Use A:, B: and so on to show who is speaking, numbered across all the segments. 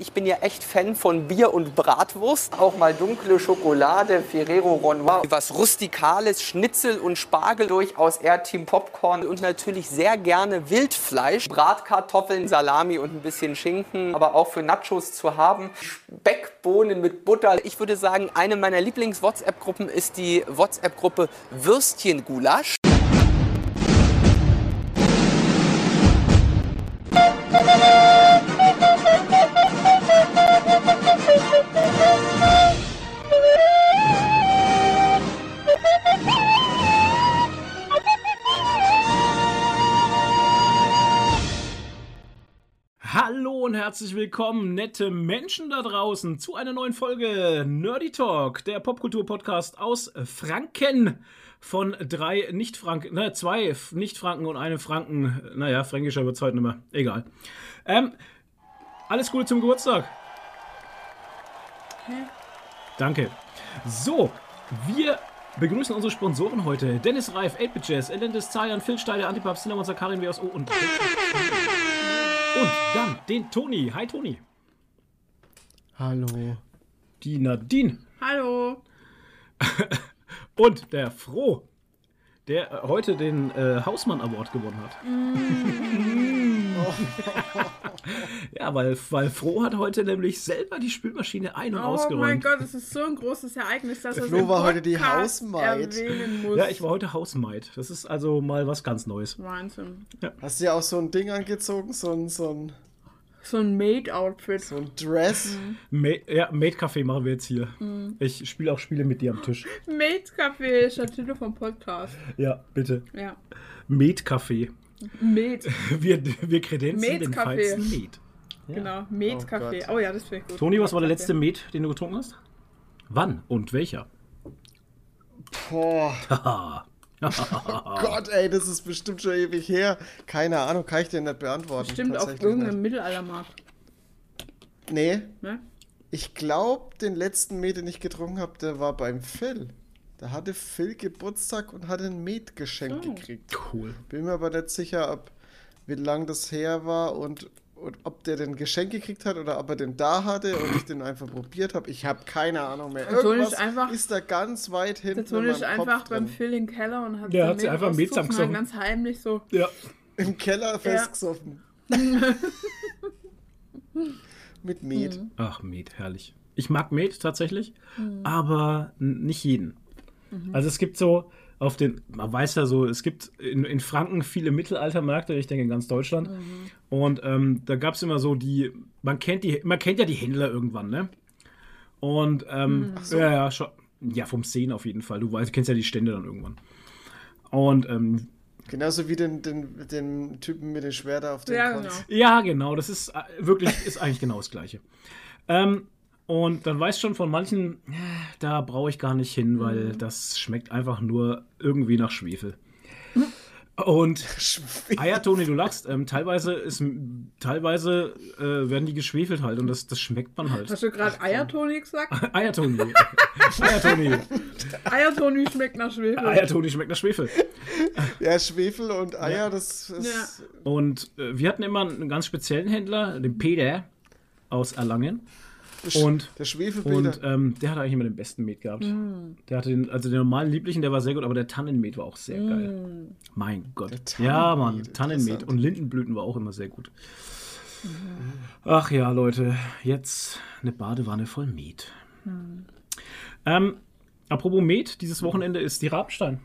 A: Ich bin ja echt Fan von Bier und Bratwurst. Auch mal dunkle Schokolade, Ferrero Ronoir. Was Rustikales, Schnitzel und Spargel. Durchaus eher Team Popcorn. Und natürlich sehr gerne Wildfleisch. Bratkartoffeln, Salami und ein bisschen Schinken. Aber auch für Nachos zu haben. Speckbohnen mit Butter. Ich würde sagen, eine meiner Lieblings-WhatsApp-Gruppen ist die WhatsApp-Gruppe Würstchen-Gulasch.
B: Hallo und herzlich willkommen, nette Menschen da draußen, zu einer neuen Folge Nerdy Talk, der Popkultur-Podcast aus Franken. Von drei Nicht-Franken, ne, zwei Nicht-Franken und einem Franken. Naja, fränkischer wird es heute nicht mehr. Egal. Ähm, alles Gute zum Geburtstag. Danke. So, wir begrüßen unsere Sponsoren heute. Dennis Reif, 8-Bit Jazz, Elendes Zayan, Phil Steiler, Antipap, Cinnamon Zakarin, WSO und... Und dann den Toni. Hi Toni.
C: Hallo.
B: Die Nadine.
D: Hallo.
B: Und der Froh, der heute den äh, Hausmann Award gewonnen hat. ja, weil, weil Froh hat heute nämlich selber die Spülmaschine ein- und
D: Oh
B: ausgeräumt.
D: mein Gott, es ist so ein großes Ereignis, dass das
C: Flo war heute die
D: Podcast
C: Hausmaid.
D: erwähnen muss.
B: Ja, ich war heute Hausmaid. Das ist also mal was ganz Neues.
D: Wahnsinn.
C: Hast du ja auch so ein Ding angezogen, so ein, so ein,
D: So ein Maid-Outfit.
C: so ein Dress?
B: Ma ja, Maid-Café machen wir jetzt hier. Ich spiele auch Spiele mit dir am Tisch.
D: Maid-Café ist der Titel vom Podcast.
B: Ja, bitte.
D: Ja.
B: Maid-Café.
D: Maid,
B: Wir, wir kredenzen den
D: Maid-Café.
B: feinsten Maid.
D: genau. Maid-Café.
C: Gott.
D: Oh, ja, das finde ich gut.
B: Toni, was war der letzte Met, den du getrunken hast? Wann und welcher?
C: Boah,
B: Haha.
C: Gott, ey, das ist bestimmt schon ewig her. Keine Ahnung, kann ich dir nicht beantworten.
D: Bestimmt auf irgendeinem Mittelaltermarkt.
C: Nee,
D: Ne?
C: ich glaube, den letzten Met, den ich getrunken habe, der war beim Phil. Da hatte Phil Geburtstag und hatte ein Met-Geschenk
D: Oh.
C: gekriegt.
B: Cool.
C: Bin mir aber nicht sicher, ob wie lang das her war und, und ob der den Geschenk gekriegt hat oder ob er den da hatte und ich den einfach probiert habe. Ich habe keine Ahnung mehr. Irgendwas
D: ist einfach-
C: ist da ganz weit hinten
D: ist
C: meinem Kopf
D: einfach beim
C: drin.
D: Phil im Keller und hat
B: Der
D: so
B: hat sich
D: Met
B: einfach ein Met
D: rausgesucht und dann
B: zusammengesoffen.
D: ganz heimlich so.
B: Ja.
C: Im Keller festgesoffen. Mit Met.
D: Mhm.
B: Ach, Met, herrlich. Ich mag Met tatsächlich, aber n- nicht jeden. Also es gibt so auf den, man weiß ja so, es gibt in, in Franken viele Mittelaltermärkte, ich denke in ganz Deutschland. Und ähm, da gab es immer so die, man kennt die, man kennt ja die Händler irgendwann, ne? Und ähm, ja, ja, schon, ja, vom Sehen auf jeden Fall. Du weißt, du kennst ja die Stände dann irgendwann. Und ähm,
C: Genauso wie den, den, den Typen mit den Schwertern auf den
D: Ja,
C: Konz.
D: genau.
B: Ja, genau, das ist äh, wirklich, ist eigentlich genau das Gleiche. Ähm, und dann weißt schon von manchen, da brauche ich gar nicht hin, weil das schmeckt einfach nur irgendwie nach Schwefel. Und Eier, Toni, du lachst. Ähm, teilweise ist, teilweise äh, werden die geschwefelt halt und das, das schmeckt man halt.
D: Hast du gerade Eiertoni gesagt?
B: Eier, Toni. Eier, Toni.
D: Eiertoni schmeckt nach Schwefel.
B: Eier, Toni schmeckt nach Schwefel.
C: Ja, Schwefel und Eier, das ist.
B: Und äh, wir hatten immer einen ganz speziellen Händler, den Peter aus Erlangen. Und
C: Der Schwefelpeter.
B: Und ähm, der hat eigentlich immer den besten Met gehabt. Der hatte den, also den normalen lieblichen, der war sehr gut, aber der Tannenmet war auch sehr geil. Mein Gott. Ja, Mann,
C: Tannenmet.
B: Und Lindenblüten war auch immer sehr gut. Ach ja, Leute, jetzt eine Badewanne voll Met. Ähm, apropos Met, dieses Wochenende ist die Rabenstein.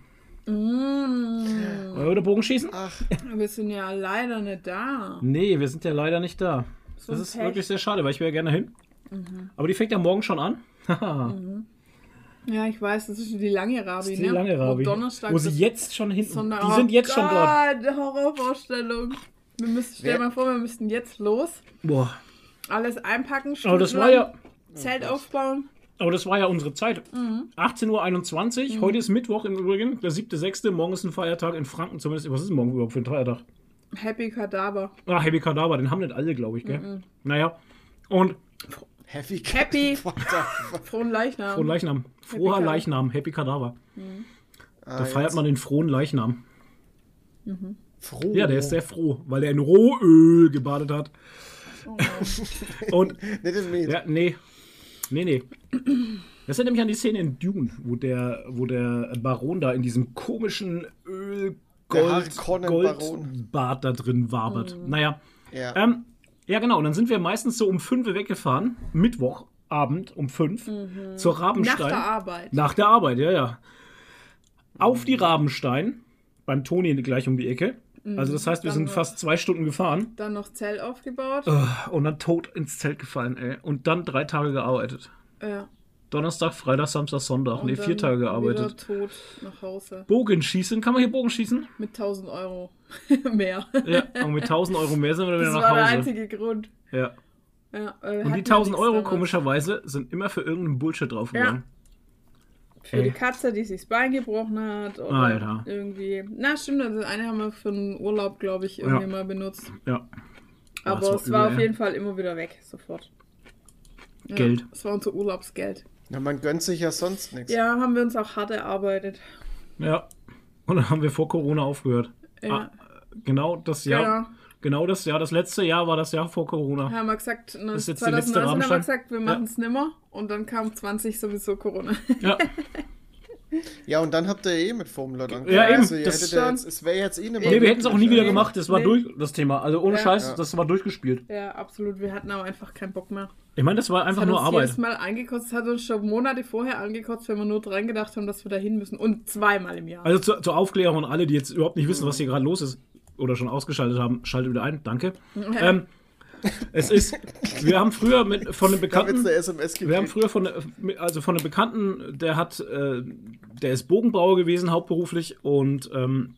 B: Wollen wir den Bogen schießen?
C: Ach,
D: Wir sind ja leider nicht da.
B: Nee, wir sind ja leider nicht da.
D: So
B: das ist
D: Pech.
B: wirklich sehr schade, weil ich wäre gerne hin. Aber die fängt ja morgen schon an. Haha.
D: Ja, ich weiß, das ist die lange Rabi,
B: Das ist die
D: ne?
B: lange Rabi.
D: Wo Donnerstag
B: Wo sie jetzt schon hinten.
D: Sonntag-
B: Die sind jetzt schon dort.
D: dort. Horrorvorstellung. Wir müssen, stell dir mal vor, wir müssten jetzt los,
B: Boah.
D: alles einpacken,
B: Aber das war ja,
D: Zelt aufbauen.
B: aber das war ja unsere Zeit. 18.21 Uhr, heute ist Mittwoch im Übrigen, der 7.6. Morgen ist ein Feiertag in Franken zumindest. Was ist morgen überhaupt für ein Feiertag?
D: Happy Kadaver.
B: Ah, Happy Kadaver, den haben nicht alle, glaube ich, gell? Naja. Und
D: Happy.
C: Fuck?
D: Frohen Leichnam.
B: frohen Leichnam. Froher
D: Kadaver.
B: Leichnam, Happy Kadaver.
C: Ah,
B: Da feiert
C: jetzt
B: man den frohen Leichnam.
C: Froh.
B: Ja, der ist sehr froh, weil er in Rohöl gebadet hat. Und
C: Nicht in Met.
B: Ja, nee. Nee, nee. Das erinnert mich an die Szene in Dune, wo der, wo der Baron da in diesem komischen Öl
C: Der
B: Gold,
C: Harkonnen-Baron.
B: Goldbad da drin wabert. Naja.
C: Ja.
B: Ähm, ja, genau. Und dann sind wir meistens so um 5 Uhr weggefahren. Mittwochabend um 5 zur Rabenstein.
D: Nach der Arbeit.
B: Nach der Arbeit, ja, ja. Auf die Rabenstein. Beim Toni gleich um die Ecke. Also das heißt, wir
D: Dann
B: sind fast zwei Stunden gefahren
D: Dann noch Zelt aufgebaut.
B: und dann tot ins Zelt gefallen, ey. Und dann drei Tage gearbeitet.
D: Ja.
B: Donnerstag, Freitag, Samstag, Sonntag.
D: Und
B: nee, vier
D: dann
B: Tage gearbeitet.
D: tot nach Hause.
B: Bogenschießen, kann man hier Bogenschießen?
D: Mit 1000 Euro mehr.
B: Ja, und mit 1000 Euro mehr sind wir wieder
D: Das
B: nach
D: war der
B: Hause.
D: einzige Grund.
B: Ja.
D: Ja, wir
B: Und die
D: hatten ja
B: 1000
D: nichts
B: Euro,
D: damals.
B: komischerweise, sind immer für irgendeinen Bullshit draufgegangen.
D: Für die Katze, die sich das Bein gebrochen hat. Oder
B: Alter.
D: irgendwie. Na, stimmt, also das eine haben wir für einen Urlaub, glaube ich, irgendwie
B: Ja.
D: mal benutzt.
B: Ja. Ah,
D: Aber
B: das war
D: es war auf
B: ey.
D: jeden Fall immer wieder weg, sofort. Ja,
B: Geld.
D: Das war unser Urlaubsgeld.
C: Ja, man gönnt sich ja sonst nichts.
D: Ja, haben wir uns auch hart erarbeitet.
B: Ja. Und dann haben wir vor Corona aufgehört.
D: Ja.
B: Ah, genau das Jahr.
D: Genau.
B: Genau das Jahr. Das letzte Jahr war das Jahr vor Corona.
D: Haben wir gesagt, ne,
B: ist jetzt die letzte
D: 2019 haben wir gesagt, wir machen es nimmer. Und dann kam 20 sowieso Corona.
B: Ja.
C: Ja, und dann habt ihr eh mit Formel angefangen.
B: Ja, eben,
C: Also, ihr
B: das
C: ja jetzt, es wäre jetzt eh eine
B: Nee, wir hätten es auch nie wieder
D: Nee.
B: gemacht. Das war
D: Nee.
B: durch, das Thema. Also ohne
D: Ja.
B: Scheiß,
C: Ja.
B: das war durchgespielt.
D: ja, absolut. Wir hatten aber einfach keinen Bock mehr.
B: Ich meine, das war einfach
D: hat
B: nur
D: uns
B: Arbeit.
D: jedes Mal angekotzt, hat uns schon Monate vorher angekotzt, wenn wir nur dran gedacht haben, dass wir da hin müssen. Und zweimal im Jahr.
B: Also zur, zur Aufklärung an alle, die jetzt überhaupt nicht wissen, was hier gerade los ist oder schon ausgeschaltet haben, schaltet wieder ein. Danke. Ähm, es ist, wir haben früher mit, von einem Bekannten,
C: eine SMS
B: wir haben früher von, also von einem Bekannten, der hat, äh, der ist Bogenbauer gewesen, hauptberuflich und ähm,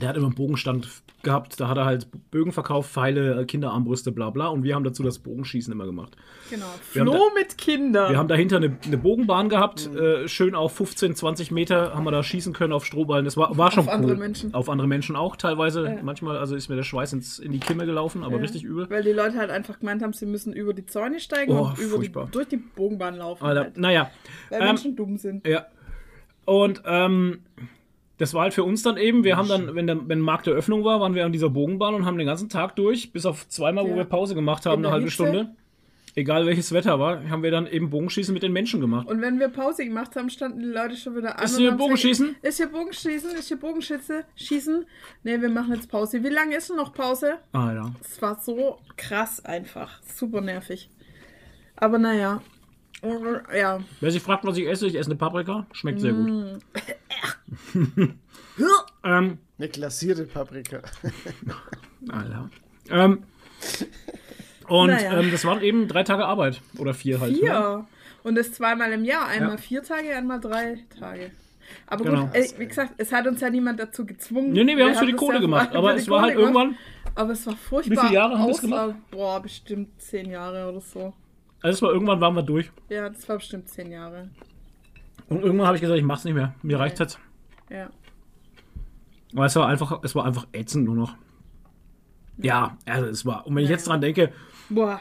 B: der hat immer einen Bogenstand gehabt. Da hat er halt Bögen verkauft, Pfeile, Kinderarmbrüste, bla bla. Und wir haben dazu das Bogenschießen immer gemacht.
D: genau.
B: wir
D: Flo mit Kindern.
B: Wir haben dahinter eine, eine Bogenbahn gehabt,
C: Mhm.
B: äh, schön auf 15, 20 Meter haben wir da schießen können auf Strohballen. Das war, war schon cool.
D: andere Menschen.
B: Auf andere Menschen auch teilweise.
D: Ja.
B: Manchmal, also ist mir der Schweiß ins, in die Kimme gelaufen, aber
D: Ja.
B: richtig übel.
D: Weil die Leute halt einfach gemeint haben, sie müssen über die Zäune steigen
B: Oh,
D: und über die, durch die Bogenbahn laufen.
B: Alter,
D: Halt,
B: naja,
D: weil
B: ähm,
D: Menschen dumm sind.
B: ja. Und ähm, das war halt für uns dann eben, wir haben dann, wenn, der, wenn Markt der Öffnung war, waren wir an dieser Bogenbahn und haben den ganzen Tag durch, bis auf zweimal, wo
D: Ja.
B: wir Pause gemacht haben,
D: In
B: eine halbe
D: Hitze.
B: Stunde. Egal welches Wetter war, haben wir dann eben Bogenschießen mit den Menschen gemacht.
D: Und wenn wir Pause gemacht haben, standen die Leute schon wieder an.
B: Ist hier Bogenschießen?
D: gesagt, Ist hier Bogenschießen? Ist hier Bogenschütze? Schießen? Ne, wir machen jetzt Pause. Wie lange ist denn noch Pause?
B: Ah ja.
D: Es war so krass einfach. Super nervig. Aber naja. Ja.
B: Wer sich fragt, was ich esse, ich esse eine Paprika. Schmeckt sehr gut.
D: Mm.
B: ähm,
C: Eine glasierte Paprika.
B: Alter. Ähm, und
D: Naja.
B: ähm, das waren eben drei Tage Arbeit. Oder vier halt. Ne?
D: Vier. Und das zweimal im Jahr. Einmal
B: Ja.
D: vier Tage, einmal drei Tage. Aber
B: Genau.
D: gut, ey, wie gesagt, es hat uns ja niemand dazu gezwungen.
B: Nee, nee, wir haben es für die Kohle
D: ja
B: gemacht. Aber es war halt
D: gemacht.
B: irgendwann,
D: Aber es war furchtbar.
B: Wie viele Jahre haben wir
D: Auswahl-
B: gemacht?
D: Boah, bestimmt zehn Jahre oder so.
B: Also es war irgendwann waren wir durch.
D: Ja, das war bestimmt zehn Jahre.
B: Und irgendwann habe ich gesagt, ich mach's nicht mehr. Mir reicht's jetzt.
D: Ja.
B: Aber es war einfach, es war einfach ätzend nur noch. Ja, also es war. Und wenn ich jetzt dran denke,
D: Boah.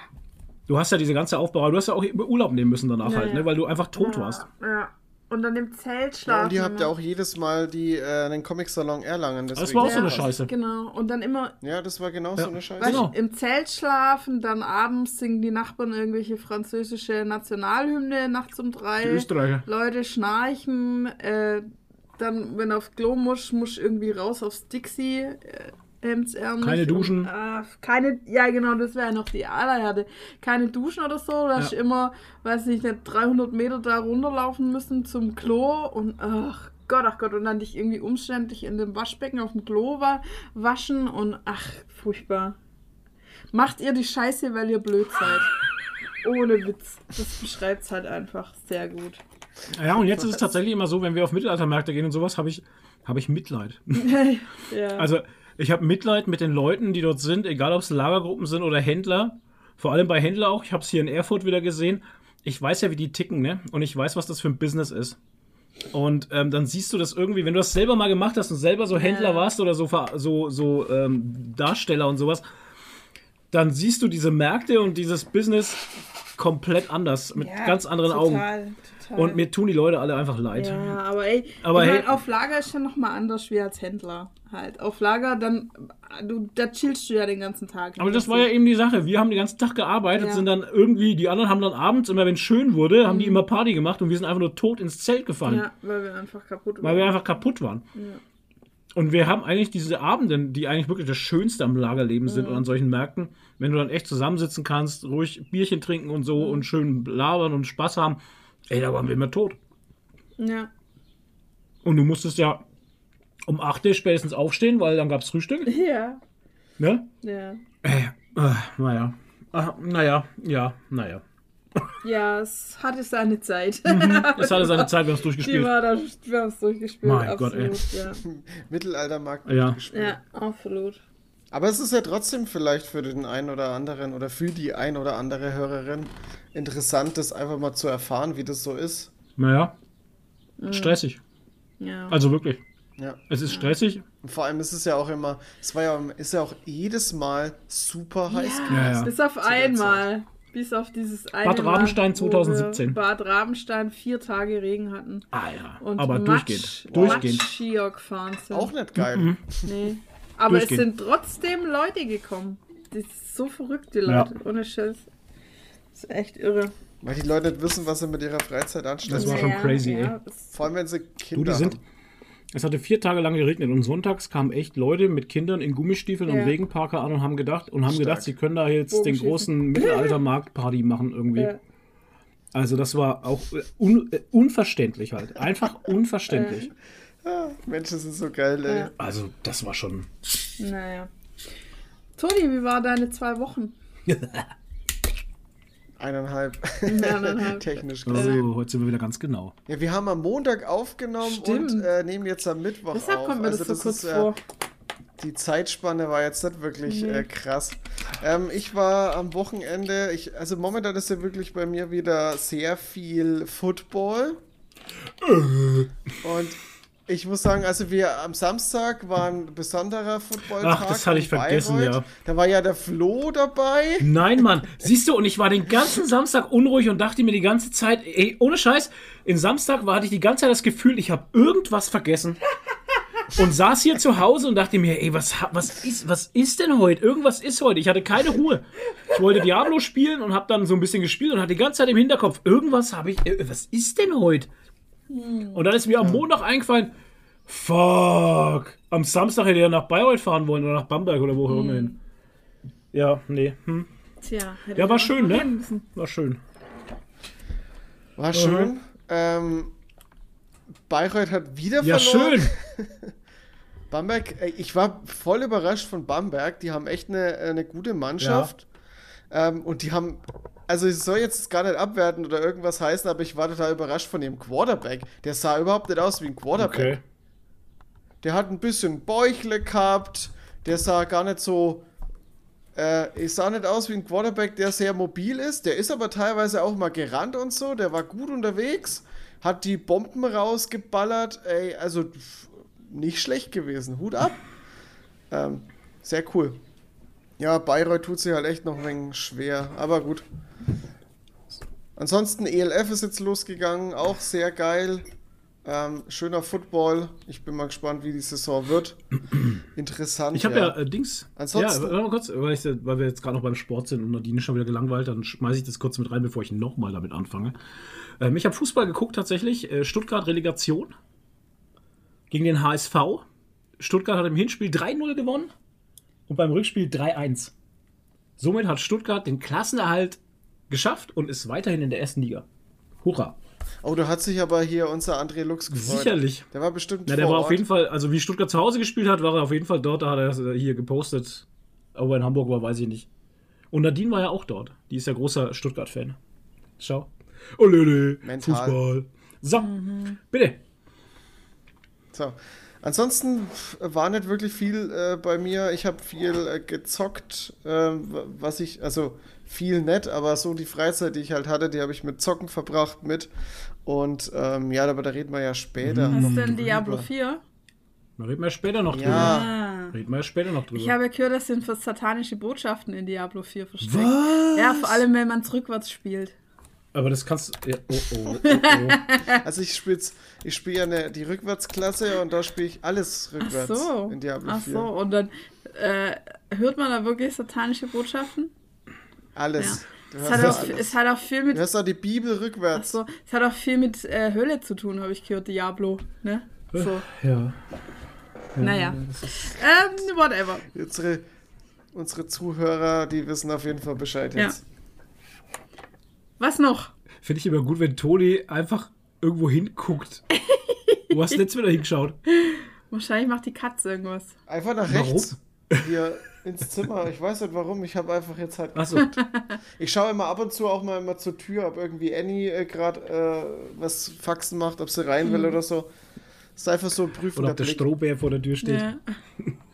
B: du hast ja diese ganze Aufbau, du hast ja auch Urlaub nehmen müssen danach
D: Ja,
B: halt,
D: ja.
B: ne, weil du einfach tot warst.
D: Ja. Und dann im Zelt
C: Ja,
D: schlafen.
C: und ihr habt ja auch jedes Mal die, äh, den Comic-Salon Erlangen. deswegen
B: war auch so eine. Scheiße.
D: Genau. Und dann immer
C: Ja, das war genau
B: Ja.
C: so eine Scheiße.
D: Weißt,
B: Genau.
D: du, im Zelt schlafen, dann abends singen die Nachbarn irgendwelche französische Nationalhymne nachts um
B: Die
D: drei.
B: Österreicher.
D: Leute schnarchen. Äh, dann, wenn du auf Klo musst, musst du irgendwie raus aufs Dixie. Äh, hemdsärmlich
B: Keine Duschen.
D: Und, äh, keine, ja genau, das wäre noch die allerhärte. Keine Duschen oder so. Hast
B: Ja.
D: immer, weiß nicht, 300 Meter da runterlaufen müssen zum Klo und ach Gott, ach Gott, und dann dich irgendwie umständlich in dem Waschbecken auf dem Klo wa waschen und ach, furchtbar. Macht ihr die Scheiße, weil ihr blöd seid. Ohne Witz. Das beschreibt es halt einfach sehr gut.
B: Ja, und jetzt ist es tatsächlich immer so, wenn wir auf Mittelaltermärkte gehen und sowas, habe ich, habe ich Mitleid.
D: Ja.
B: Also, ich habe Mitleid mit den Leuten, die dort sind, egal ob es Lagergruppen sind oder Händler. Vor allem bei Händler auch. Ich habe es hier in Erfurt wieder gesehen. Ich weiß ja, wie die ticken, ne? Und ich weiß, was das für ein Business ist. Und ähm, dann siehst du das irgendwie, wenn du das selber mal gemacht hast und selber so Händler warst oder so, so, so ähm, Darsteller und sowas, dann siehst du diese Märkte und dieses Business komplett anders, mit
D: Ja,
B: ganz anderen Augen.
D: Total.
B: Und mir tun die Leute alle einfach leid.
D: Ja, aber ey,
B: Aber
D: ich
B: hey-
D: mein, auf Lager ist ja nochmal anders wie als Händler. Halt. Auf Lager, dann, du, da chillst du ja den ganzen Tag.
B: Aber das war ja eben die Sache. Wir haben den ganzen Tag gearbeitet,
D: Ja.
B: sind dann irgendwie, die anderen haben dann abends, immer wenn es schön wurde, haben die immer Party gemacht und wir sind einfach nur tot ins Zelt gefallen.
D: Ja, weil wir einfach kaputt
B: Weil wir einfach kaputt waren. Und wir haben eigentlich diese Abende, die eigentlich wirklich das Schönste am Lagerleben sind und an solchen Märkten, wenn du dann echt zusammensitzen kannst, ruhig Bierchen trinken und so und schön labern und Spaß haben, ey, da waren wir immer tot.
D: Ja.
B: Und du musstest ja um 8 Uhr spätestens aufstehen, weil dann gab es Frühstück.
D: Ja.
B: Ne?
D: Ja.
B: Äh, äh, naja. Ah, naja, ja, naja.
D: Ja, es hatte seine Zeit.
B: Es hatte seine Zeit, wir haben es
D: Die
B: durchgespielt.
D: war da, wir haben es durchgespielt.
B: Mein Gott, ey.
D: absolut,
C: Mittelaltermarkt
B: Ja.
C: gespielt.
D: Ja. ja, absolut.
C: Aber es ist ja trotzdem vielleicht für den einen oder anderen oder für die ein oder andere Hörerin interessant, das einfach mal zu erfahren, wie das so ist.
B: Naja. Stressig.
D: Ja.
B: Also wirklich.
C: Ja.
B: Es ist stressig.
C: Und vor allem ist es ja auch immer, es war ja, ist ja auch jedes Mal super heiß gewesen.
B: Ja, ja.
D: Bis auf einmal. Bis auf dieses eine
B: Bad Rabenstein
D: wo wir
B: 2017.
D: Bad Rabenstein vier Tage Regen hatten.
B: Ah ja.
D: Und
B: Aber
D: Matsch,
B: durchgehend. Durchgehend.
D: Matsch-Skier gefahren sind.
C: Auch nicht geil.
B: Mhm.
D: Nee. Aber es
B: Durchgehend.
D: sind trotzdem Leute gekommen. Das ist so verrückt, die
B: Ja.
D: Leute. Ohne Scheiß. Das ist echt irre.
C: Weil die Leute nicht wissen, was sie mit ihrer Freizeit anstellen.
B: Das war schon crazy, ey.
D: das-
C: Vor allem, wenn sie
B: Du,
C: Kinder
B: die sind.
C: haben.
B: Es hatte vier Tage lang geregnet und sonntags kamen echt Leute mit Kindern in Gummistiefeln
D: Ja.
B: und Regenparker an und haben gedacht und haben
C: Stark.
B: gedacht, sie können da jetzt den großen Mittelaltermarkt-Party machen irgendwie.
D: Ja.
B: Also das war auch äh, un äh, unverständlich halt. Einfach unverständlich.
C: Ah, Menschen sind so geil, ey.
D: Ja.
B: Also das war schon.
D: Naja. Toni, wie war deine zwei Wochen?
C: Eineinhalb.
D: Eineinhalb.
C: Technisch
B: Oh,
C: gesehen.
B: heute sind wir wieder ganz genau.
C: Ja, wir haben am Montag aufgenommen
D: Stimmt.
C: und äh, nehmen jetzt am Mittwoch
D: Deshalb
C: auf.
D: kommt mir das
C: Also
D: so kurz
C: ist, äh,
D: vor.
C: Die Zeitspanne war jetzt nicht wirklich
D: Nee.
C: äh, krass. Ähm, ich war am Wochenende, ich, also momentan ist ja wirklich bei mir wieder sehr viel Football. Und ich muss sagen, also wir am Samstag war ein besonderer Footballtag.
B: Ach, das hatte ich vergessen,
C: Bayreuth.
B: ja.
C: Da war ja der Flo dabei.
B: Nein, Mann. Siehst du, und ich war den ganzen Samstag unruhig und dachte mir die ganze Zeit, ey, ohne Scheiß, in Samstag war, hatte ich die ganze Zeit das Gefühl, ich habe irgendwas vergessen. Und saß hier zu Hause und dachte mir, ey, was, was, ist, was ist denn heute? Irgendwas ist heute. Ich hatte keine Ruhe. Ich wollte Diablo spielen und habe dann so ein bisschen gespielt und hatte die ganze Zeit im Hinterkopf, irgendwas habe ich, äh, was ist denn heute? Und dann ist mir am Montag eingefallen, fuck, am Samstag hätte er nach Bayreuth fahren wollen oder nach Bamberg oder wo auch immer hin. Ja, nee, hm.
D: Tja, hätte
B: Ja, war schön, ne?
D: müssen.
B: War schön.
C: War schön. Ähm, Bayreuth hat wieder
B: Ja,
C: verloren.
B: schön.
C: Bamberg, ich war voll überrascht von Bamberg. Die haben echt eine, eine gute Mannschaft. Ähm, und die haben, also es soll jetzt gar nicht abwerten oder irgendwas heißen, aber ich war total überrascht von ihrem Quarterback. Der sah überhaupt nicht aus wie ein Quarterback.
B: Okay.
C: Der hat ein bisschen Bäuchle gehabt. Der sah gar nicht so. Äh, es sah nicht aus wie ein Quarterback, der sehr mobil ist. Der ist aber teilweise auch mal gerannt und so. Der war gut unterwegs. Hat die Bomben rausgeballert. Ey, also nicht schlecht gewesen. Hut ab. Ähm, sehr cool. Ja, Bayreuth tut sich halt echt noch ein wenig schwer. Aber gut. Ansonsten, ELF ist jetzt losgegangen. Auch sehr geil. Ähm, schöner Football. Ich bin mal gespannt, wie die Saison wird. Interessant.
B: Ich habe ja, äh, Dings.
C: Ansonsten-
B: Ja, warte mal kurz, weil, ich, weil wir jetzt gerade noch beim Sport sind und Nadine schon wieder gelangweilt, dann schmeiße ich das kurz mit rein, bevor ich nochmal damit anfange. Ähm, ich habe Fußball geguckt tatsächlich. Äh, Stuttgart Relegation gegen den HSV. Stuttgart hat im Hinspiel 3-0 gewonnen und beim Rückspiel 3-1. Somit hat Stuttgart den Klassenerhalt geschafft und ist weiterhin in der ersten Liga. Hurra.
C: Oh, da hat sich aber hier unser André Lux gefreut.
B: Sicherlich.
C: Der war bestimmt
B: Ja, der war auf
C: Ort.
B: jeden Fall, also wie Stuttgart zu Hause gespielt hat, war er auf jeden Fall dort. Da hat er äh, hier gepostet. Aber in Hamburg war, weiß ich nicht. Und Nadine war ja auch dort. Die ist ja großer Stuttgart-Fan. Schau. Oh, Lele.
C: Mental.
B: Fußball. So, bitte.
C: So. Ansonsten war nicht wirklich viel äh, bei mir. Ich habe viel äh, gezockt, w- was ich, also viel nett, aber so die Freizeit, die ich halt hatte, die habe ich mit Zocken verbracht mit. Und ähm, ja, aber da reden wir ja später.
B: Mhm.
D: Was ist denn. Diablo 4?
B: Da reden wir später noch drüber.
C: Ja.
D: Ah.
B: Reden wir ja später noch drüber.
D: Ich habe gehört, das sind für satanische Botschaften in Diablo 4 versteckt.
B: Was?
D: Ja, vor allem, wenn man es rückwärts spielt.
B: Aber das kannst ja, oh, oh, oh, oh.
C: Also ich spiele ich spiel ja eine, die Rückwärtsklasse und da spiele ich alles
D: Ach
C: rückwärts
D: so.
C: in Diablo
D: Ach
C: 4.
D: so, und dann äh, hört man da wirklich satanische Botschaften?
C: Alles. Du
D: Es hat,
C: ja
D: auch,
C: alles.
D: es hat auch viel mit.
C: Du auch die Bibel
D: Ach
C: rückwärts.
D: so, es hat auch viel mit äh, Hölle zu tun, habe ich gehört, Diablo. Ne? So.
B: Ja.
D: Naja.
B: Das ist,
D: Ähm, whatever.
C: Unsere, unsere Zuhörer, die wissen auf jeden Fall Bescheid
D: Ja.
C: jetzt.
D: Was noch?
B: Finde ich immer gut, wenn Toni einfach irgendwo hinguckt. Du hast letztes wieder hingeschaut.
D: Wahrscheinlich macht die Katze irgendwas.
C: Einfach nach
B: Warum?
C: rechts. Hier ins Zimmer. Ich weiß nicht warum. Ich habe einfach jetzt halt.
B: Achso.
C: Ich schaue immer ab und zu auch mal immer zur Tür, ob irgendwie Annie äh, gerade äh, was Faxen macht, ob sie rein will oder so. Das ist einfach so ein prüfender
B: Oder ob der
C: Blick.
B: Strohbär vor der Tür steht.
D: Ja.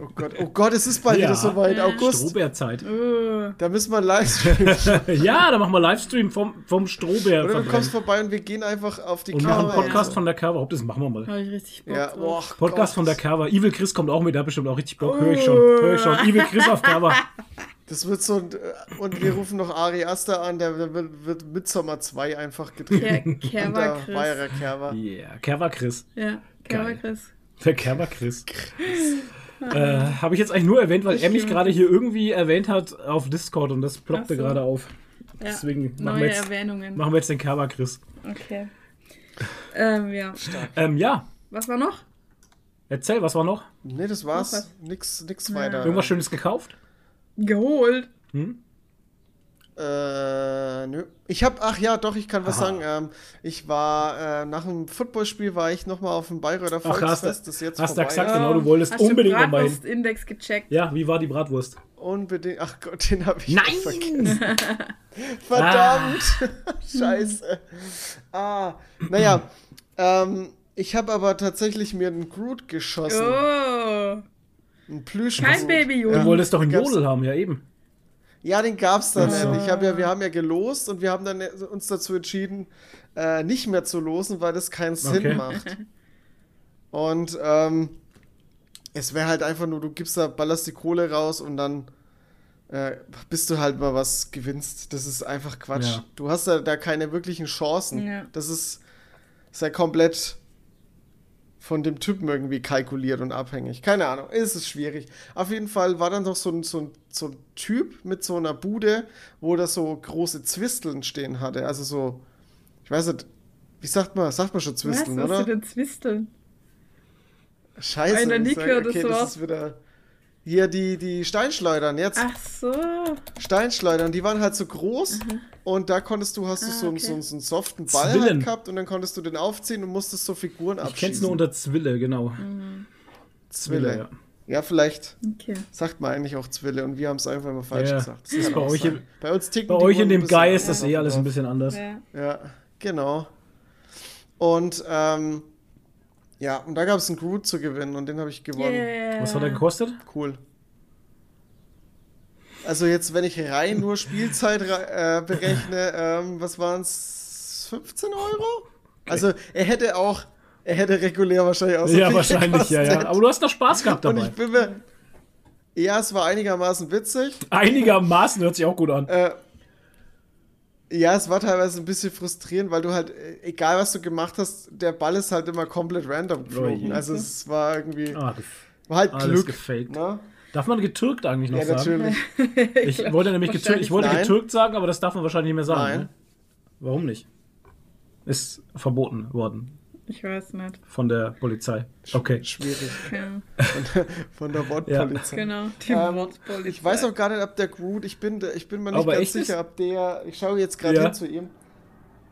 C: Oh Gott, oh Gott, es ist bald
B: Ja.
C: wieder soweit. August.
B: Strohbärzeit.
D: Uh,
C: Da müssen wir Livestream.
B: Ja, dann machen wir Livestream vom, vom Strohbär.
C: Oder du kommst
B: verbrennen.
C: vorbei und wir gehen einfach auf die
B: Und machen
C: Kamera.
B: Podcast von der Cover. Das machen wir mal.
D: habe ich richtig Bock
C: Ja, boah,
B: Podcast
C: Gott.
B: von der Cover. Evil Chris kommt auch mit, der hat bestimmt auch richtig Bock. Hör ich schon. Hör ich schon. Evil Chris auf Cover.
C: Das wird so ein, äh, und wir rufen noch Ari Aster an, der wird, wird Midsommer 2 einfach gedreht. Und
D: Kerber
C: der
D: Chris.
C: Weierer Kerber.
B: Yeah, Cover Chris.
D: Ja, Kerber
B: Geil.
D: Chris.
B: Der Cover Chris. Äh, Habe ich jetzt eigentlich nur erwähnt, weil er mich gerade hier irgendwie erwähnt hat auf Discord und das ploppte
D: so.
B: gerade auf.
D: Ja.
B: Deswegen machen
D: Neue
B: wir, jetzt,
D: Erwähnungen.
B: machen wir jetzt den Cover Chris.
D: Okay. Ähm, ja.
B: Ähm, ja,
D: Was war noch?
B: erzähl, was war noch?
C: Nee, das war's. Nix, nix
D: Ja.
C: weiter.
B: Irgendwas Schönes gekauft?
D: Geholt.
B: Hm?
C: Äh, nö. Ich hab, ach ja, doch, ich kann was
B: Aha.
C: sagen. Ähm, ich war, äh, nach dem Footballspiel war ich nochmal auf dem Bayreuther
B: Ach, hast,
C: Volksfest. Das ist jetzt
B: hast du gesagt, genau, du wolltest
D: Hast
B: unbedingt
D: du
B: nochmal hin.
D: Bratwurst-Index gecheckt?
B: Ja, wie war die Bratwurst?
C: Unbedingt. Ach Gott, den habe ich
B: Nein!
C: vergessen. Verdammt! Scheiße. Ah, naja. ähm, ich habe aber tatsächlich mir einen Groot geschossen.
D: Oh.
C: Ein Plüsch.
D: Kein Baby.
B: Du wolltest doch einen Jodel haben, ja eben.
C: Ja, den gab's dann
B: Ach so.
C: nicht. Ich hab ja, wir haben ja gelost und wir haben dann uns dazu entschieden, äh, nicht mehr zu losen, weil das keinen Sinn
B: Okay.
C: macht. Und ähm, es wäre halt einfach nur, du gibst da, ballerst die Kohle raus und dann äh, bis du halt mal was gewinnst. Das ist einfach Quatsch.
B: Ja.
C: Du hast da, da keine wirklichen Chancen.
D: Ja.
C: Das ist, ist ja komplett von dem Typen irgendwie kalkuliert und abhängig. Keine Ahnung, es ist schwierig. Auf jeden Fall war dann noch so ein, so ein, so ein Typ mit so einer Bude, wo da so große Zwisteln stehen hatte. Also so, ich weiß nicht, wie sagt man, sagt man schon
D: Was?
C: Zwisteln,
D: Was
C: oder?
D: sind denn Zwisteln?
C: Scheiße,
D: Einer
C: ich
D: Nick
C: sag, okay,
D: das
C: das ist wieder. Hier die, die Steinschleudern, jetzt
D: Ach so.
C: Steinschleudern, die waren halt so groß und da konntest du, hast du
D: Ah,
C: so, einen-
D: okay.
C: so, so einen soften Ball halt gehabt und dann konntest du den aufziehen und musstest so Figuren
B: Ich
C: abschießen.
B: kenn's nur unter Zwille, genau.
C: Zwille.
B: ja.
C: Ja, vielleicht
D: Okay.
C: sagt man eigentlich auch Zwille und wir haben es einfach immer falsch
B: Ja,
C: gesagt.
B: das ist bei euch im-
C: bei uns ticken
B: Bei
C: die
B: euch in dem Guy ist das eh alles ein bisschen anders.
D: Ja.
C: Ja, genau. Und ähm, ja, und da gab es einen Groot zu gewinnen und den habe ich gewonnen.
D: Yeah.
B: Was hat er gekostet?
C: Cool. Also jetzt, wenn ich rein nur Spielzeit äh, berechne, ähm, was waren es? 15 Euro? Also er hätte auch, er hätte regulär wahrscheinlich auch so
B: ja,
C: viel
B: wahrscheinlich, ja, ja.
C: gekostet.
B: Aber du hast noch Spaß gehabt
C: Und
B: dabei.
C: ich bin mir, ja, es war einigermaßen witzig.
B: Einigermaßen hört sich auch gut an.
C: Äh, ja, es war teilweise ein bisschen frustrierend, weil du halt, äh, egal was du gemacht hast, der Ball ist halt immer komplett random geflogen. Also es war irgendwie,
B: Ah,
C: war halt
B: alles
C: Glück.
B: gefaked.
C: Ne?
B: Darf man getürkt eigentlich noch
C: Ja,
B: sagen?
C: natürlich.
B: Ich wollte nämlich getürkt, ich wollte
C: Nein.
B: getürkt sagen, aber das darf man wahrscheinlich nicht mehr sagen.
C: Nein.
B: Ne? Warum nicht? Ist verboten worden
D: Ich weiß nicht.
B: von der Polizei. Okay.
C: Schwierig.
D: Ja,
C: Von der Wortpolizei.
D: genau. Die
C: Ähm,
D: Wortpolizei.
C: Ich weiß auch gar nicht, ob der Groot, ich bin, ich bin mir nicht
B: Aber
C: ganz sicher, ob der, ich schaue jetzt gerade
B: Ja.
C: hin zu ihm,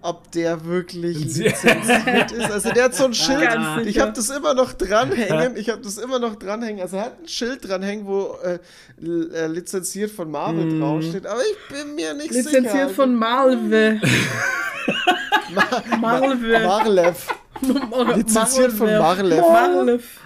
C: ob der wirklich lizenziert ist. Also der hat so ein Schild,
D: Ganz
C: ich habe das immer noch dranhängen, ich habe das immer noch dranhängen. Also er hat ein Schild dranhängen, wo äh, äh, lizenziert von Marvel
B: Mm.
C: draufsteht, aber ich bin mir nicht sicher.
D: Lizenziert von Malve. Marve.
C: Marlev. Lizenziert von Marlev.
D: Marlev.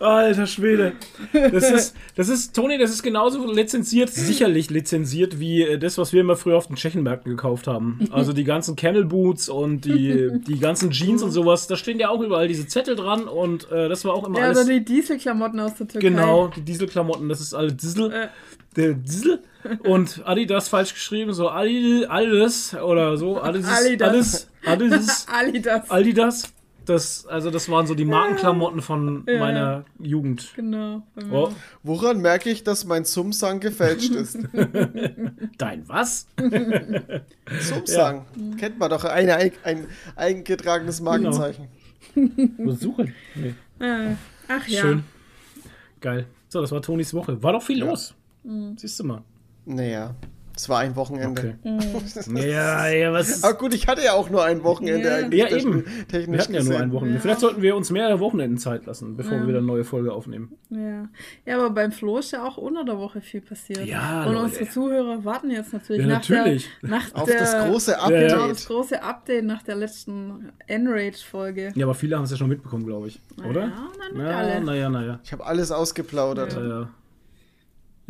B: Alter Schwede. Das ist, das ist, Toni, das ist genauso lizenziert, sicherlich lizenziert, wie äh, das, was wir immer früher auf den Tschechenmärkten gekauft haben. Also die ganzen Camel Boots und die, die ganzen Jeans und sowas. Da stehen ja auch überall diese Zettel dran und äh, das war auch immer
D: Ja,
B: alles.
D: oder die Dieselklamotten aus der Türkei.
B: Genau, die Dieselklamotten, das ist alle Diesel.
D: Äh.
B: Der Diesel. Und Adidas falsch geschrieben, so Adi, Adidas oder so. Adidas.
D: Adidas.
B: Adidas. Adidas.
D: Alidas.
B: Adidas. Das, also das waren so die Markenklamotten von
D: Ja.
B: meiner Jugend.
D: Genau.
B: Oh.
C: Woran merke ich, dass mein Sumsang gefälscht ist?
B: dein was?
C: Sumsang. Kennt man doch. Eine, ein, ein eingetragenes Markenzeichen.
B: Was suchen? Nee.
D: Äh, Ach ja.
B: Schön. Geil. So, das war Tonis Woche. War doch viel
C: Ja.
B: los.
D: Mhm.
B: Siehst du mal.
C: Naja, es war ein Wochenende.
B: Okay. Ja, ja, was.
C: Aber gut, ich hatte ja auch nur ein Wochenende
D: Ja.
C: eigentlich.
B: Ja, eben.
C: Technisch
B: Wir hatten ja nur
C: gesehen.
B: ein Wochenende.
D: Ja.
B: Vielleicht sollten wir uns mehrere Wochenenden Zeit lassen, bevor
D: Ja.
B: wir wieder eine neue Folge aufnehmen.
D: Ja. ja, aber beim Flo ist ja auch unter der Woche viel passiert.
B: Ja,
D: Und
B: Leute.
D: unsere Zuhörer warten jetzt natürlich
B: Ja,
D: nach
B: natürlich.
D: der, nach
C: Auf
D: der,
C: das große Update.
B: ja.
D: Genau, das große Update nach der letzten Enrage-Folge.
B: Ja, aber viele haben es ja schon mitbekommen, glaube ich. Oder?
D: Ja, nein, nicht
B: Ja,
D: alle.
B: naja, naja.
C: Ich habe alles ausgeplaudert.
B: Ja, ja.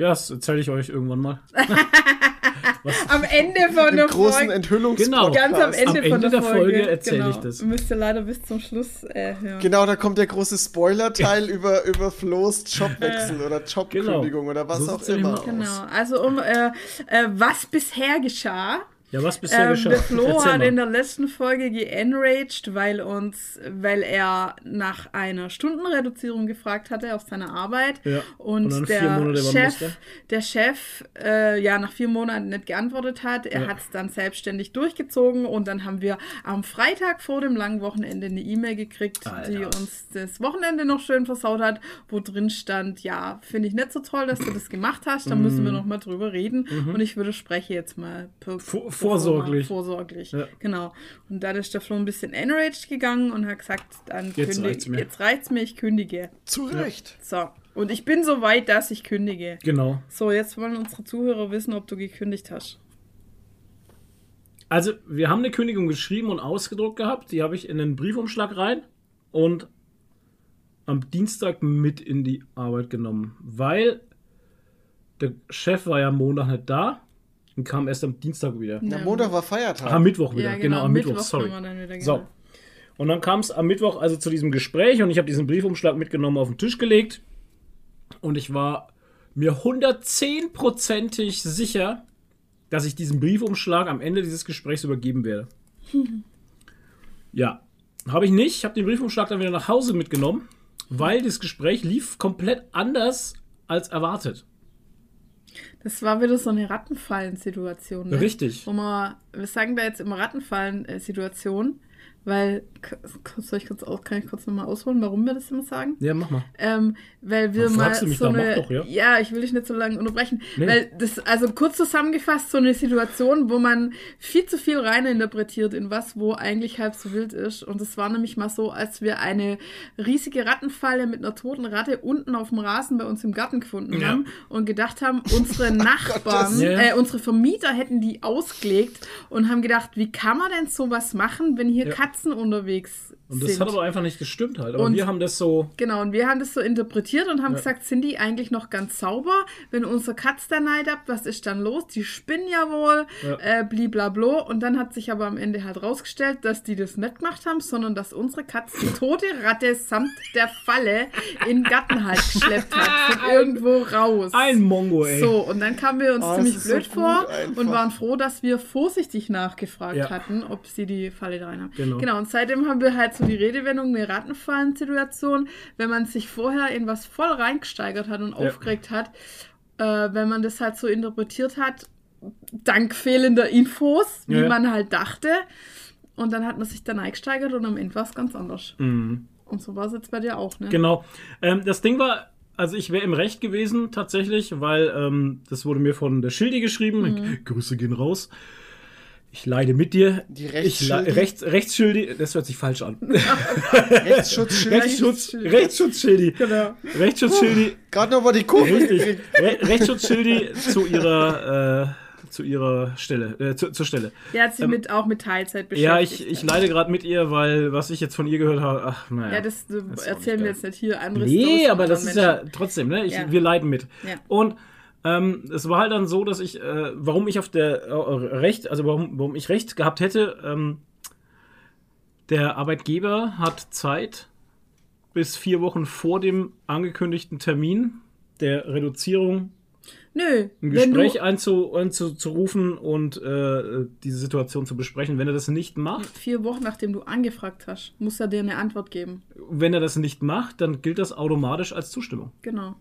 B: Ja, das erzähle ich euch irgendwann mal.
D: Am Ende von der
C: großen
D: Folge.
C: Enthüllungspodcast.
B: Genau.
D: Ganz am Ende,
B: Am
D: von
B: Ende
D: der
B: der
D: Folge,
B: Folge erzähl
D: genau.
B: ich das.
D: Müsst ihr leider bis zum Schluss äh, hören.
C: Genau, da kommt der große Spoiler-Teil über, über Flo's Jobwechsel oder Jobkündigung oder was
B: So
C: auch immer.
D: Genau, also um äh, äh, was bisher geschah.
B: Ja, was bisher
D: Ähm,
B: geschah?
D: der Flo hat in der letzten Folge geenraged, weil uns, weil er nach einer Stundenreduzierung gefragt hatte auf seiner Arbeit
B: Ja,
D: und,
B: und
D: der Chef, der Chef, äh, ja nach vier Monaten nicht geantwortet hat. Er
B: Ja.
D: hat es dann selbstständig durchgezogen und dann haben wir am Freitag vor dem langen Wochenende eine E-Mail gekriegt,
B: Alter.
D: die uns das Wochenende noch schön versaut hat, wo drin stand, ja finde ich nicht so toll, dass du das gemacht hast. Da müssen
B: Mhm.
D: wir noch mal drüber reden und ich würde spreche jetzt mal per,
B: Vor- vorsorglich.
D: vorsorglich.
B: Ja.
D: Genau. Und da ist der Flo ein bisschen enraged gegangen und hat gesagt, dann
B: Jetzt
D: kündige-
B: reicht's mir.
D: jetzt reicht's mir, ich kündige.
C: Zu Recht.
D: So. Und ich bin so weit, dass ich kündige.
B: Genau.
D: So, jetzt wollen unsere Zuhörer wissen, ob du gekündigt hast.
B: Also, wir haben eine Kündigung geschrieben und ausgedruckt gehabt. Die habe ich in einen Briefumschlag rein und am Dienstag mit in die Arbeit genommen, weil der Chef war ja am Montag nicht da und kam erst am Dienstag wieder.
D: Ja.
C: Montag war Feiertag.
B: Ach, am Mittwoch wieder,
D: Ja,
B: genau,
D: genau,
B: am Mittwoch,
D: Mittwoch
B: sorry.
D: wieder,
B: So.
D: genau.
B: Und dann kam es am Mittwoch also zu diesem Gespräch und ich habe diesen Briefumschlag mitgenommen auf den Tisch gelegt und ich war mir 110%ig sicher, dass ich diesen Briefumschlag am Ende dieses Gesprächs übergeben werde. ja, habe ich nicht. Ich habe den Briefumschlag dann wieder nach Hause mitgenommen, weil das Gespräch lief komplett anders als erwartet.
D: Das war wieder so eine Rattenfallen-Situation. Ne?
B: Richtig.
D: Wo man, wir sagen da jetzt immer Rattenfallen-Situation, weil, soll ich kurz aus, kann ich kurz nochmal ausholen, warum wir das immer sagen?
B: Ja, mach mal.
D: Ähm, weil wir mal so
B: da, mach
D: eine,
B: doch, ja.
D: ich will dich nicht so lange unterbrechen,
B: Nee.
D: weil das also kurz zusammengefasst so eine Situation, wo man viel zu viel reininterpretiert in was, wo eigentlich halb so wild ist und es war nämlich mal so, als wir eine riesige Rattenfalle mit einer toten Ratte unten auf dem Rasen bei uns im Garten gefunden
B: Ja.
D: haben und gedacht haben, unsere Nachbarn.
B: Ja.
D: äh, unsere Vermieter hätten die ausgelegt und haben gedacht, wie kann man denn sowas machen, wenn hier
B: Ja.
D: Katzen unterwegs
B: Und das
D: sind?
B: hat aber einfach nicht gestimmt halt. Aber
D: Und-
B: wir haben das so.
D: Genau, und wir haben das so interpretiert und haben
B: Ja.
D: gesagt, sind die eigentlich noch ganz sauber? Wenn unser Katz da neidet, was ist dann los? Die spinnen ja wohl,
B: Ja.
D: äh, bliblablo. Und dann hat sich aber am Ende halt rausgestellt, dass die das nicht gemacht haben, sondern dass unsere Katz die tote Ratte samt der Falle in den Garten halt geschleppt hat. Von irgendwo raus.
B: Ein Mongo, ey.
D: So, und dann kamen wir uns
C: Oh,
D: ziemlich
C: so
D: blöd
C: gut
D: vor
C: einfach.
D: und waren froh, dass wir vorsichtig nachgefragt
B: Ja.
D: hatten, ob sie die Falle da rein haben.
B: Genau.
D: Genau, und seitdem haben wir halt so die Redewendung, eine Rattenfallen-Situation, wenn man sich vorher in was voll reingesteigert hat und
B: Ja.
D: aufgeregt hat, äh, wenn man das halt so interpretiert hat, dank fehlender Infos, wie
B: Ja.
D: man halt dachte. Und dann hat man sich da reingesteigert und am Ende war es ganz anders.
B: Mhm.
D: Und so war es jetzt bei dir auch, ne?
B: Genau. Ähm, das Ding war, also ich wäre im Recht gewesen tatsächlich, weil ähm, das wurde mir von der Schildi geschrieben.
D: Mhm.
B: Grüße gehen raus. Ich leide mit dir.
C: Die Rechtsschildi.
B: Rechts, Rechtsschildi, das hört sich falsch an.
C: Rechtsschutzschild.
B: Rechtsschutz, Rechtsschutzschildi.
D: Genau.
B: Rechtsschutzschildi.
C: Gerade noch mal die Kurve
B: Richtig. Re Rechtsschutzschildi zu ihrer, äh, zu ihrer Stelle, äh, zu, zur Stelle.
D: Der hat sich
B: Ähm,
D: mit, auch mit Teilzeit beschäftigt.
B: Ja, ich, ich leide gerade mit ihr, weil was ich jetzt von ihr gehört habe, ach, naja.
D: Ja, das,
B: Das
D: erzählen wir jetzt nicht hier. Andere
B: Nee, aber das ist
D: anderen
B: ja
D: Menschen.
B: trotzdem, ne? Ich,
D: Ja.
B: Wir leiden mit.
D: Ja.
B: Und ähm, es war halt dann so, dass ich, äh, warum ich auf der äh, Recht, also warum, warum ich Recht gehabt hätte, ähm, der Arbeitgeber hat Zeit bis vier Wochen vor dem angekündigten Termin der Reduzierung
D: Nö,
B: ein Gespräch einzu, einzurufen und äh, diese Situation zu besprechen. Wenn er das nicht macht,
D: vier Wochen nachdem du angefragt hast, muss er dir eine Antwort geben.
B: wenn er das nicht macht, dann gilt das automatisch als Zustimmung.
D: Genau.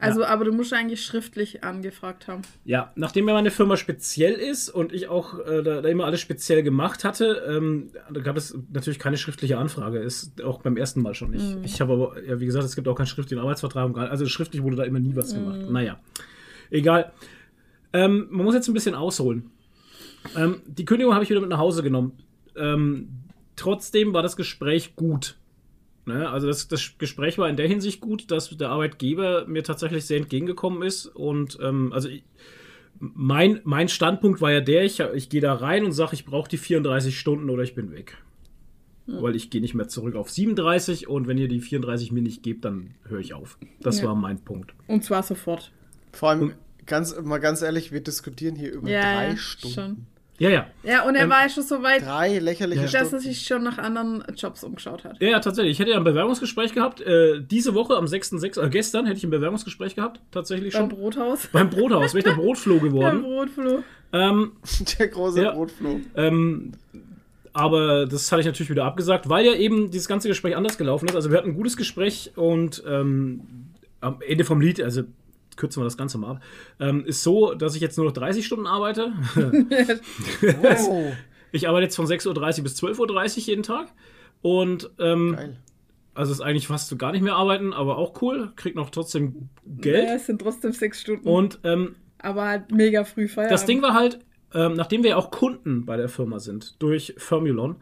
D: Also, aber du musst eigentlich schriftlich angefragt haben.
B: Ja, nachdem ja meine Firma speziell ist und ich auch äh, da, da immer alles speziell gemacht hatte, ähm, da gab es natürlich keine schriftliche Anfrage. Ist auch beim ersten Mal schon nicht. Ich habe aber, ja, wie gesagt, es gibt auch keinen schriftlichen Arbeitsvertrag. Also schriftlich wurde da immer nie was gemacht. Naja, egal. Ähm, man muss jetzt ein bisschen ausholen. Ähm, die Kündigung habe ich wieder mit nach Hause genommen. Ähm, trotzdem war das Gespräch gut. Ne? Also das, das Gespräch war in der Hinsicht gut, dass der Arbeitgeber mir tatsächlich sehr entgegengekommen ist. Und ähm, also ich, mein, mein Standpunkt war ja der, ich, ich gehe da rein und sage, ich brauche die 34 Stunden oder ich bin weg. Weil ich gehe nicht mehr zurück auf 37 und wenn ihr die 34 mir nicht gebt, dann höre ich auf. Das
D: Ja.
B: war mein Punkt.
D: Und zwar sofort.
C: Vor allem, ganz, mal ganz ehrlich, wir diskutieren hier über
D: Ja,
C: drei
D: ja,
C: Stunden.
D: schon.
B: Ja, ja.
D: Ja, und er
B: Ähm,
D: war ja schon so weit,
C: Drei lächerliche
D: dass er
C: Stunden.
D: sich schon nach anderen Jobs umgeschaut hat.
B: Ja, ja, tatsächlich. Ich hätte ja ein Bewerbungsgespräch gehabt. Äh, diese Woche am 6.6., äh, gestern hätte ich ein Bewerbungsgespräch gehabt. Tatsächlich
D: Beim
B: schon.
D: Brothaus.
B: Beim Brothaus. Wäre ich der Brotfloh
D: Der
B: geworden.
D: Brotfloh.
B: Ähm,
C: Der große
B: Ja.
C: Brotfloh.
B: Ähm, aber das hatte ich natürlich wieder abgesagt, weil ja eben dieses ganze Gespräch anders gelaufen ist. Also wir hatten ein gutes Gespräch und ähm, am Ende vom Lied, also kürzen wir das Ganze mal ab, ähm, ist so, dass ich jetzt nur noch 30 Stunden arbeite. Ich arbeite jetzt von 6.30 Uhr bis 12.30 Uhr jeden Tag. Und ähm,
C: geil.
B: also ist eigentlich fast so gar nicht mehr arbeiten, aber auch cool. Krieg noch trotzdem
D: Ja,
B: Geld.
D: es sind trotzdem sechs Stunden.
B: Und ähm,
D: aber halt mega früh Feierabend.
B: Das Ding war halt, ähm, nachdem wir ja auch Kunden bei der Firma sind, durch Firmulon,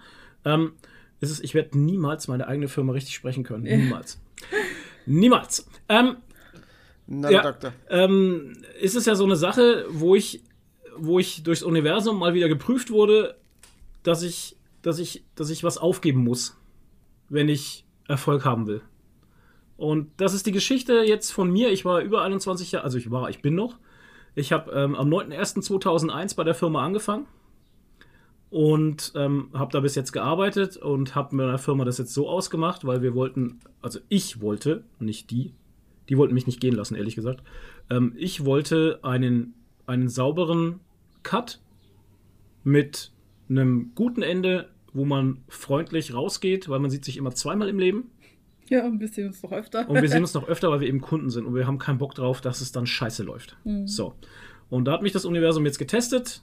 B: ähm, ist es, ich werde niemals meine eigene Firma richtig sprechen können. Niemals. niemals. Ähm,
C: Na,
B: ja.
C: Doktor.
B: ähm, ist es ja so eine Sache, wo ich, wo ich durchs Universum mal wieder geprüft wurde, dass ich, dass ich, dass ich was aufgeben muss, wenn ich Erfolg haben will. Und das ist die Geschichte jetzt von mir. Ich war über 21 Jahre, also ich war, ich bin noch. Ich habe ähm, am 9.01.2001 bei der Firma angefangen und ähm, habe da bis jetzt gearbeitet und habe mit meiner Firma das jetzt so ausgemacht, weil wir wollten, also ich wollte, nicht die, die wollten mich nicht gehen lassen, ehrlich gesagt. Ähm, ich wollte einen, einen sauberen Cut mit einem guten Ende, wo man freundlich rausgeht, weil man sieht sich immer zweimal im Leben.
D: Ja, ein bisschen uns noch öfter.
B: Und wir sehen uns noch öfter, weil wir eben Kunden sind und wir haben keinen Bock drauf, dass es dann scheiße läuft. So. Und da hat mich das Universum jetzt getestet.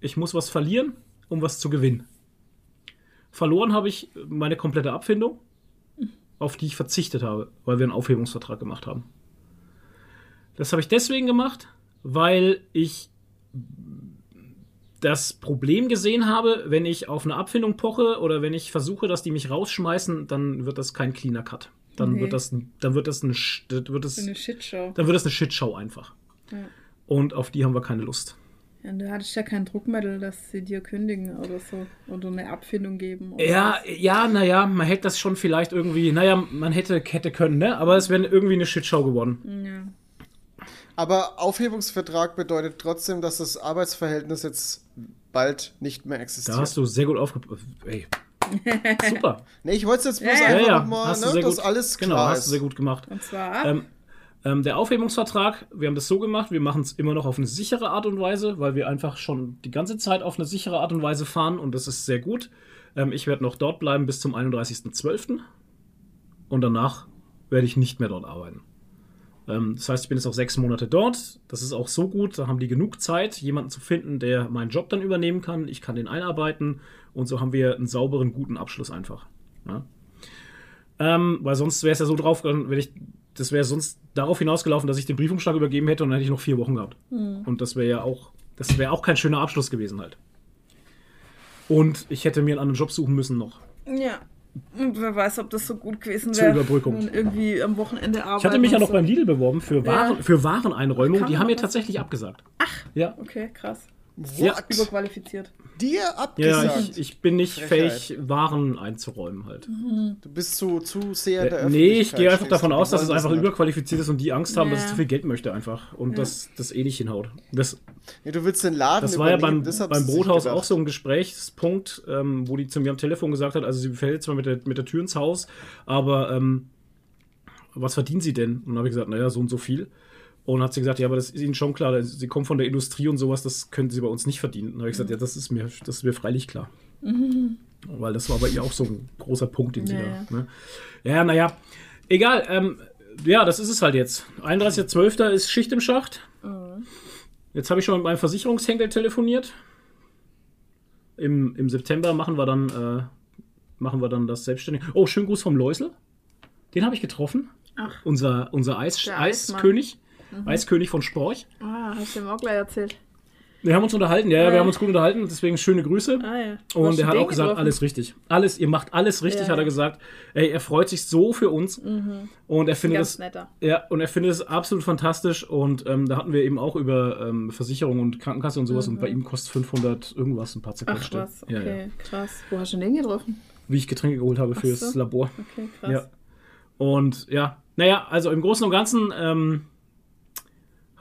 B: Ich muss was verlieren, um was zu gewinnen. Verloren habe ich meine komplette Abfindung, auf die ich verzichtet habe, weil wir einen Aufhebungsvertrag gemacht haben. Das habe ich deswegen gemacht, weil ich das Problem gesehen habe, wenn ich auf eine Abfindung poche oder wenn ich versuche, dass die mich rausschmeißen, dann wird das kein cleaner Cut. Dann
D: Nee.
B: wird das, dann wird das, ein, Sch- das wird das,
D: eine Shitshow.
B: dann wird das eine Shitshow einfach.
D: Ja.
B: Und auf die haben wir keine Lust.
D: Ja, du hattest ja kein Druckmittel, dass sie dir kündigen oder so. Oder eine Abfindung geben. Oder
B: Ja,
D: was.
B: ja, naja, man hätte das schon vielleicht irgendwie, naja, man hätte, hätte können, ne? Aber es wäre irgendwie eine Shitshow geworden.
D: Ja.
C: Aber Aufhebungsvertrag bedeutet trotzdem, dass das Arbeitsverhältnis jetzt bald nicht mehr
B: Da
C: existiert.
B: hast du sehr gut aufgepasst. Ey. Super.
C: nee, ich wollte es jetzt bloß
D: Ja,
C: einfach
B: ja,
C: nochmal,
B: hast du
C: ne, dass
B: gut,
C: alles
B: genau,
C: klar
B: hast
C: ist.
B: du sehr gut gemacht.
D: Und zwar,
B: Ähm, ähm, der Aufhebungsvertrag, wir haben das so gemacht, wir machen es immer noch auf eine sichere Art und Weise, weil wir einfach schon die ganze Zeit auf eine sichere Art und Weise fahren und das ist sehr gut. Ähm, ich werde noch dort bleiben bis zum 31.12. und danach werde ich nicht mehr dort arbeiten. Ähm, das heißt, ich bin jetzt auch sechs Monate dort. Das ist auch so gut, da haben die genug Zeit, jemanden zu finden, der meinen Job dann übernehmen kann. Ich kann den einarbeiten und so haben wir einen sauberen, guten Abschluss einfach. Ja? Ähm, weil sonst wäre es ja so drauf, wenn ich, das wäre sonst darauf hinausgelaufen, dass ich den Briefumschlag übergeben hätte und dann hätte ich noch vier Wochen gehabt. Und das wäre ja auch, das wäre auch kein schöner Abschluss gewesen halt. Und ich hätte mir einen anderen Job suchen müssen noch.
D: ja. Und wer weiß, ob das so gut gewesen
B: Zur
D: wäre.
B: Überbrückung.
D: Und irgendwie am Wochenende arbeiten.
B: Ich hatte mich ja noch
D: so.
B: beim Lidl beworben für, Waren,
D: Ja.
B: für Wareneinräumung. Die haben mir tatsächlich abgesagt. Ja.
D: Okay, krass.
B: Ja.
C: What?
D: Überqualifiziert.
C: Dir
B: Ja,
C: abgesagt.
B: ich, ich bin nicht
C: Frechheit.
B: fähig, Waren einzuräumen halt.
C: du bist zu, zu sehr in der
B: Äh,
C: Öffentlichkeit.
B: nee, ich gehe einfach davon aus, dass es einfach
C: nicht.
B: überqualifiziert ist und die Angst haben, dass
D: Ja.
B: es zu viel Geld möchte einfach. Und dass das eh nicht hinhaut. Das,
C: Nee, du willst den Laden
B: das war ja beim, beim Brothaus auch so ein Gesprächspunkt, ähm, wo die zu mir am Telefon gesagt hat, also sie fällt zwar mit der, mit der Tür ins Haus, aber ähm, was verdienen sie denn? Und dann habe ich gesagt, naja, so und so viel. Und hat sie gesagt, ja, aber das ist ihnen schon klar, sie kommen von der Industrie und sowas, das können sie bei uns nicht verdienen. Und habe ich gesagt,
C: Mhm.
B: ja, das ist mir, das ist mir freilich klar. Weil das war bei ihr auch so ein großer Punkt, den sie
D: Ja,
B: da. Ne? Ja, naja. Egal, ähm, ja, das ist es halt jetzt. 31.12. ist Schicht im Schacht. Jetzt habe ich schon mit meinem Versicherungshenkel telefoniert. Im, Im September machen wir dann, äh, machen wir dann das selbstständig. Oh, schönen Gruß vom Läusel. Den habe ich getroffen.
D: Ach.
B: Unser, unser Eis,
D: Der Eismann.
B: Eiskönig. Von Storch.
D: Ah, hast du ihm auch gleich erzählt.
B: Wir haben uns unterhalten, ja, ja, wir haben uns gut unterhalten, deswegen schöne Grüße.
D: Ah ja.
B: Und er hat auch gesagt,
D: getroffen?
B: alles richtig. Alles, ihr macht alles richtig,
D: Ja,
B: hat er gesagt. Ey, er freut sich so für uns. Und er findet
D: netter.
B: Ja, und er findet es absolut fantastisch. Und ähm, da hatten wir eben auch über ähm, Versicherung und Krankenkasse und sowas. Und bei ihm kostet 500 irgendwas ein paar zerquetschte. ja,
D: okay, krass. Wo hast du den getroffen?
B: Wie ich Getränke geholt habe fürs
D: so.
B: Labor.
D: Okay, krass.
B: Und ja, naja, also im Großen und Ganzen ähm,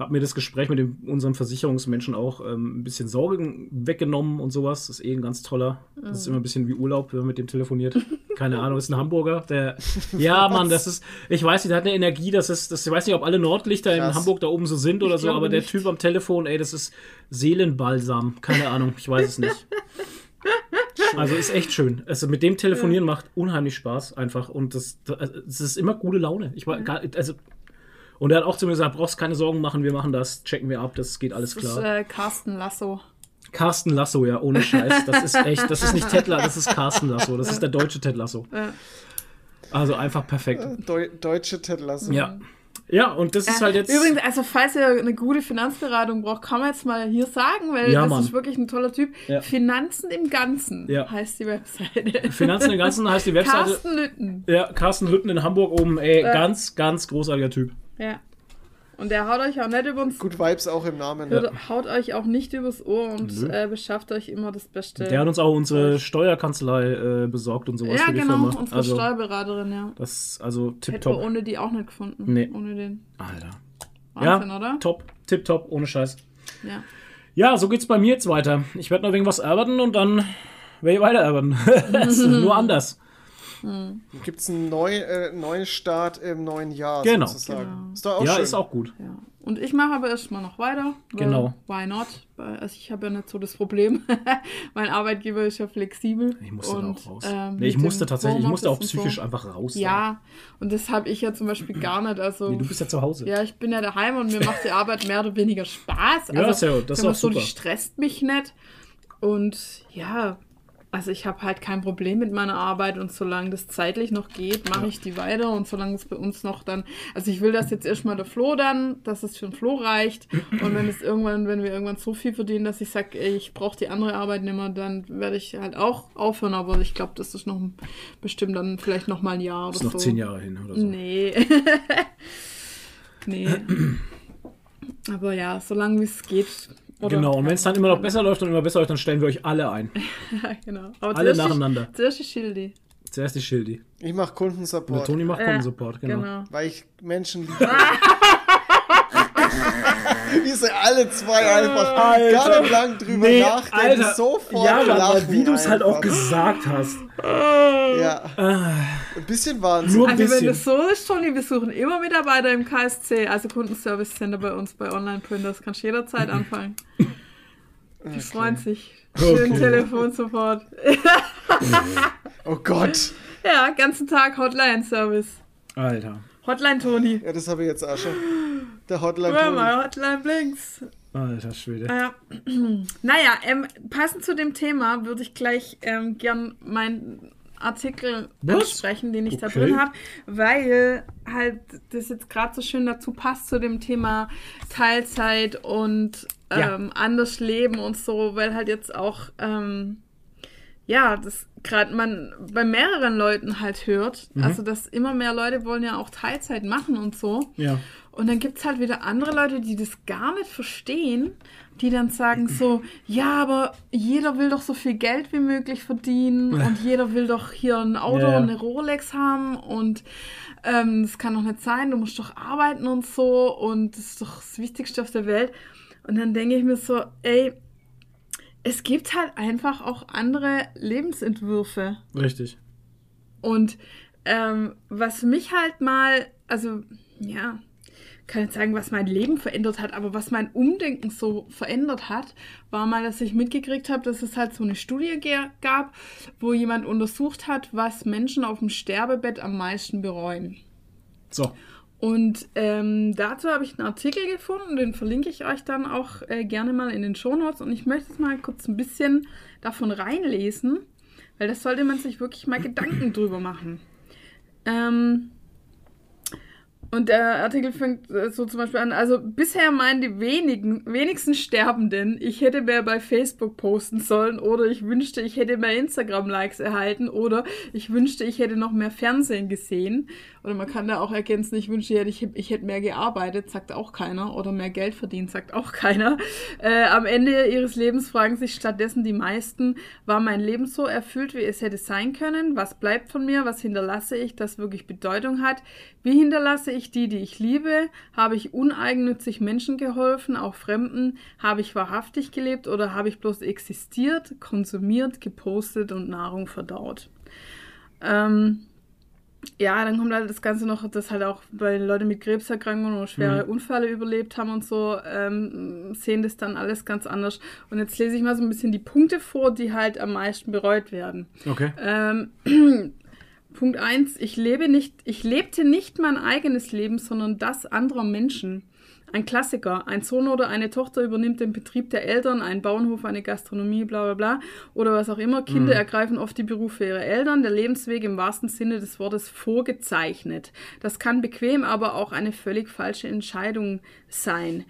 B: hat mir das Gespräch mit dem, unserem Versicherungsmenschen auch ähm, ein bisschen Sorgen weggenommen und sowas. Das ist eh ein ganz toller. Das ist immer ein bisschen wie Urlaub, wenn man mit dem telefoniert. Keine Ahnung, ist ein Hamburger. Der, ja, Mann, das ist, ich weiß nicht, der hat eine Energie, das ist, das, ich weiß nicht, ob alle Nordlichter in
C: Krass.
B: Hamburg da oben so sind oder so,
D: glaube
B: aber der
D: nicht.
B: Typ am Telefon, ey, das ist Seelenbalsam. Keine Ahnung, ich weiß es nicht. Also ist echt schön. Also mit dem Telefonieren macht unheimlich Spaß einfach und das, das ist immer gute Laune. Ich war also und er hat auch zu mir gesagt, brauchst keine Sorgen machen, wir machen das, checken wir ab, das geht alles
D: Das ist
B: klar.
D: äh, Carsten Lasso.
B: Carsten Lasso, ja, ohne Scheiß. Das ist echt, das ist nicht Ted Lasso, das ist Carsten Lasso, das ist der deutsche Ted Lasso. Also einfach perfekt.
C: Deu deutsche Ted Lasso.
B: Ja. Ja, und das ist halt jetzt.
D: Übrigens, also falls ihr eine gute Finanzberatung braucht, kann man jetzt mal hier sagen, weil
B: Ja,
D: das
B: Mann.
D: ist wirklich ein toller Typ.
B: Ja.
D: Finanzen im Ganzen
B: Ja.
D: heißt die Webseite.
B: Finanzen im Ganzen heißt die Webseite.
D: Carsten Lütten.
B: Ja, Carsten Lütten in Hamburg oben, ey,
D: Ja.
B: ganz, ganz großartiger Typ.
D: Ja. Und der haut euch auch nicht übers
C: Gut Vibes auch im Namen.
D: Hört, haut euch auch nicht übers Ohr und äh, beschafft euch immer das Beste.
B: Der hat uns auch unsere Steuerkanzlei äh, besorgt und sowas
D: ja,
B: für die
D: genau,
B: Firma.
D: unsere
B: also,
D: Steuerberaterin, ja.
B: das, also
D: Hätten wir
B: tipptopp.
D: ohne die auch nicht gefunden.
B: Nee.
D: Ohne den.
B: Alter.
D: Wahnsinn,
B: ja,
D: oder?
B: top, tipptopp, ohne Scheiß.
D: Ja.
B: Ja, so geht's bei mir jetzt weiter. Ich werde noch irgendwas arbeiten und dann werde ich weiter arbeiten. Nur anders.
C: Gibt es einen neu, äh, neuen Start im neuen Jahr
B: Genau.
C: sozusagen.
D: Genau.
C: Ist doch auch
B: ja,
C: schön.
B: ist auch gut.
D: Ja. Und ich mache aber erstmal noch weiter.
B: Genau.
D: Why not? Also ich habe ja nicht so das Problem. mein Arbeitgeber ist ja flexibel.
B: Ich musste
D: und,
B: da auch raus.
D: ähm,
B: nee, ich musste tatsächlich, ich musste auch psychisch
D: so.
B: einfach raus.
D: Ja, und das habe ich ja zum Beispiel gar nicht. Also
B: Nee, du bist ja zu Hause.
D: Ja, ich bin ja daheim und mir macht die Arbeit mehr oder weniger Spaß.
B: Ja,
D: Also,
B: ist ja- das ist auch
D: so,
B: super.
D: Die stresst mich nicht. Und ja, also ich habe halt kein Problem mit meiner Arbeit und solange das zeitlich noch geht, mache ich die weiter und solange es bei uns noch dann, also ich will das jetzt erstmal der Flo dann, dass es für den Flo reicht und wenn es irgendwann, wenn wir irgendwann so viel verdienen, dass ich sage, ich brauche die andere Arbeit nicht mehr, dann werde ich halt auch aufhören, aber ich glaube, das ist noch bestimmt dann vielleicht noch mal ein Jahr oder
B: ist noch
D: so.
B: zehn Jahre hin oder so.
D: Nee. nee. Aber ja, solange wie es geht. Oder-
B: Genau, und wenn es dann immer noch besser läuft und immer besser läuft, dann stellen wir euch alle ein.
D: Ja, genau. Aber
B: Alle
D: zuerst die-
B: nacheinander.
D: Zuerst die Schildi.
B: Zuerst die Schildi.
C: Ich mache
B: Und der
C: Kundensupport,
B: Toni macht
D: Ja,
B: Kundensupport, genau.
D: Genau.
C: weil ich Menschen liebe. Wie sie alle zwei einfach
B: Alter.
C: gar nicht lang drüber
B: Nee,
C: nachdenken,
B: Alter.
C: sofort
B: Ja,
C: lachen
B: aber wie du es halt auch gesagt hast.
C: Ja. Ein bisschen Wahnsinn.
B: Nur ein
D: Also wenn das so ist, Toni, wir suchen immer Mitarbeiter im KSC, also Kundenservice Center bei uns bei Online-Printers. Kannst jederzeit anfangen. Die freuen sich. Schönen
B: Okay.
D: Telefonsupport.
C: Oh Gott.
D: Ja, ganzen Tag Hotline-Service.
B: Alter.
D: Hotline Toni.
C: Ja, das habe ich jetzt auch schon. Der Hotline.
D: Hör
C: Toni.
D: mal, Hotline Blinks.
B: Alter Schwede.
D: Ja. naja, ähm, passend zu dem Thema würde ich gleich ähm, gern meinen Artikel
B: Was?
D: ansprechen, den ich da
B: Okay.
D: drin habe, weil halt das jetzt gerade so schön dazu passt zu dem Thema Teilzeit und
B: Ja.
D: ähm, anders leben und so, weil halt jetzt auch ähm, ja, das gerade man bei mehreren Leuten halt hört.
B: Mhm.
D: Also, dass immer mehr Leute wollen ja auch Teilzeit machen und so.
B: Ja.
D: Und dann gibt es halt wieder andere Leute, die das gar nicht verstehen, die dann sagen so, ja, aber jeder will doch so viel Geld wie möglich verdienen und jeder will doch hier ein Auto
B: Ja,
D: und eine Rolex haben und ähm, das kann doch nicht sein, du musst doch arbeiten und so und das ist doch das Wichtigste auf der Welt. Und dann denke ich mir so, ey, es gibt halt einfach auch andere Lebensentwürfe.
B: Richtig.
D: Und ähm, was mich halt mal, also ja, kann jetzt sagen, was mein Leben verändert hat, aber was mein Umdenken so verändert hat, war mal, dass ich mitgekriegt habe, dass es halt so eine Studie gab, wo jemand untersucht hat, was Menschen auf dem Sterbebett am meisten bereuen.
B: So.
D: Und ähm, dazu habe ich einen Artikel gefunden, den verlinke ich euch dann auch äh, gerne mal in den Shownotes. Und ich möchte jetzt mal kurz ein bisschen davon reinlesen, weil das sollte man sich wirklich mal Gedanken drüber machen. Ähm, und der Artikel fängt äh, so zum Beispiel an, also bisher meinen die wenigen, wenigsten Sterbenden, ich hätte mehr bei Facebook posten sollen oder ich wünschte, ich hätte mehr Instagram-Likes erhalten oder ich wünschte, ich hätte noch mehr Fernsehen gesehen. Oder man kann da auch ergänzen, ich wünschte, ich, ich hätte mehr gearbeitet, sagt auch keiner. Oder mehr Geld verdient, sagt auch keiner. Äh, am Ende ihres Lebens fragen sich stattdessen die meisten, war mein Leben so erfüllt, wie es hätte sein können? Was bleibt von mir? Was hinterlasse ich, das wirklich Bedeutung hat? Wie hinterlasse ich die, die ich liebe? Habe ich uneigennützig Menschen geholfen, auch Fremden? Habe ich wahrhaftig gelebt oder habe ich bloß existiert, konsumiert, gepostet und Nahrung verdaut? Ähm, ja, dann kommt halt das Ganze noch, dass halt auch bei Leuten mit Krebserkrankungen oder schwere Unfälle überlebt haben und so, ähm, sehen das dann alles ganz anders. Und jetzt lese ich mal so ein bisschen die Punkte vor, die halt am meisten bereut werden.
B: Okay.
D: Ähm, Punkt 1, ich lebe nicht, ich lebte nicht mein eigenes Leben, sondern das anderer Menschen. Ein Klassiker. Ein Sohn oder eine Tochter übernimmt den Betrieb der Eltern, ein Bauernhof, eine Gastronomie, bla bla bla. Oder was auch immer. Kinder ergreifen oft die Berufe ihrer Eltern. Der Lebensweg im wahrsten Sinne des Wortes vorgezeichnet. Das kann bequem, aber auch eine völlig falsche Entscheidung sein.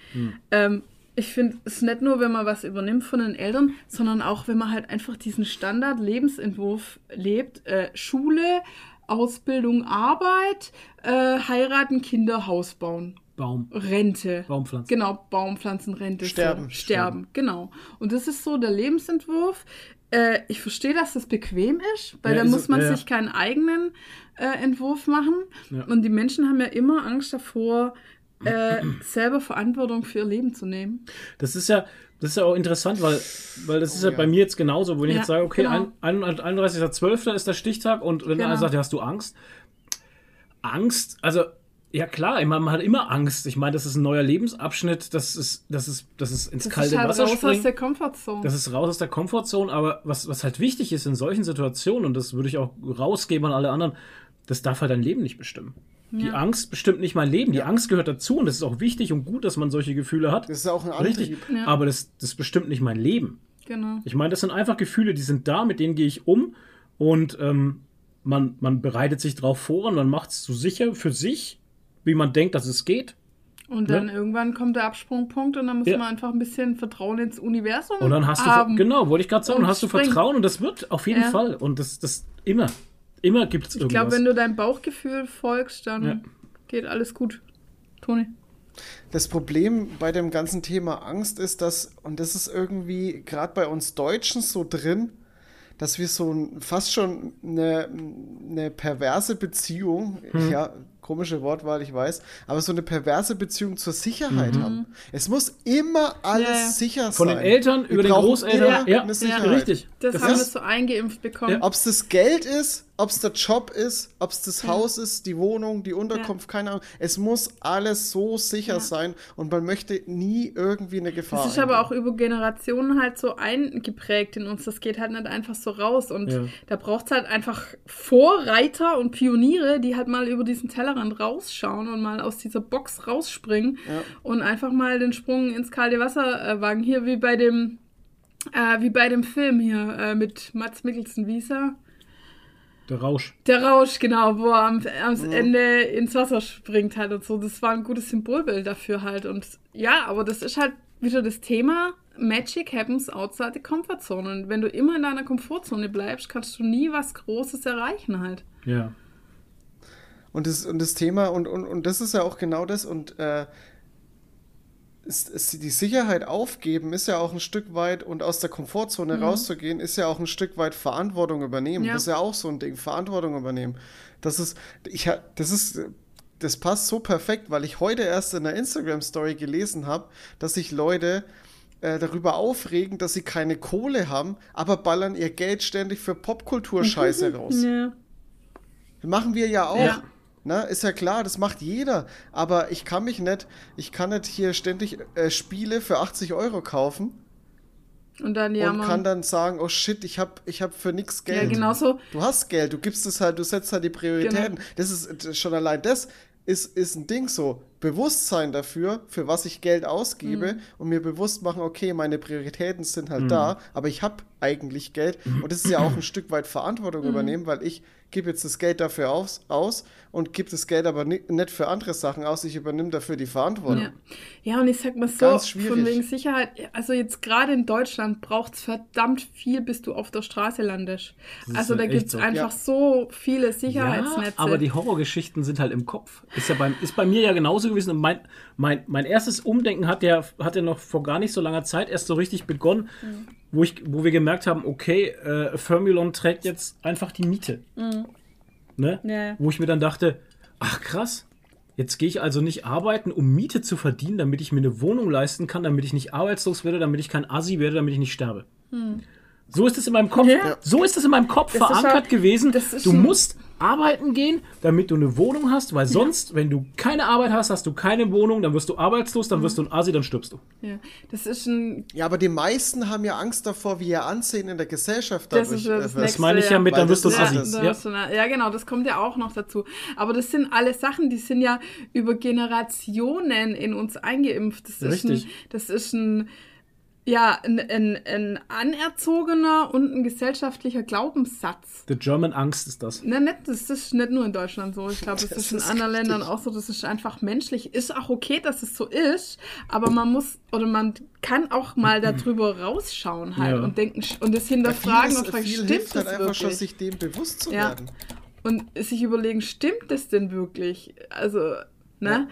D: Ähm, ich finde es nicht nur, wenn man was übernimmt von den Eltern, sondern auch, wenn man halt einfach diesen Standard-Lebensentwurf lebt. Äh, Schule, Ausbildung, Arbeit, äh, heiraten, Kinder, Haus bauen.
B: Baum.
D: Rente.
B: Baumpflanzen.
D: Genau, Baumpflanzen, Rente.
C: Sterben.
D: So, sterben, genau. Und das ist so der Lebensentwurf. Äh, ich verstehe, dass das bequem ist, weil
B: Ja,
D: da
B: ist
D: muss man
B: ja, ja.
D: sich keinen eigenen äh, Entwurf machen.
B: Ja.
D: Und die Menschen haben ja immer Angst davor, äh, selber Verantwortung für ihr Leben zu nehmen.
B: Das ist ja, das ist ja auch interessant, weil, weil das ist ja,
C: ja.
B: bei mir jetzt genauso, wenn ich
D: Ja,
B: jetzt sage, okay,
D: genau.
B: ein- ein- 31.12. ist der Stichtag und wenn
D: Genau.
B: einer sagt, ja, hast du Angst? Angst, also ja klar, ich meine, man hat immer Angst. Ich meine, das ist ein neuer Lebensabschnitt, das ist, das ist, das ist ins
D: Das
B: kalte
D: ist halt
B: Wasser
D: raus aus
B: springen.
D: der Komfortzone.
B: Das ist raus aus der Komfortzone, aber was, was halt wichtig ist in solchen Situationen, und das würde ich auch rausgeben an alle anderen, das darf halt dein Leben nicht bestimmen. Die
D: Ja.
B: Angst bestimmt nicht mein Leben. Die Angst gehört dazu und das ist auch wichtig und gut, dass man solche Gefühle hat.
C: Das ist auch ein
B: Richtig.
C: Antrieb.
D: Ja.
B: Aber das, das bestimmt nicht mein Leben.
D: genau.
B: Ich meine, das sind einfach Gefühle, die sind da, mit denen gehe ich um und ähm, man, man bereitet sich drauf vor und man macht es so sicher für sich, wie man denkt, dass es geht.
D: Und
B: Ja.
D: dann irgendwann kommt der Absprungpunkt und dann muss
B: Ja.
D: man einfach ein bisschen Vertrauen ins Universum
B: Und dann hast du,
D: haben.
B: genau, wollte ich gerade sagen,
D: Und
B: hast du
D: springen.
B: Vertrauen und das wird auf jeden
D: Ja.
B: Fall. Und das, das immer, immer gibt es
D: Ich
B: irgendwas.
D: glaube, wenn du deinem Bauchgefühl folgst, dann
B: Ja.
D: geht alles gut. Toni.
C: Das Problem bei dem ganzen Thema Angst ist, dass, und das ist irgendwie gerade bei uns Deutschen so drin, dass wir so ein, fast schon eine, eine perverse Beziehung,
B: Mhm.
C: ja, komische Wortwahl, ich weiß, aber so eine perverse Beziehung zur Sicherheit haben. Es muss immer alles
D: Ja, ja.
C: sicher
B: Mhm. Von
C: sein.
B: den Eltern
C: Wir
B: über den Großeltern. Ja, ja, richtig.
D: Das,
B: Das
D: haben wir so eingeimpft bekommen.
C: Ob es das Geld ist, ob es der Job ist, ob es das Haus ist, die Wohnung, die Unterkunft, keine Ahnung. Es muss alles so sicher
D: Ja.
C: sein und man möchte nie irgendwie eine Gefahr.
D: Das ist aber
C: eingehen.
D: auch über Generationen halt so eingeprägt in uns. Das geht halt nicht einfach so raus. Und
B: Ja.
D: da braucht es halt einfach Vorreiter und Pioniere, die halt mal über diesen Tellerrand rausschauen und mal aus dieser Box rausspringen
C: Ja.
D: und einfach mal den Sprung ins kalte Wasser äh, wagen. Hier wie bei dem, äh, wie bei dem Film hier äh, mit Mats Mikkelsen, wie hieß er?
B: Der Rausch.
D: Der Rausch, genau, wo er am, am. Ende ins Wasser springt halt und so. Das war ein gutes Symbolbild dafür halt. Und ja, aber das ist halt wieder das Thema Magic happens outside the comfort zone. Und wenn du immer in deiner Komfortzone bleibst, kannst du nie was Großes erreichen halt.
B: Ja.
C: Und das, und das Thema, und, und, und das ist ja auch genau das, und äh, ist, ist die Sicherheit aufgeben ist ja auch ein Stück weit und aus der Komfortzone
D: Mhm.
C: rauszugehen, ist ja auch ein Stück weit Verantwortung übernehmen.
D: Ja.
C: Das ist ja auch so ein Ding, Verantwortung übernehmen. Das ist, ich, das ist, das passt so perfekt, weil ich heute erst in der Instagram-Story gelesen habe, dass sich Leute äh, darüber aufregen, dass sie keine Kohle haben, aber ballern ihr Geld ständig für Popkultur-Scheiße raus.
D: Ja.
C: Machen wir ja auch.
D: Ja.
C: Na, ist ja klar, das macht jeder. Aber ich kann mich nicht, ich kann nicht hier ständig äh, Spiele für 80 Euro kaufen
D: Und dann
C: und
D: jammern.
C: kann dann sagen, oh shit, ich hab, ich hab für nichts Geld.
D: ja, genauso.
C: Du hast Geld, du gibst es halt, du setzt halt die Prioritäten.
D: Genau.
C: Das ist schon allein das ist, ist ein Ding so. Bewusstsein dafür, für was ich Geld ausgebe
D: Mhm.
C: und mir bewusst machen, okay, meine Prioritäten sind halt da, aber ich habe eigentlich Geld und das ist ja auch ein Stück weit
D: Mhm.
C: Verantwortung übernehmen, weil ich gebe jetzt das Geld dafür aus, aus und gebe das Geld aber ni nicht für andere Sachen aus, ich übernehme dafür die Verantwortung.
D: Ja. ja, und ich sag mal so, von wegen Sicherheit, also jetzt gerade in Deutschland braucht es verdammt viel, bis du auf der Straße landest.
B: Das
D: Also da gibt es
B: so.
D: einfach
C: Ja.
D: so viele Sicherheitsnetze.
B: Ja, aber die Horrorgeschichten sind halt im Kopf. Ist ja beim, ist bei mir ja genauso gewesen. Und mein, mein, mein erstes Umdenken hat ja, hat ja noch vor gar nicht so langer Zeit erst so richtig begonnen, wo, ich, wo wir gemerkt haben, okay, äh, Firmulon trägt jetzt einfach die Miete. Ne?
D: Ja.
B: Wo ich mir dann dachte, ach krass, jetzt gehe ich also nicht arbeiten, um Miete zu verdienen, damit ich mir eine Wohnung leisten kann, damit ich nicht arbeitslos werde, damit ich kein Assi werde, damit ich nicht sterbe. So ist es in meinem Kopf.
D: Ja.
B: So ist es in meinem Kopf
D: Das ist
B: verankert
D: ja-
B: gewesen.
D: das ist
B: Du musst arbeiten gehen, damit du eine Wohnung hast, weil sonst, wenn du keine Arbeit hast, hast du keine Wohnung, dann wirst du arbeitslos, dann wirst du ein Asi, dann stirbst du.
D: ja, das ist ein.
C: Ja, aber die meisten haben ja Angst davor, wie ihr Ansehen in der Gesellschaft
D: Das
C: dadurch
D: ist ja das
C: äh.
B: Das meine ich ja mit, dann wirst du
C: das
B: ein
C: ist
B: Assi.
C: das.
D: da
B: Ja.
D: eine- ja, genau, das kommt ja auch noch dazu. Aber das sind alle Sachen, die sind ja über Generationen in uns eingeimpft. Das ist
B: Richtig.
D: ein, das ist ein, ja, ein, ein, ein anerzogener und ein gesellschaftlicher Glaubenssatz.
B: The German Angst ist das.
D: Na, nicht, das ist nicht nur in Deutschland so. Ich glaube, das,
C: Das
D: ist in
C: ist
D: anderen
C: richtig.
D: Ländern auch so. Das ist einfach menschlich. Ist auch okay, dass es so ist, aber man muss oder man kann auch mal darüber rausschauen halt
B: Ja.
D: und denken und das
C: Ja,
D: hinterfragen
C: vieles-
D: und fragen, stimmt
C: hilft halt
D: das
C: einfach schon,
D: wirklich?
C: sich dem bewusst zu
D: Ja.
C: werden.
D: und sich überlegen, stimmt das denn wirklich? Also, ne?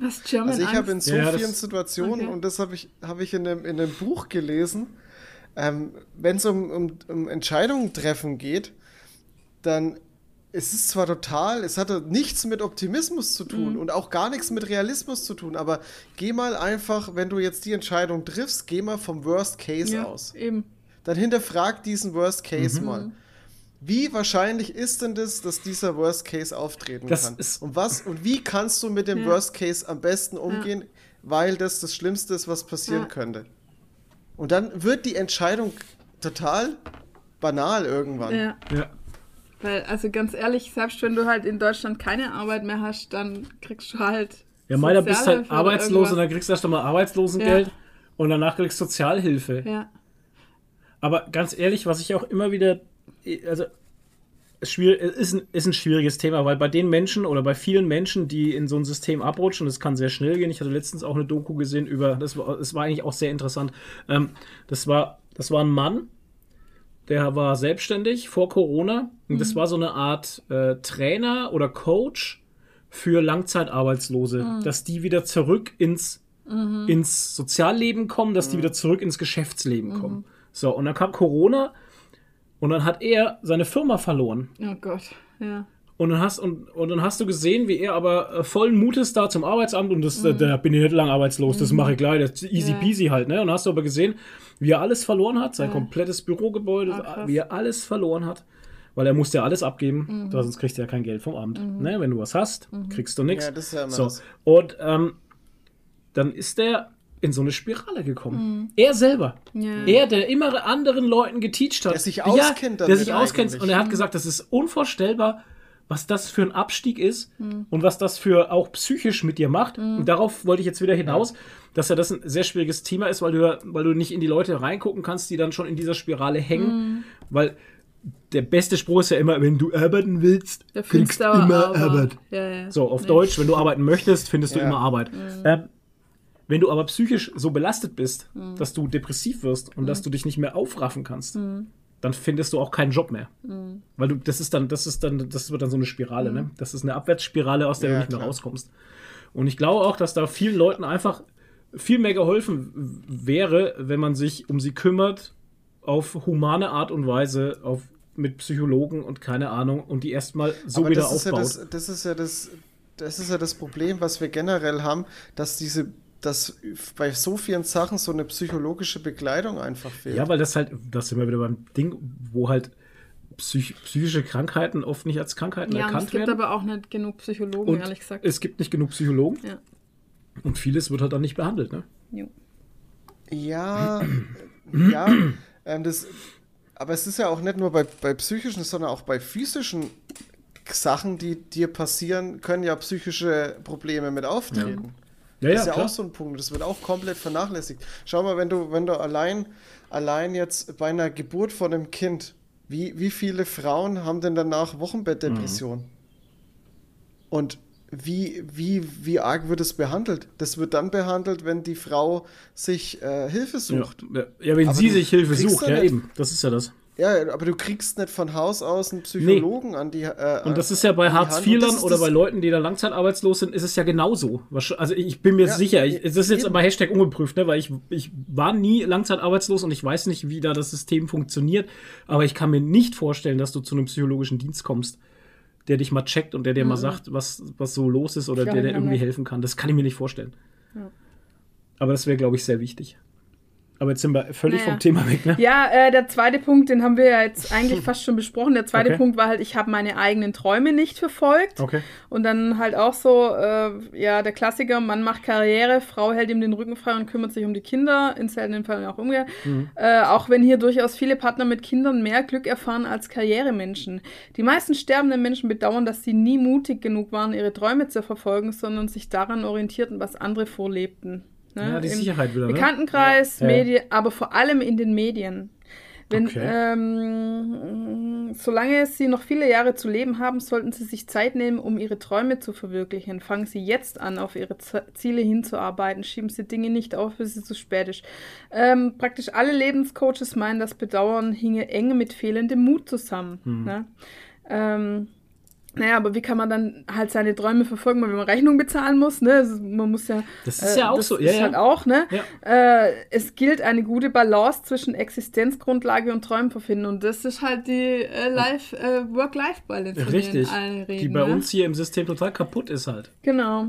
D: Was German
C: Also ich habe in so
B: Ja, das-
C: vielen Situationen,
D: Okay.
C: und das habe ich, hab ich in, einem, in einem Buch gelesen, ähm, wenn es um, um, um Entscheidungen treffen geht, dann es ist zwar total, es hatte nichts mit Optimismus zu tun
D: Mhm.
C: und auch gar nichts mit Realismus zu tun, aber geh mal einfach, wenn du jetzt die Entscheidung triffst, geh mal vom Worst Case
D: ja,
C: aus.
D: eben.
C: Dann hinterfrag diesen Worst
B: Mhm.
C: Case mal. Wie wahrscheinlich ist denn das, dass dieser Worst Case auftreten
B: Das
C: kann?
B: ist-
C: und was und wie kannst du mit dem
D: Ja.
C: Worst Case am besten umgehen, weil das das Schlimmste ist, was passieren
D: Ja.
C: könnte? Und dann wird die Entscheidung total banal irgendwann.
D: Ja.
B: Ja.
D: Weil, also ganz ehrlich, selbst wenn du halt in Deutschland keine Arbeit mehr hast, dann kriegst du halt.
B: Ja, meiner bist halt arbeitslos und dann kriegst du erst einmal Arbeitslosengeld
D: Ja.
B: und danach kriegst du Sozialhilfe.
D: Ja.
B: Aber ganz ehrlich, was ich auch immer wieder, also es ist, ein, ist ein schwieriges Thema, weil bei den Menschen oder bei vielen Menschen, die in so ein System abrutschen, das kann sehr schnell gehen. Ich hatte letztens auch eine Doku gesehen über, das war, das war eigentlich auch sehr interessant. Ähm, das war, das war ein Mann, der war selbstständig vor Corona. Und das war so eine Art äh, Trainer oder Coach für Langzeitarbeitslose, dass die wieder zurück ins, ins Sozialleben kommen, dass die wieder zurück ins Geschäftsleben kommen. So, und dann kam Corona und dann hat er seine Firma verloren.
D: Oh Gott. Ja.
B: Und dann hast, und, und dann hast du gesehen, wie er aber äh, vollen Mutes da zum Arbeitsamt und das, äh, da bin ich nicht lang arbeitslos, das mache ich gleich, das ist easy
D: Ja.
B: peasy halt, ne? Und dann hast du aber gesehen, wie er alles verloren hat, sein
D: Ja.
B: komplettes Bürogebäude,
D: krass.
B: wie er alles verloren hat. Weil er musste ja alles abgeben,
D: Mhm.
B: sonst kriegst du ja kein Geld vom Amt. Ne? Wenn du was hast, kriegst du nichts.
C: Ja, das ist ja immer
B: so.
C: das.
B: Und ähm, dann ist er in so eine Spirale gekommen. Er selber.
D: Mhm. Ja.
B: Er, der immer anderen Leuten geteacht hat.
C: Der sich
B: ja,
C: auskennt
B: Der
C: damit
B: sich auskennt.
C: eigentlich.
B: Und er hat gesagt, das ist unvorstellbar, was das für ein Abstieg ist
D: Mhm.
B: und was das für auch psychisch mit dir macht. Und darauf wollte ich jetzt wieder hinaus, dass ja das ein sehr schwieriges Thema ist, weil du, ja- weil du nicht in die Leute reingucken kannst, die dann schon in dieser Spirale hängen.
D: Mhm.
B: Weil der beste Spruch ist ja immer, wenn du arbeiten willst,
D: Da
B: kriegst
D: findest
B: du immer
D: aber-
B: Arbeit.
D: Ja, ja.
B: So, auf
D: Nee.
B: Deutsch, wenn du arbeiten möchtest, findest du
C: Ja.
B: immer Arbeit. Ähm, Wenn du aber psychisch so belastet bist,
D: Mhm.
B: dass du depressiv wirst und dass du dich nicht mehr aufraffen kannst, dann findest du auch keinen Job mehr.
D: Mhm.
B: Weil du, das ist dann, das ist dann, das wird dann so eine Spirale, ne? Das ist eine Abwärtsspirale, aus der
C: Ja,
B: du nicht mehr
C: klar.
B: rauskommst. Und ich glaube auch, dass da vielen Leuten einfach viel mehr geholfen wäre, wenn man sich um sie kümmert, auf humane Art und Weise, auf, mit Psychologen und keine Ahnung, und die erstmal so
C: Aber
B: wieder
C: das ist, ja
B: aufbaut.
C: das, das ist ja das, das ist ja das Problem, was wir generell haben, dass diese, dass bei so vielen Sachen so eine psychologische Begleitung einfach fehlt.
B: Ja, weil das halt, das sind wir wieder beim Ding, wo halt psych psychische Krankheiten oft nicht als Krankheiten
D: Ja, und es
B: erkannt
D: gibt
B: werden.
D: aber auch nicht genug Psychologen,
B: Und
D: ehrlich gesagt.
B: es gibt nicht genug Psychologen
D: Ja.
B: und vieles wird halt dann nicht behandelt. Ne?
D: Jo.
C: Ja, ja, ähm, das, aber es ist ja auch nicht nur bei, bei psychischen, sondern auch bei physischen Sachen, die dir passieren, können ja psychische Probleme mit auftreten.
B: Ja,
C: das
B: ja,
C: ist ja
B: klar.
C: auch so ein Punkt, das wird auch komplett vernachlässigt. Schau mal, wenn du, wenn du allein, allein jetzt bei einer Geburt von einem Kind, wie, wie viele Frauen haben denn danach Wochenbettdepression?
B: Mhm.
C: Und wie, wie, wie arg wird es behandelt? Das wird dann behandelt, wenn die Frau sich äh, Hilfe sucht.
B: Ja, ja, wenn
C: Aber
B: sie sich Hilfe sucht, ja
C: nicht-
B: eben. Das ist ja das.
C: Ja, aber du kriegst nicht von Haus aus einen Psychologen an die äh,
B: Und das ist ja bei Hartz IVlern oder bei Leuten, die da langzeitarbeitslos sind, ist es ja genauso. Also ich bin mir
C: Ja,
B: sicher, ich, das ist jetzt
C: eben.
B: aber Hashtag ungeprüft, ne? weil ich, ich war nie langzeitarbeitslos und ich weiß nicht, wie da das System funktioniert. Aber ich kann mir nicht vorstellen, dass du zu einem psychologischen Dienst kommst, der dich mal checkt und der dir mal sagt, was, was so los ist oder
D: Ich
B: der dir irgendwie helfen kann. Das kann ich mir nicht vorstellen. Aber das wäre, glaube ich, sehr wichtig. Aber jetzt sind wir völlig
D: Naja.
B: vom Thema weg, ne?
D: Ja, äh, der zweite Punkt, den haben wir ja jetzt eigentlich fast schon besprochen. Der zweite
B: Okay.
D: Punkt war halt, ich habe meine eigenen Träume nicht verfolgt.
B: Okay.
D: Und dann halt auch so, äh, ja, der Klassiker, Mann macht Karriere, Frau hält ihm den Rücken frei und kümmert sich um die Kinder, in seltenen Fällen auch umgekehrt. Äh, auch wenn hier durchaus viele Partner mit Kindern mehr Glück erfahren als Karrieremenschen. Die meisten sterbenden Menschen bedauern, dass sie nie mutig genug waren, ihre Träume zu verfolgen, sondern sich daran orientierten, was andere vorlebten. Ne?
B: Ja, die
D: Im
B: Sicherheit wieder, ne?
D: Bekanntenkreis.
B: Ja.
D: Medien, aber vor allem in den Medien. Wenn,
B: Okay.
D: ähm, solange sie noch viele Jahre zu leben haben, sollten sie sich Zeit nehmen, um ihre Träume zu verwirklichen. Fangen sie jetzt an, auf ihre Z Ziele hinzuarbeiten. Schieben sie Dinge nicht auf, bis es zu spät ist. Ähm, praktisch alle Lebenscoaches meinen, das Bedauern hinge eng mit fehlendem Mut zusammen.
B: Hm.
D: Ne? Ähm, naja, aber wie kann man dann halt seine Träume verfolgen, wenn man Rechnung bezahlen muss? Ne? Also man muss ja.
B: Das ist ja auch so, ja,
D: Ist
B: ja.
D: halt auch, ne?
B: Ja.
D: Äh, es gilt eine gute Balance zwischen Existenzgrundlage und Träumen zu finden. Und das ist halt die äh, Life, äh, Work-Life-Balance,
B: Richtig.
D: alle reden.
B: Die bei
D: ne?
B: uns hier im System total kaputt ist halt.
D: Genau.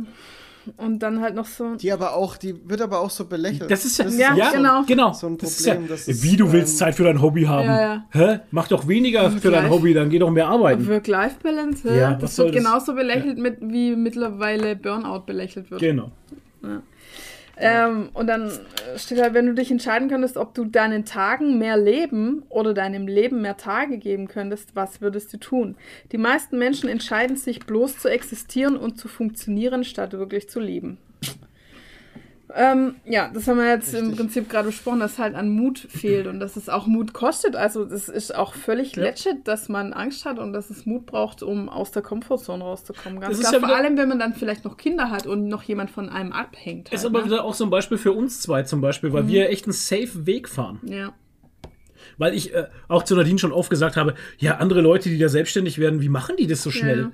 D: Und dann halt noch so.
C: Die aber auch, die wird aber auch so belächelt.
B: Das ist ja,
D: Ja,
B: ja
D: genau.
B: genau.
C: So ein
B: Das ist
C: Problem,
B: ja,
C: das ist,
B: wie du willst
C: ähm,
B: Zeit für dein Hobby haben.
D: Ja, ja.
B: Hä? Mach doch weniger für dein Hobby, dann geh doch mehr arbeiten.
D: Work-Life-Balance,
B: Ja,
D: ja, das wird
B: das?
D: genauso belächelt, mit, wie mittlerweile Burnout belächelt wird.
B: Genau.
D: Ähm, und dann äh, steht halt, wenn du dich entscheiden könntest, ob du deinen Tagen mehr Leben oder deinem Leben mehr Tage geben könntest, was würdest du tun? Die meisten Menschen entscheiden sich bloß zu existieren und zu funktionieren, statt wirklich zu leben. Ähm, ja, das haben wir jetzt im
C: Richtig.
D: Prinzip gerade besprochen, dass halt an Mut fehlt und dass es auch Mut kostet. Also das ist auch völlig
B: Ja.
D: legit, dass man Angst hat und dass es Mut braucht, um aus der Komfortzone rauszukommen. Ganz
B: Das ist
D: klar,
B: ja
D: vor allem, wenn man dann vielleicht noch Kinder hat und noch jemand von einem abhängt.
B: Ist
D: halt,
B: aber
D: ne?
B: wieder auch so ein Beispiel für uns zwei zum Beispiel,
D: Mhm.
B: weil wir echt einen safe Weg fahren.
D: Ja.
B: Weil ich äh, auch zu Nadine schon oft gesagt habe, ja, andere Leute, die da selbstständig werden, wie machen die das so schnell?
D: Ja.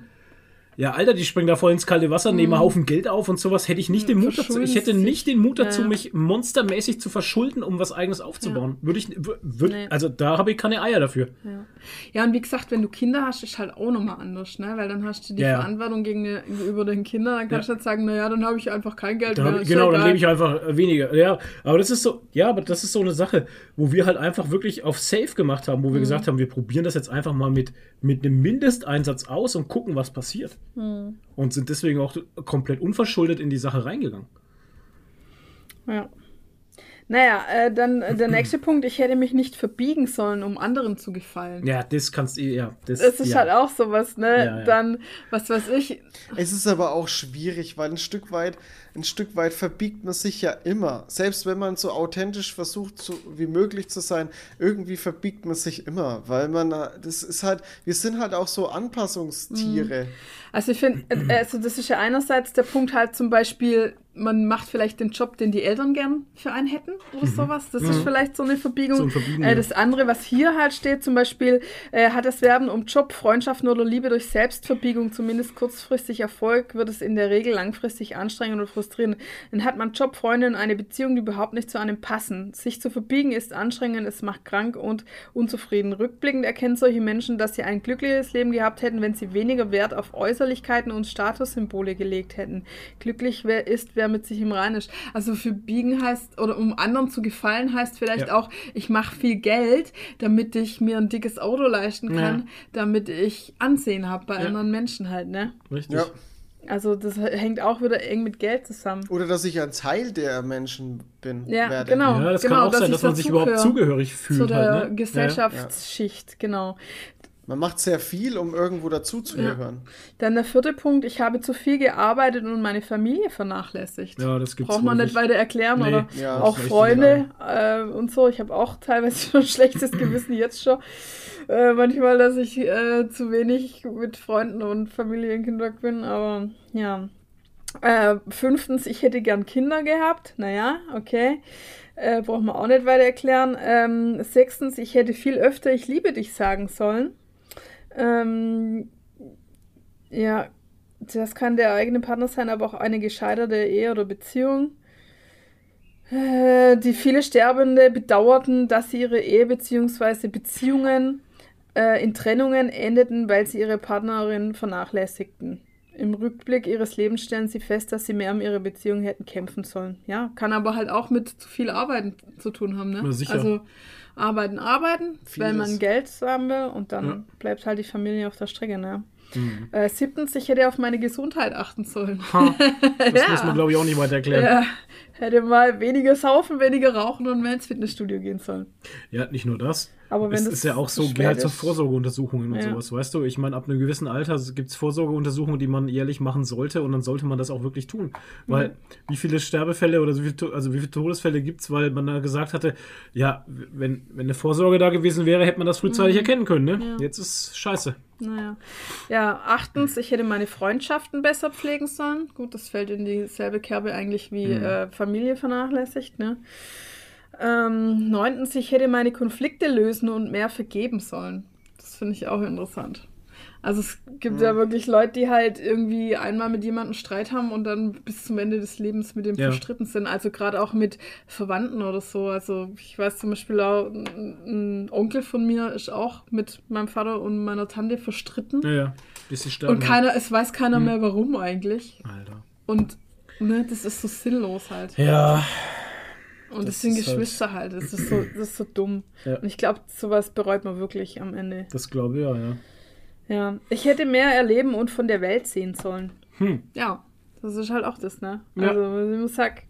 B: Ja, Alter, die springen da voll ins kalte Wasser, nehmen einen Haufen Geld auf und sowas. Hätte ich nicht den Mut dazu. Ich hätte nicht den Mut dazu,
D: Ja, ja.
B: mich monstermäßig zu verschulden, um was eigenes aufzubauen. Würde ich, wür- würd,
D: Nee.
B: also da habe ich keine Eier dafür.
D: Ja. ja, und wie gesagt, wenn du Kinder hast, ist halt auch nochmal anders, ne? Weil dann hast du die
B: Ja, ja.
D: Verantwortung gegenüber den Kindern, dann kannst
B: Ja.
D: du halt sagen, naja, dann habe ich einfach kein Geld mehr.
B: genau,
D: ja
B: dann lebe ich einfach äh, weniger. Ja, aber das ist so, ja, aber das ist so eine Sache, wo wir halt einfach wirklich auf Safe gemacht haben, wo
D: Mhm.
B: wir gesagt haben, wir probieren das jetzt einfach mal mit, mit einem Mindesteinsatz aus und gucken, was passiert.
D: Mhm.
B: Und sind deswegen auch komplett unverschuldet in die Sache reingegangen.
D: Ja. Naja, äh, dann äh, der nächste Punkt, ich hätte mich nicht verbiegen sollen, um anderen zu gefallen.
B: Ja, das kannst du, ja. Das,
D: Das ist
B: ja.
D: halt auch sowas, ne?
B: Ja, ja.
D: Dann, was weiß ich,
C: Es ist aber auch schwierig, weil ein Stück weit ein Stück weit verbiegt man sich ja immer. Selbst wenn man so authentisch versucht, so wie möglich zu sein, irgendwie verbiegt man sich immer, weil man, äh, das ist halt, wir sind halt auch so Anpassungstiere.
D: Also ich finde, äh, also das ist ja einerseits der Punkt halt zum Beispiel, man macht vielleicht den Job, den die Eltern gern für einen hätten oder sowas. Das ist vielleicht so eine Verbiegung.
B: So ein
D: äh, das andere, was hier halt steht, zum Beispiel, äh, hat das Werben um Job, Freundschaften oder Liebe durch Selbstverbiegung zumindest kurzfristig Erfolg, wird es in der Regel langfristig anstrengend und frustrierend. Dann hat man Job, Freunde und eine Beziehung, die überhaupt nicht zu einem passen. Sich zu verbiegen ist anstrengend, es macht krank und unzufrieden. Rückblickend erkennen solche Menschen, dass sie ein glückliches Leben gehabt hätten, wenn sie weniger Wert auf Äußerlichkeiten und Statussymbole gelegt hätten. Glücklich wer ist, wer mit sich im Reinen ist. Also für biegen heißt, oder um anderen zu gefallen, heißt vielleicht
B: Ja.
D: auch, ich mache viel Geld, damit ich mir ein dickes Auto leisten kann,
B: Ja.
D: damit ich Ansehen habe bei
B: Ja.
D: anderen Menschen halt, ne?
B: Richtig.
C: Ja.
D: Also das hängt auch wieder eng mit Geld zusammen.
C: Oder dass ich ein Teil der Menschen bin.
D: Ja,
C: werde.
D: genau.
B: Ja, das
D: genau,
B: kann auch
D: dass
B: sein, dass man sich überhaupt zugehörig fühlt.
D: Zu der
B: halt, ne? Ja, ja.
D: Gesellschaftsschicht, genau.
C: Man macht sehr viel, um irgendwo dazuzugehören.
D: Dann der vierte Punkt, ich habe zu viel gearbeitet und meine Familie vernachlässigt.
B: Ja, das gibt's
D: Braucht man nicht weiter erklären
B: Nee.
D: oder
C: Ja,
D: auch Freunde äh, und so. Ich habe auch teilweise schon ein schlechtes Gewissen jetzt schon. Äh, manchmal, dass ich äh, zu wenig mit Freunden und Familie in Kontakt bin, aber ja. Äh, fünftens, ich hätte gern Kinder gehabt. Naja, okay. Äh, braucht man auch nicht weiter erklären. Ähm, sechstens, ich hätte viel öfter Ich liebe dich sagen sollen. Ähm, ja, das kann der eigene Partner sein, aber auch eine gescheiterte Ehe oder Beziehung. Äh, die viele Sterbende bedauerten, dass sie ihre Ehe bzw. Beziehungen äh, in Trennungen endeten, weil sie ihre Partnerin vernachlässigten. Im Rückblick ihres Lebens stellen sie fest, dass sie mehr um ihre Beziehung hätten kämpfen sollen. Ja, kann aber halt auch mit zu viel Arbeiten zu tun haben, ne?
B: Na, sicher.
D: Also arbeiten, arbeiten, weil man
C: Vieles.
D: Geld haben will und dann
B: Ja.
D: bleibt halt die Familie auf der Strecke, ne?
B: Mhm.
D: Äh, siebtens, ich hätte auf meine Gesundheit achten sollen.
B: Ha, das
D: Ja.
B: muss man, glaube ich, auch nicht weiter erklären.
D: Ja, hätte mal weniger saufen, weniger rauchen und mehr ins Fitnessstudio gehen sollen.
B: Ja, nicht nur das.
D: Aber wenn
B: es
D: das
B: ist ja auch so, geh halt zur Vorsorgeuntersuchungen und
D: Ja.
B: sowas, weißt du? Ich meine, ab einem gewissen Alter gibt es Vorsorgeuntersuchungen, die man jährlich machen sollte und dann sollte man das auch wirklich tun. Weil
D: Mhm.
B: wie viele Sterbefälle oder so viel, To- also wie viele Todesfälle gibt es, weil man da gesagt hatte, ja, wenn, wenn eine Vorsorge da gewesen wäre, hätte man das frühzeitig erkennen können, ne?
D: Mhm. Ja.
B: Jetzt ist scheiße.
D: Naja. Ja, achtens, ich hätte meine Freundschaften besser pflegen sollen. Gut, das fällt in dieselbe Kerbe eigentlich wie
B: Mhm.
D: äh, Familie vernachlässigt, ne? Ähm, neuntens, ich hätte meine Konflikte lösen und mehr vergeben sollen. Das finde ich auch interessant. Also es gibt ja wirklich Leute, die halt irgendwie einmal mit jemandem Streit haben und dann bis zum Ende des Lebens mit dem
B: Ja.
D: verstritten sind. Also gerade auch mit Verwandten oder so. Also ich weiß zum Beispiel auch, ein Onkel von mir ist auch mit meinem Vater und meiner Tante verstritten.
B: Ja, ja. Bis sie sterben.
D: Und keiner, es weiß keiner mehr warum eigentlich.
B: Alter.
D: Und ne, das ist so sinnlos halt.
B: Ja.
D: Und das,
B: das
D: sind
B: halt-
D: Geschwister halt. Das ist so, das ist so dumm.
B: Ja.
D: Und ich glaube, sowas bereut man wirklich am Ende.
B: Das glaube ich ja, ja.
D: Ja. Ich hätte mehr erleben und von der Welt sehen sollen.
B: Hm.
D: Ja, das ist halt auch das, ne?
B: Ja.
D: Also, wie man sagt,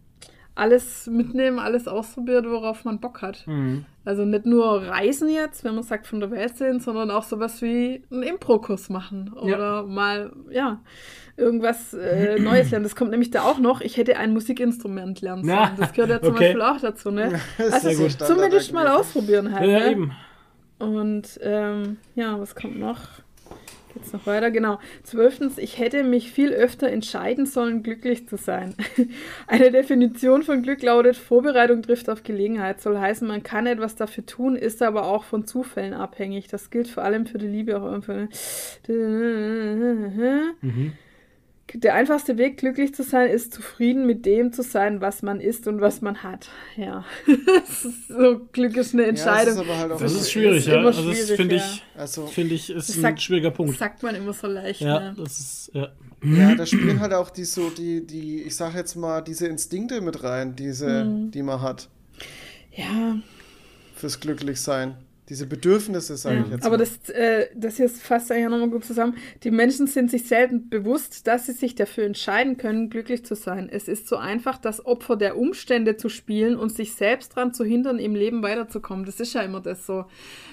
D: alles mitnehmen, alles ausprobieren, worauf man Bock hat.
B: Mhm.
D: Also nicht nur Reisen jetzt, wenn man sagt von der Welt sehen, sondern auch sowas wie einen Impro-Kurs machen oder mal, ja, irgendwas äh, Neues lernen. Das kommt nämlich da auch noch. Ich hätte ein Musikinstrument lernen sollen.
B: Ja,
D: Das gehört ja zum
B: okay.
D: Beispiel auch dazu, ne? Also
C: so
D: zumindest mal ausprobieren halt.
B: Ja,
D: ne?
B: eben.
D: Und ähm, ja, was kommt noch? Geht's noch weiter? Genau. Zwölftens, ich hätte mich viel öfter entscheiden sollen, glücklich zu sein. Eine Definition von Glück lautet, Vorbereitung trifft auf Gelegenheit. Soll heißen, man kann etwas dafür tun, ist aber auch von Zufällen abhängig. Das gilt vor allem für die Liebe auch für.
B: Mhm.
D: Der einfachste Weg, glücklich zu sein, ist zufrieden mit dem zu sein, was man ist und was man hat. Ja. das ist so, Glück ist eine
C: Ja,
D: Entscheidung.
C: ist aber halt auch
B: Das ist schwierig,
D: ist
B: ja.
D: immer
B: Also das
D: schwierig,
B: finde
D: ja.
B: ich,
C: Also,
B: finde ich, ist
D: Das
B: ein
D: sagt-
B: schwieriger
D: Das
B: Punkt.
D: sagt man immer so leicht.
B: Ja,
D: ne?
B: das ist, ja.
C: ja, da spielen halt auch die so, die, die, ich sag jetzt mal, diese Instinkte mit rein, diese,
D: Mhm.
C: die man hat
D: Ja,
C: fürs Glücklichsein. Diese Bedürfnisse, sage ich jetzt
D: aber
C: mal.
D: das, äh, das hier fasst eigentlich nochmal gut zusammen. Die Menschen sind sich selten bewusst, dass sie sich dafür entscheiden können, glücklich zu sein. Es ist so einfach, das Opfer der Umstände zu spielen und sich selbst daran zu hindern, im Leben weiterzukommen. Das ist ja immer das so.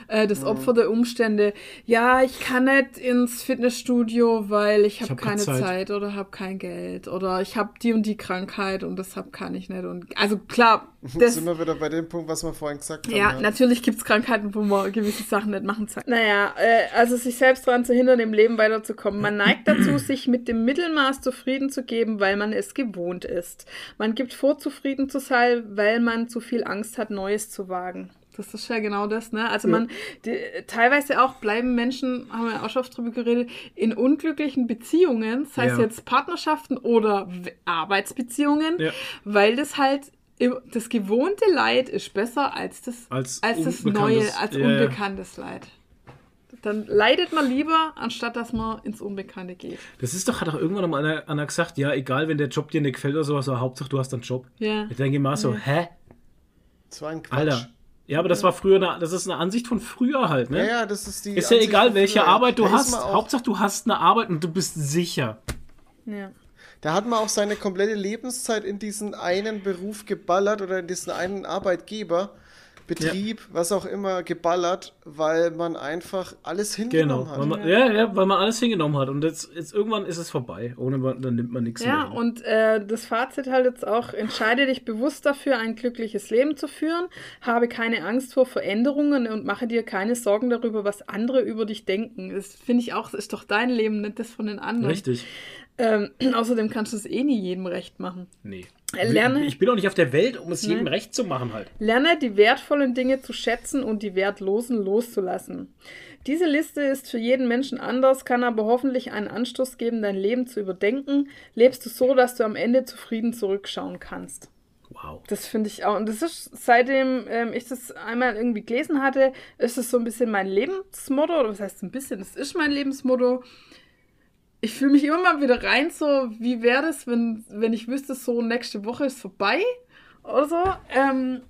D: Äh, das Opfer der Umstände. Ja, ich kann nicht ins Fitnessstudio, weil ich habe
B: hab keine Zeit.
D: Zeit. oder habe kein Geld oder ich habe die und die Krankheit und deshalb kann ich nicht. Und also klar,
C: Jetzt
D: das,
C: sind wir wieder bei dem Punkt, was wir vorhin gesagt haben.
D: ja, natürlich gibt es Krankheiten, wo man gewisse Sachen nicht machen kann. Naja, äh, also sich selbst daran zu hindern, im Leben weiterzukommen. Man neigt dazu, sich mit dem Mittelmaß zufrieden zu geben, weil man es gewohnt ist. Man gibt vor, zufrieden zu sein, weil man zu viel Angst hat, Neues zu wagen. Das ist ja genau das, ne? Also man, die, teilweise auch bleiben Menschen, haben wir auch schon oft drüber geredet, in unglücklichen Beziehungen, sei es
B: Ja.
D: jetzt Partnerschaften oder Arbeitsbeziehungen,
B: Ja.
D: weil das halt das gewohnte Leid ist besser als das,
B: Als
D: als das neue, als
B: ja, ja.
D: unbekanntes Leid. Dann leidet man lieber, anstatt dass man ins Unbekannte geht.
B: Das ist doch, hat doch irgendwann mal einer, einer gesagt, ja, egal, wenn der Job dir nicht gefällt oder sowas, aber Hauptsache du hast einen Job.
D: Ja.
B: Ich denke immer so, hä?
C: Das war ein Quatsch.
B: Alter. Ja, aber das war früher, eine, das ist eine Ansicht von früher halt, ne?
C: Ja, ja, das ist die.
B: Ist ja
C: Ansicht
B: egal,
C: von
B: welche
C: früher.
B: Arbeit du hast. Hauptsache du hast eine Arbeit und du bist sicher.
D: Ja.
C: da hat man auch seine komplette Lebenszeit in diesen einen Beruf geballert oder in diesen einen Arbeitgeber, Betrieb, was auch immer, geballert, weil man einfach alles
B: Genau.
C: hingenommen
B: Weil
C: hat.
B: man, ja, ja, weil man alles hingenommen hat. Und jetzt, jetzt irgendwann ist es vorbei. Ohne man- dann nimmt man nichts
D: Ja,
B: mehr.
D: und äh, das Fazit halt jetzt auch, entscheide dich bewusst dafür, ein glückliches Leben zu führen, habe keine Angst vor Veränderungen und mache dir keine Sorgen darüber, was andere über dich denken. Das finde ich auch, das ist doch dein Leben, nicht das von den anderen.
B: Richtig.
D: Ähm, außerdem kannst du es eh nie jedem recht machen.
B: Nee.
D: Lerne-
B: Ich bin auch nicht auf der Welt, um es jedem
D: Nee.
B: recht zu machen halt.
D: Lerne die wertvollen Dinge zu schätzen und die wertlosen loszulassen. Diese Liste ist für jeden Menschen anders, kann aber hoffentlich einen Anstoß geben, dein Leben zu überdenken. Lebst du so, dass du am Ende zufrieden zurückschauen kannst.
B: Wow.
D: Das finde ich auch. Und das ist, seitdem ähm, ich das einmal irgendwie gelesen hatte, ist es so ein bisschen mein Lebensmotto. Oder was heißt ein bisschen? Es ist mein Lebensmotto. Ich fühle mich immer mal wieder rein, so, wie wäre das, wenn, wenn ich wüsste, so nächste Woche ist vorbei oder so. Ähm,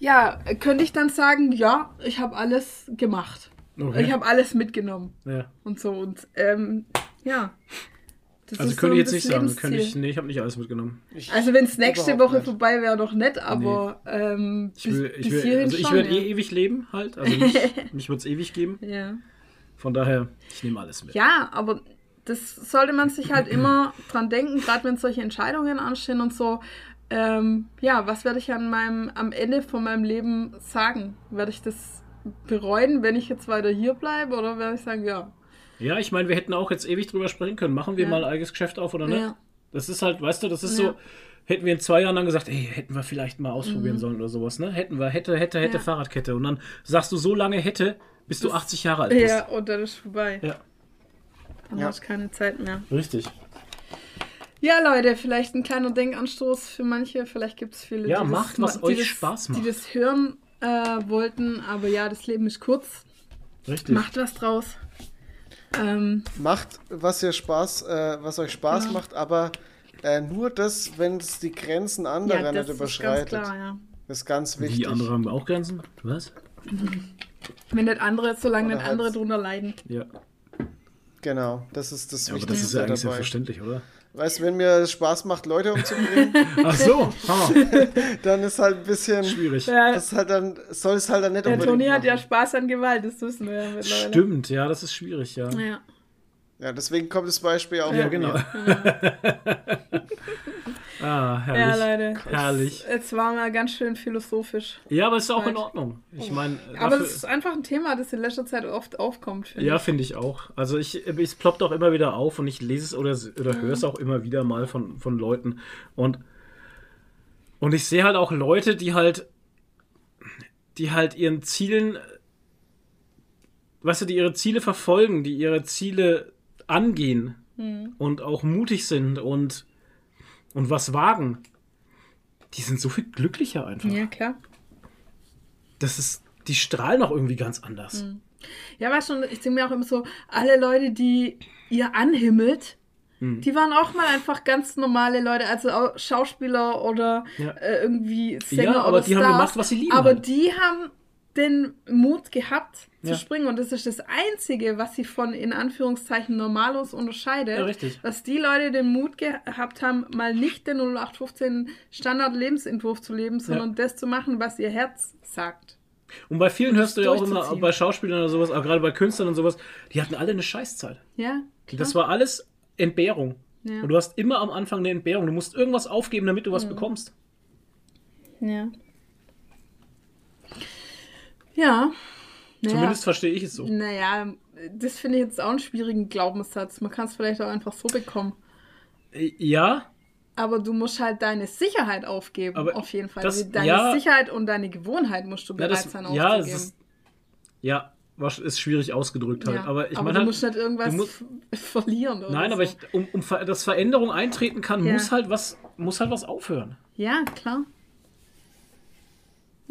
D: ja, könnte ich dann sagen, ja, ich habe alles gemacht.
B: Okay.
D: Ich habe alles mitgenommen
B: Ja.
D: und so. Und ähm, ja. Das
B: Also
D: ist
B: könnte
D: so
B: ich jetzt nicht sagen. Könnte ich, nee, ich habe nicht alles mitgenommen.
C: Ich-
D: Also wenn es nächste Woche
C: nicht.
D: vorbei wäre, doch nett, aber ähm,
B: Ich
D: bis,
B: will, ich
D: bis
B: will,
D: hierhin
B: also ich
D: schon,
B: werde
D: ja.
B: eh ewig leben halt. Also mich, mich wird es ewig geben.
D: ja.
B: Von daher, ich nehme alles mit.
D: ja, aber das sollte man sich halt immer dran denken, gerade wenn solche Entscheidungen anstehen und so. Ähm, ja, was werde ich an meinem, am Ende von meinem Leben sagen? Werde ich das bereuen, wenn ich jetzt weiter hier bleibe oder werde ich sagen, ja.
B: Ja, ich meine, wir hätten auch jetzt ewig drüber sprechen können. Machen wir
D: Ja.
B: mal ein eigenes Geschäft auf oder nicht?
D: Ja.
B: Das ist halt, weißt du, das ist
D: Ja.
B: so, hätten wir in zwei Jahren dann gesagt, ey, hätten wir vielleicht mal ausprobieren sollen oder sowas, ne? Hätten wir, hätte, hätte, hätte
D: Mhm.
B: Fahrradkette. Und dann sagst du so lange hätte, bis du 80 Jahre alt bist.
D: Ja, und dann ist vorbei.
B: Ja.
D: Dann
C: Ja.
D: hast du keine Zeit mehr.
B: Richtig.
D: Ja, Leute, vielleicht ein kleiner Denkanstoß für manche. Vielleicht gibt es viele,
B: Ja,
D: die,
B: macht,
D: das,
B: was
D: die
B: euch
D: das,
B: Spaß
D: die
B: macht.
D: das hören äh, wollten. Aber ja, das Leben ist kurz.
B: Richtig.
D: Macht was draus. Ähm,
C: Macht, was ihr Spaß, äh, was euch Spaß
D: Ja.
C: macht, aber äh, nur das, wenn es die Grenzen anderer
D: ja,
C: nicht
D: ist ganz
C: überschreitet.
D: klar, ja.
C: Das ist ganz wichtig.
B: Die andere haben auch Grenzen? Was?
D: Wenn nicht andere, solange
C: Oder
D: nicht
C: halt-
D: andere drunter leiden.
B: Ja.
C: Genau, das ist das
B: ja aber das ist
C: Wichtigste
B: ja eigentlich
C: dabei.
B: selbstverständlich, oder?
C: Weißt du, wenn mir es Spaß macht, Leute umzubringen,
B: Ach so.
C: Dann ist halt ein bisschen.
B: schwierig.
C: Das ist halt dann, soll es halt dann nicht
D: der
C: unbedingt
D: Toni hat ja. Spaß an Gewalt, das wissen wir ja mittlerweile.
B: Stimmt, ja, das ist schwierig, ja.
D: Ja.
C: Ja, deswegen kommt das Beispiel auch
B: Ja,
C: von
B: genau.
C: mir.
B: Ah,
D: Ja,
B: herrlich.
D: Leute.
B: Herrlich.
D: Jetzt, waren wir ganz schön philosophisch.
B: Ja, aber ist auch in. Ordnung. Ich meine,
D: Aber das ist einfach ein Thema, das in letzter Zeit oft aufkommt, finde
B: Ja, finde ich auch. Also ich, es ploppt auch immer wieder auf und ich lese es oder, oder höre es auch immer wieder mal von, von Leuten. Und, und ich sehe halt auch Leute, die halt, die halt ihren Zielen, weißt du, die ihre Ziele verfolgen, die ihre Ziele angehen und auch mutig sind und, und was wagen. Die sind so viel glücklicher einfach.
D: Ja, klar.
B: Das ist, die strahlen auch irgendwie ganz anders.
D: Ja, weißt du, ich denke mir auch immer so, alle Leute, die ihr anhimmelt,
B: Hm.
D: die waren auch mal einfach ganz normale Leute, also Schauspieler oder
B: Ja.
D: äh, irgendwie Sänger
B: Ja, aber
D: oder
B: die haben
D: Stars.
B: gemacht, was sie lieben
D: Aber
B: halt.
D: die haben den Mut gehabt zu
B: Ja.
D: springen und das ist das Einzige, was sie von in Anführungszeichen Normalos unterscheidet.
B: Ja, richtig.
D: Dass die Leute den Mut gehabt haben, mal nicht den 0815 Standard-Lebensentwurf zu leben, sondern das zu machen, was ihr Herz sagt.
B: Und bei vielen hörst du ja auch immer, bei Schauspielern oder sowas, auch gerade bei Künstlern und sowas, die hatten alle eine Scheißzeit.
D: Ja, klar.
B: Das war alles Entbehrung.
D: Ja.
B: Und du hast immer am Anfang eine Entbehrung. Du musst irgendwas aufgeben, damit du was bekommst.
D: Ja. Ja. Naja.
B: Zumindest verstehe ich es so.
D: Naja, das finde ich jetzt auch einen schwierigen Glaubenssatz. Man kann es vielleicht auch einfach so bekommen.
B: Äh, Ja,
D: Aber du musst halt deine Sicherheit aufgeben,
B: Aber
D: auf jeden Fall.
B: das-
D: deine
B: ja.
D: Sicherheit und deine Gewohnheit musst du bereit
B: das,
D: sein
B: ja, es
D: aufzugeben.
B: ist, ja, ist schwierig ausgedrückt halt.
D: Ja.
B: Aber ich meine
D: du
B: halt,
D: musst nicht irgendwas
B: musst-
D: verlieren oder
B: nein,
D: so.
B: aber ich, um, um dass Veränderung eintreten kann,
D: Ja.
B: muss halt was, muss halt was aufhören.
D: Ja, klar.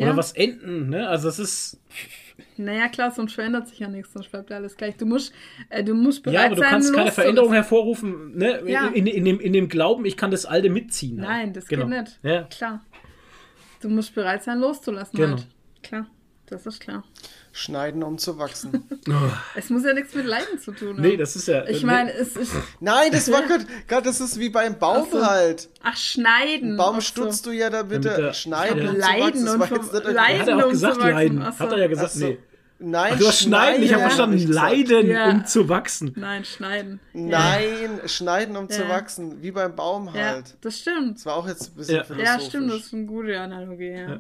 B: Oder
D: Ja.
B: was enden, ne? Also das ist,
D: Naja, klar, sonst verändert sich ja nichts, sonst bleibt alles gleich. Du musst, äh, du musst bereit
B: ja, aber du
D: sein,
B: kannst keine. Veränderung hervorrufen, ne?
D: Ja.
B: In, in, dem, in dem Glauben, ich kann das Alte mitziehen. halt.
D: Nein, das
B: Genau.
D: geht nicht.
B: Ja.
D: Klar. Du musst bereit sein, loszulassen.
B: Genau.
D: Halt. Klar, das ist klar.
C: Schneiden, um zu wachsen.
D: Es muss ja nichts mit Leiden zu tun haben.
B: Nee, das ist ja.
D: Ich
B: äh,
D: meine, es ist.
C: Nein, das war gerade, gerade das ist wie beim Baum
D: Ach so.
C: halt.
D: Ach, schneiden.
C: Baum
D: Ach
C: stutzt
D: so.
C: du ja er
B: er-
C: schneiden,
B: Ja.
C: um zu
D: Leiden
C: wachsen. Das
D: und vom- Leiden.
B: Hat er auch
D: um zu
B: gesagt,
D: wachsen.
B: leiden.
D: So.
B: Hat er ja gesagt,
C: so.
B: nee.
C: Nein,
B: Ach, du hast schneiden, ich habe
D: Ja.
B: verstanden,
C: ich gesagt.
B: leiden,
D: Ja.
B: um zu wachsen.
D: Nein, schneiden.
C: Nein, schneiden, um zu
D: Ja.
C: wachsen. Wie beim Baum
D: Ja,
C: halt.
D: das stimmt.
C: Das war auch jetzt ein bisschen
B: Ja.
C: philosophisch.
D: Ja, stimmt, das ist eine gute Analogie, ja.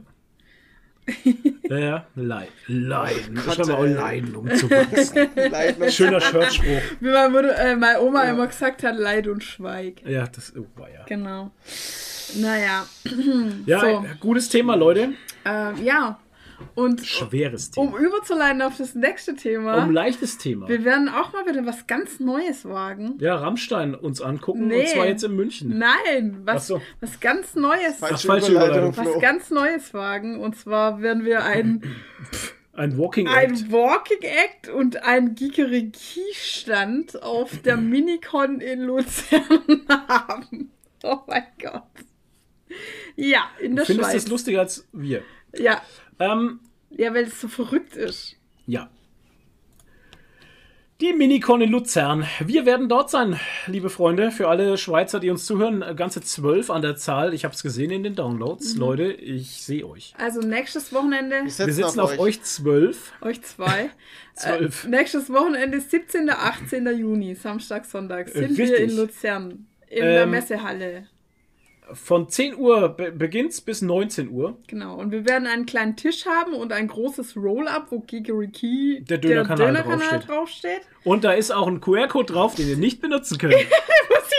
B: Ja. Ja, ja, leiden. Leiden.
C: Gott,
B: Ich schreibe auch leiden, um zu wachsen.
C: Leiden und-
B: Schöner Shirtspruch.
D: Wie meine, Mutter, äh, meine Oma immer gesagt hat, Leid und Schweig.
B: Ja, das oh, war ja.
D: Genau. Naja,
B: Ja,
D: So.
B: gutes Thema, Leute.
D: ähm, ja. Und
B: Schweres
D: um
B: Thema.
D: überzuleiten auf das nächste Thema,
B: Um leichtes Thema.
D: wir werden auch mal wieder was ganz Neues wagen.
B: Ja, Rammstein uns angucken
D: Nee.
B: und zwar jetzt in München.
D: Nein,
B: Ach
D: was,
B: so.
D: was ganz Neues.
C: Falsche
B: falsche
C: Überleitung,
B: Überleitung.
D: Was ganz Neues wagen. Und zwar werden wir ein,
B: Ein Walking Act.
D: ein Walking Act und ein Gigeriki-Stand auf der Minicon in Luzern haben. Oh mein Gott. Ja, in der
B: Findest du
D: Schweiz.
B: es lustiger als wir?
D: Ja.
B: Ähm,
D: ja, weil es so verrückt ist.
B: ja. Die Minicon in Luzern. Wir werden dort sein, liebe Freunde. Für alle Schweizer, die uns zuhören, äh, ganze zwölf an der Zahl. Ich habe es gesehen in den Downloads.
D: Mhm.
B: Leute, ich sehe euch.
D: Also nächstes Wochenende,
C: Wir
B: Wir
C: setzen,
B: sitzen auf, euch zwölf.
D: euch zwei.
B: Zwölf.
D: Äh, nächstes Wochenende, 17. 18. Juni, Samstag, Sonntag, sind wir
B: richtig.
D: in Luzern. In der
B: Ähm,
D: Messehalle.
B: Von 10 Uhr be beginnt's bis 19 Uhr.
D: Genau. Und wir werden einen kleinen Tisch haben und ein großes Roll-Up, wo Gigeriki,
B: Der Dönerkanal draufsteht.
D: draufsteht.
B: Und da ist auch ein QR-Code drauf, den ihr nicht benutzen könnt.
D: muss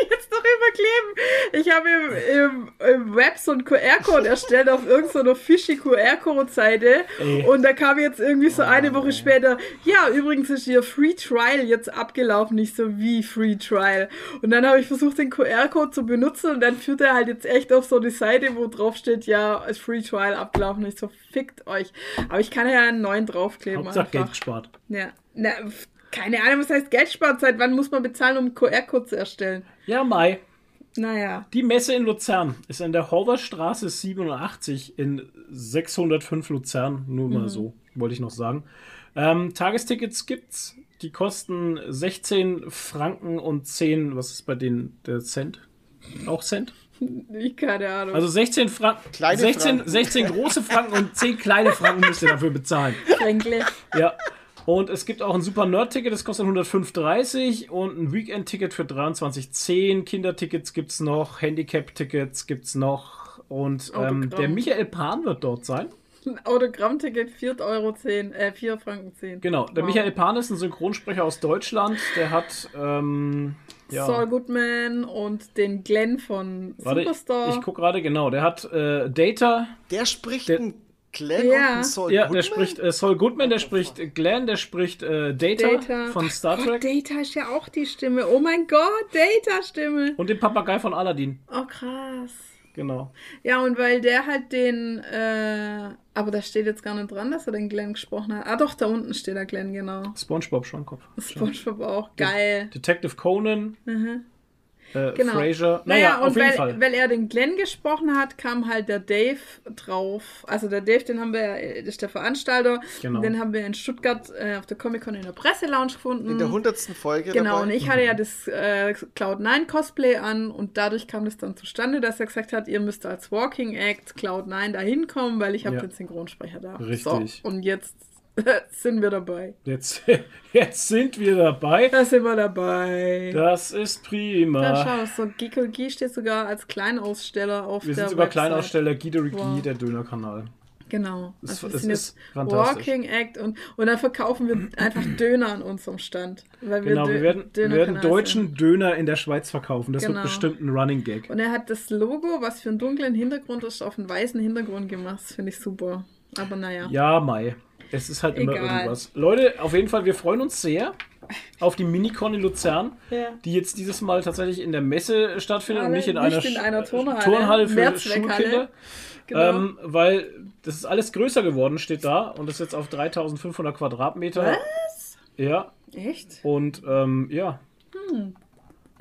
D: überkleben. Ich habe im, im, im Web so einen QR-Code erstellt auf irgendeiner fishy QR-Code-Seite. Und da kam jetzt irgendwie so eine Woche später, ja, übrigens ist ihr Free Trial jetzt abgelaufen. Nicht so wie Free Trial. Und dann habe ich versucht, den QR-Code zu benutzen und dann führt er halt jetzt echt auf so eine Seite, wo drauf steht, ja, ist Free Trial abgelaufen. Ich so, fickt euch. Aber ich kann ja einen neuen draufkleben.
B: Hauptsache Geld
D: einfach.
B: gespart.
D: Ja. Na, keine Ahnung, was heißt Geld sparen? Seit wann muss man bezahlen, um einen QR-Code zu erstellen?
B: Ja, Mai.
D: Naja.
B: Die Messe in Luzern ist an der Horverstraße 87 in 605 Luzern. Nur
D: Mhm.
B: mal so, wollte ich noch sagen. Ähm, Tagestickets gibt's. Die kosten 16 Franken und 10, was ist bei denen der Cent? Auch Cent?
D: Ich keine Ahnung.
B: Also 16 Franken.
C: Kleine
B: 16,
C: Franken.
B: 16 große Franken und 10 kleine Franken müsst ihr dafür bezahlen.
D: Schränkle.
B: Ja. Und es gibt auch ein Super Nerd-Ticket, das kostet 105,30 und ein Weekend-Ticket für 23,10. Kindertickets gibt's noch, Handicap-Tickets gibt's noch und ähm, der Michael Pan wird dort sein.
D: Ein Autogrammticket 4 Euro 10, äh, 4 Franken 10.
B: Genau, der
D: Wow.
B: Michael Pan ist ein Synchronsprecher aus Deutschland. Der hat, ähm, ja,
D: Saul Goodman und den Glenn von
B: warte,
D: Superstar.
B: ich guck gerade genau. Der hat äh, Data,
C: Der spricht
B: Der-
C: einen Glenn
D: Ja.
C: und Saul
B: ja, der
C: Goodman?
B: spricht äh, Saul Goodman, der spricht Glenn, der spricht äh, Data,
D: Data.
B: von Star
D: Gott,
B: Trek
D: Data ist ja auch die Stimme. Oh mein Gott, Data-Stimme.
B: und den Papagei von Aladdin.
D: Oh krass.
B: Genau.
D: Ja, und weil der halt den, äh, aber da steht jetzt gar nicht dran, dass er den Glenn gesprochen hat. Ah doch, da unten steht der Glenn, genau.
B: SpongeBob Schwammkopf.
D: Spongebob auch, geil.
B: Detective Conan. Äh,
D: Genau.
B: Fraser. Naja,
D: und
B: auf jeden
D: weil,
B: Fall.
D: weil er den Glenn gesprochen hat, kam halt der Dave drauf. Also der Dave, den haben wir, äh, das ist der Veranstalter.
B: Genau.
D: Den haben wir in Stuttgart äh, auf der Comic-Con in der Presselounge gefunden.
C: In der hundertsten Folge
D: Genau,
C: dabei.
D: und ich hatte ja das äh, Cloud9 Cosplay an und dadurch kam das dann zustande, dass er gesagt hat, ihr müsst als Walking Act Cloud9 da hinkommen, weil ich habe
B: Ja.
D: den Synchronsprecher da.
B: Richtig.
D: So, und jetzt sind wir dabei.
B: Jetzt, jetzt sind wir dabei.
D: Da sind wir dabei.
B: Das ist
D: Da
B: prima.
D: schau, so Geeky steht sogar als Kleinaussteller auf
B: Wir
D: der
B: sind sogar
D: Website.
B: Kleinaussteller Guy de Ricky,
D: Wow.
B: der Dönerkanal.
D: Genau.
B: Es-
D: Also wir
B: es
D: sind
B: ist
D: jetzt. Walking Act und, und dann verkaufen wir einfach Döner an unserem Stand. Weil
B: Genau,
D: wir,
B: wir
D: Dö-
B: werden, wir werden deutschen
D: sind.
B: Döner in der Schweiz verkaufen. Das
D: Genau.
B: wird bestimmt ein Running Gag.
D: Und er hat das Logo, was für einen dunklen Hintergrund ist, auf einen weißen Hintergrund gemacht. Das finde ich super. Aber naja.
B: Ja, Mai. Es ist halt immer
D: Egal.
B: irgendwas. Leute, auf jeden Fall, wir freuen uns sehr auf die Minicon in Luzern,
D: Ja.
B: die jetzt dieses Mal tatsächlich in der Messe stattfindet und
D: Alle
B: nicht in
D: nicht
B: einer,
D: in einer Turnhalle.
B: Turnhalle für. Schulkinder.
D: Genau.
B: Ähm, weil das ist alles größer geworden, steht da. Und das ist jetzt auf 3500 Quadratmeter.
D: Was?
B: Ja,
D: Echt?
B: und ähm, ja.
D: Hm.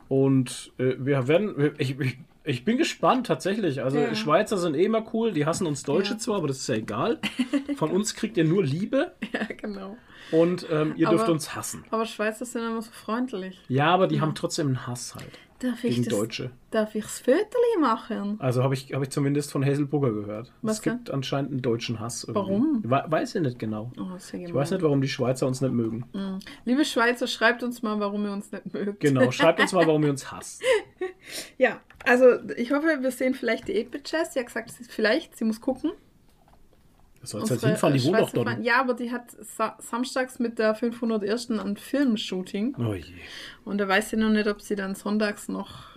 B: Und äh, wir werden. Ich, ich, ich bin gespannt tatsächlich. Also
D: Ja.
B: Schweizer sind eh immer cool. Die hassen uns Deutsche
D: Ja.
B: zwar, aber das ist ja egal. Von uns kriegt ihr nur Liebe
D: Ja, genau.
B: und ähm, ihr dürft
D: Aber-
B: uns hassen.
D: Aber Schweizer sind immer so freundlich.
B: Ja, aber die haben trotzdem einen Hass halt
D: Darf ich
B: gegen
D: das,
B: Deutsche.
D: Darf ich das Viertel machen?
B: Also habe ich, hab ich zumindest von Hazelbrugger gehört.
D: Was
B: es gibt anscheinend einen deutschen Hass. Irgendwie.
D: Warum?
B: We weiß ich nicht genau.
D: Oh, ja
B: Ich
D: gemein.
B: weiß nicht, warum die Schweizer uns nicht mögen.
D: Liebe Schweizer, schreibt uns mal, warum ihr uns nicht mögt.
B: Genau, schreibt uns mal, warum ihr uns hasst.
D: Ja, also ich hoffe, wir sehen vielleicht die 8-Bit-Jazz. Sie hat gesagt, sie- vielleicht, sie muss gucken.
B: Du sollst halt
D: Unsere,
B: hinfahren, die wohnt doch dort.
D: Ja, aber die hat sa samstags mit der 501. ein Filmshooting.
B: Oh je.
D: Und da weiß sie noch nicht, ob sie dann sonntags noch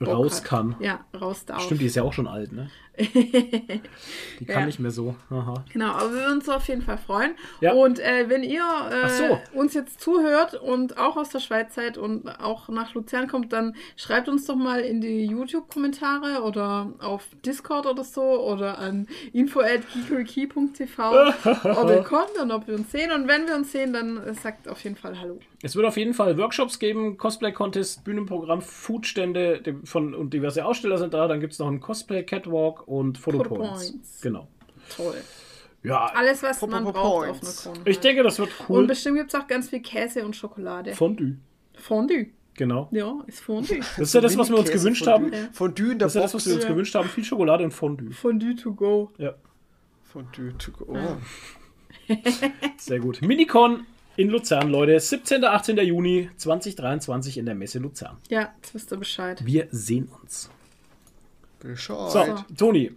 B: Raus kann.
D: Ja, raus darf.
B: Stimmt, die ist ja auch schon alt, ne? Die kann
D: Ja.
B: nicht mehr so. Aha.
D: Genau, aber wir würden uns auf jeden Fall freuen.
B: Ja.
D: Und äh, wenn ihr äh,
B: so.
D: uns jetzt zuhört und auch aus der Schweiz seid und auch nach Luzern kommt, dann schreibt uns doch mal in die YouTube-Kommentare oder auf Discord oder so oder an info.geekerykey.tv, ob ihr kommt und ob wir uns sehen. Und wenn wir uns sehen, dann äh, sagt auf jeden Fall Hallo.
B: Es wird auf jeden Fall Workshops geben, Cosplay-Contest, Bühnenprogramm, Foodstände von, und diverse Aussteller sind da. Dann gibt es noch einen Cosplay-Catwalk und Fotopoints.
D: Fotopoints.
B: Genau.
D: Toll.
B: Ja,
D: Alles, was
C: Pop-
D: man
C: Pop-
D: braucht auf einer Con.
B: ich denke, das wird
D: Und
B: cool.
D: bestimmt gibt es auch ganz viel Käse und Schokolade.
B: Fondue.
D: Fondue.
B: Genau.
D: Ja, ist Fondue.
B: Das ist ja das, was wir uns
C: Mini-Käse
B: gewünscht
C: Fondue.
B: haben.
C: Fondue in der
B: Das ist ja das, was wir uns
D: Ja.
B: gewünscht haben. Viel Schokolade und Fondue.
D: Fondue to go.
B: Ja,
C: Fondue to go. Oh.
B: sehr gut. Minicon in Luzern, Leute. 17. 18. Juni 2023 in der Messe Luzern.
D: Ja, jetzt wisst ihr Bescheid.
B: Wir sehen uns.
C: Bescheid.
B: So, Toni,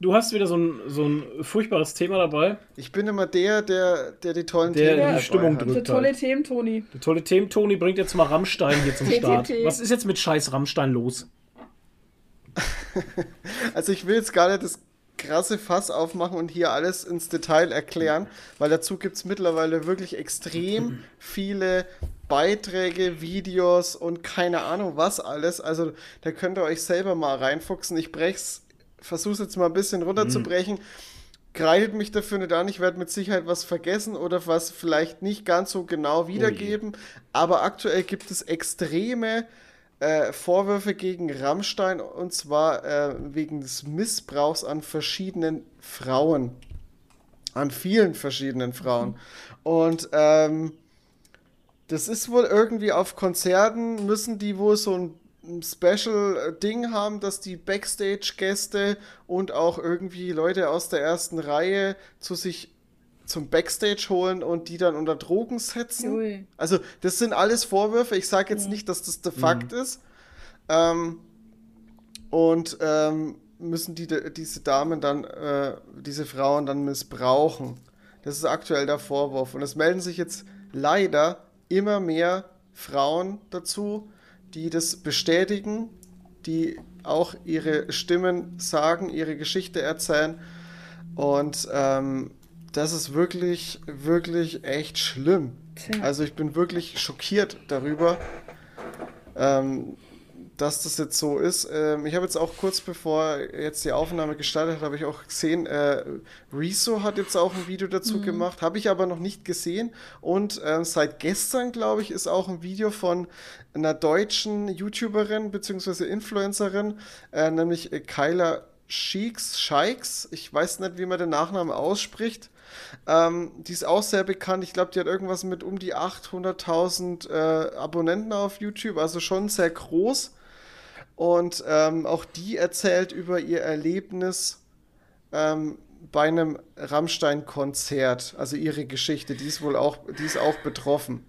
B: du hast wieder so ein, so ein furchtbares Thema dabei.
C: Ich bin immer der, der, der die tollen
B: Der
C: Themen
B: die Stimmung
C: hat.
B: drückt.
D: Für tolle Themen, Toni.
B: Der tolle Themen, Toni, bringt jetzt mal Rammstein hier zum Start. Was ist jetzt mit scheiß Rammstein los?
C: Also ich will jetzt gar nicht das krasse Fass aufmachen und hier alles ins Detail erklären, weil dazu gibt es mittlerweile wirklich extrem viele Beiträge, Videos und keine Ahnung was alles. Also da könnt ihr euch selber mal reinfuchsen. Ich brech's, versuch's jetzt mal ein bisschen runterzubrechen. Kreidet mich dafür nicht an, ich werde mit Sicherheit was vergessen oder was vielleicht nicht ganz so genau wiedergeben. Aber aktuell gibt es extreme äh, Vorwürfe gegen Rammstein und zwar äh, wegen des Missbrauchs an verschiedenen Frauen. An vielen verschiedenen Frauen. Und ähm, das ist wohl irgendwie auf Konzerten, müssen die wohl so ein Special-Ding haben, dass die Backstage-Gäste und auch irgendwie Leute aus der ersten Reihe zu sich zum Backstage holen und die dann unter Drogen setzen.
D: Ui.
C: Also, das sind alles Vorwürfe. Ich sage jetzt nicht, dass das der Fakt ist. Ähm, und ähm, müssen die, diese Damen dann, äh, diese Frauen dann missbrauchen. Das ist aktuell der Vorwurf. Und es melden sich jetzt leider immer mehr Frauen dazu, die das bestätigen, die auch ihre Stimmen sagen, ihre Geschichte erzählen. Und ähm, das ist wirklich, wirklich echt schlimm. Also ich bin wirklich schockiert darüber, ähm, dass das jetzt so ist. Ähm, ich habe jetzt auch kurz bevor jetzt die Aufnahme gestartet hat, habe ich auch gesehen, äh, Rezo hat jetzt auch ein Video dazu
D: Mhm.
C: gemacht, habe ich aber noch nicht gesehen. Und ähm, seit gestern, glaube ich, ist auch ein Video von einer deutschen YouTuberin bzw. Influencerin, äh, nämlich äh, Kyla Sheiks, Sheiks, ich weiß nicht, wie man den Nachnamen ausspricht. Ähm, die ist auch sehr bekannt. Ich glaube, die hat irgendwas mit um die 800.000 äh, Abonnenten auf YouTube, also schon sehr groß. Und ähm, auch die erzählt über ihr Erlebnis ähm, bei einem Rammstein-Konzert, also ihre Geschichte. Die ist wohl auch, die ist auch betroffen.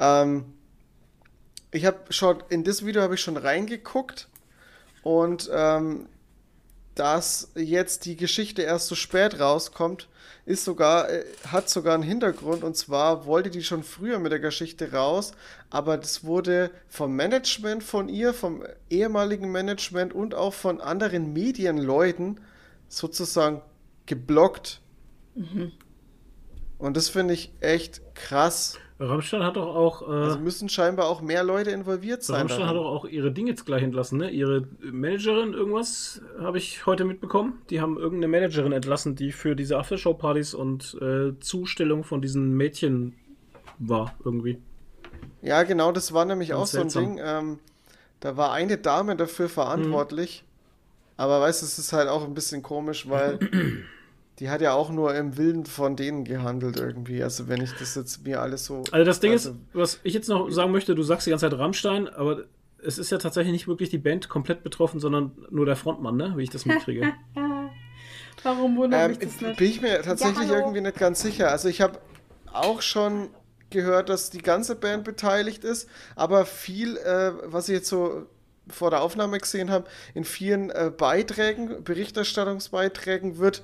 C: Ähm, ich habe schon in das Video habe ich schon reingeguckt und ähm, dass jetzt die Geschichte erst so spät rauskommt, ist sogar, äh, hat sogar einen Hintergrund und zwar wollte die schon früher mit der Geschichte raus, aber das wurde vom Management von ihr, vom ehemaligen Management und auch von anderen Medienleuten sozusagen geblockt. Und das finde ich echt krass.
B: Rammstein hat doch auch, äh,
C: Also müssen scheinbar auch mehr Leute involviert sein.
B: Rammstein hat
C: daran.
B: doch auch ihre Dinge jetzt gleich entlassen, ne? Ihre Managerin, irgendwas habe ich heute mitbekommen. Die haben irgendeine Managerin entlassen, die für diese Aftershow-Partys und äh, Zustellung von diesen Mädchen war, irgendwie.
C: Ja, genau, das war nämlich
B: Ganz
C: auch so ein
B: seltsam.
C: Ding. Ähm, da war eine Dame dafür verantwortlich. Aber weißt du, es ist halt auch ein bisschen komisch, weil die hat ja auch nur im Willen von denen gehandelt irgendwie. Also wenn ich das jetzt mir alles so.
B: Also das Ding
C: also,
B: ist, was ich jetzt noch sagen möchte, du sagst die ganze Zeit Rammstein, aber es ist ja tatsächlich nicht wirklich die Band komplett betroffen, sondern nur der Frontmann, ne? Wie ich das mitkriege.
D: Warum wundert
C: Ähm,
D: mich das nicht?
C: bin ich mir tatsächlich
D: Ja,
C: irgendwie nicht ganz sicher. Also ich habe auch schon gehört, dass die ganze Band beteiligt ist, aber viel, äh, was ich jetzt so vor der Aufnahme gesehen habe, in vielen äh, Beiträgen, Berichterstattungsbeiträgen wird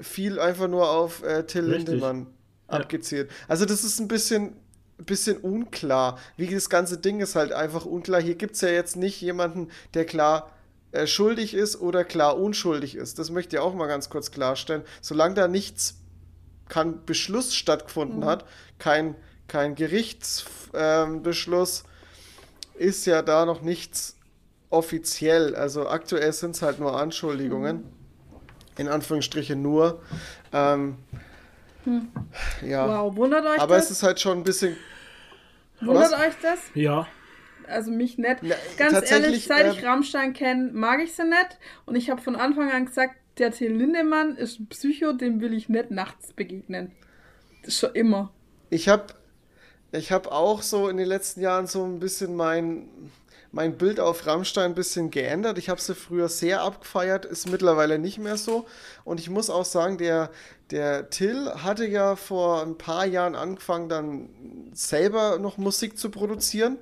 C: viel einfach nur auf äh, Till
B: Richtig.
C: Lindemann
B: Ja.
C: abgezielt. Also das ist ein bisschen, bisschen unklar. Wie das ganze Ding ist halt einfach unklar. Hier gibt es ja jetzt nicht jemanden, der klar äh, schuldig ist oder klar unschuldig ist. Das möchte ich auch mal ganz kurz klarstellen. Solange da nichts, kein Beschluss stattgefunden hat, kein, kein Gerichtsbeschluss, ähm, Beschluss, ist ja da noch nichts offiziell. Also aktuell sind es halt nur Anschuldigungen. In Anführungsstrichen nur. Ähm, Ja.
D: Wow, wundert euch
C: Aber es
D: das?
C: ist halt schon ein bisschen.
D: wundert
C: was?
D: euch das?
B: Ja,
D: Also mich nicht.
C: Na,
D: Ganz ehrlich, seit ich
C: ähm,
D: Rammstein kenne, mag ich sie nicht. Und ich habe von Anfang an gesagt, der Till Lindemann ist ein Psycho, dem will ich nicht nachts begegnen. Das ist schon immer.
C: Ich habe ich hab auch so in den letzten Jahren so ein bisschen mein, mein Bild auf Rammstein ein bisschen geändert. Ich habe sie früher sehr abgefeiert, ist mittlerweile nicht mehr so. Und ich muss auch sagen, der, der Till hatte ja vor ein paar Jahren angefangen, dann selber noch Musik zu produzieren.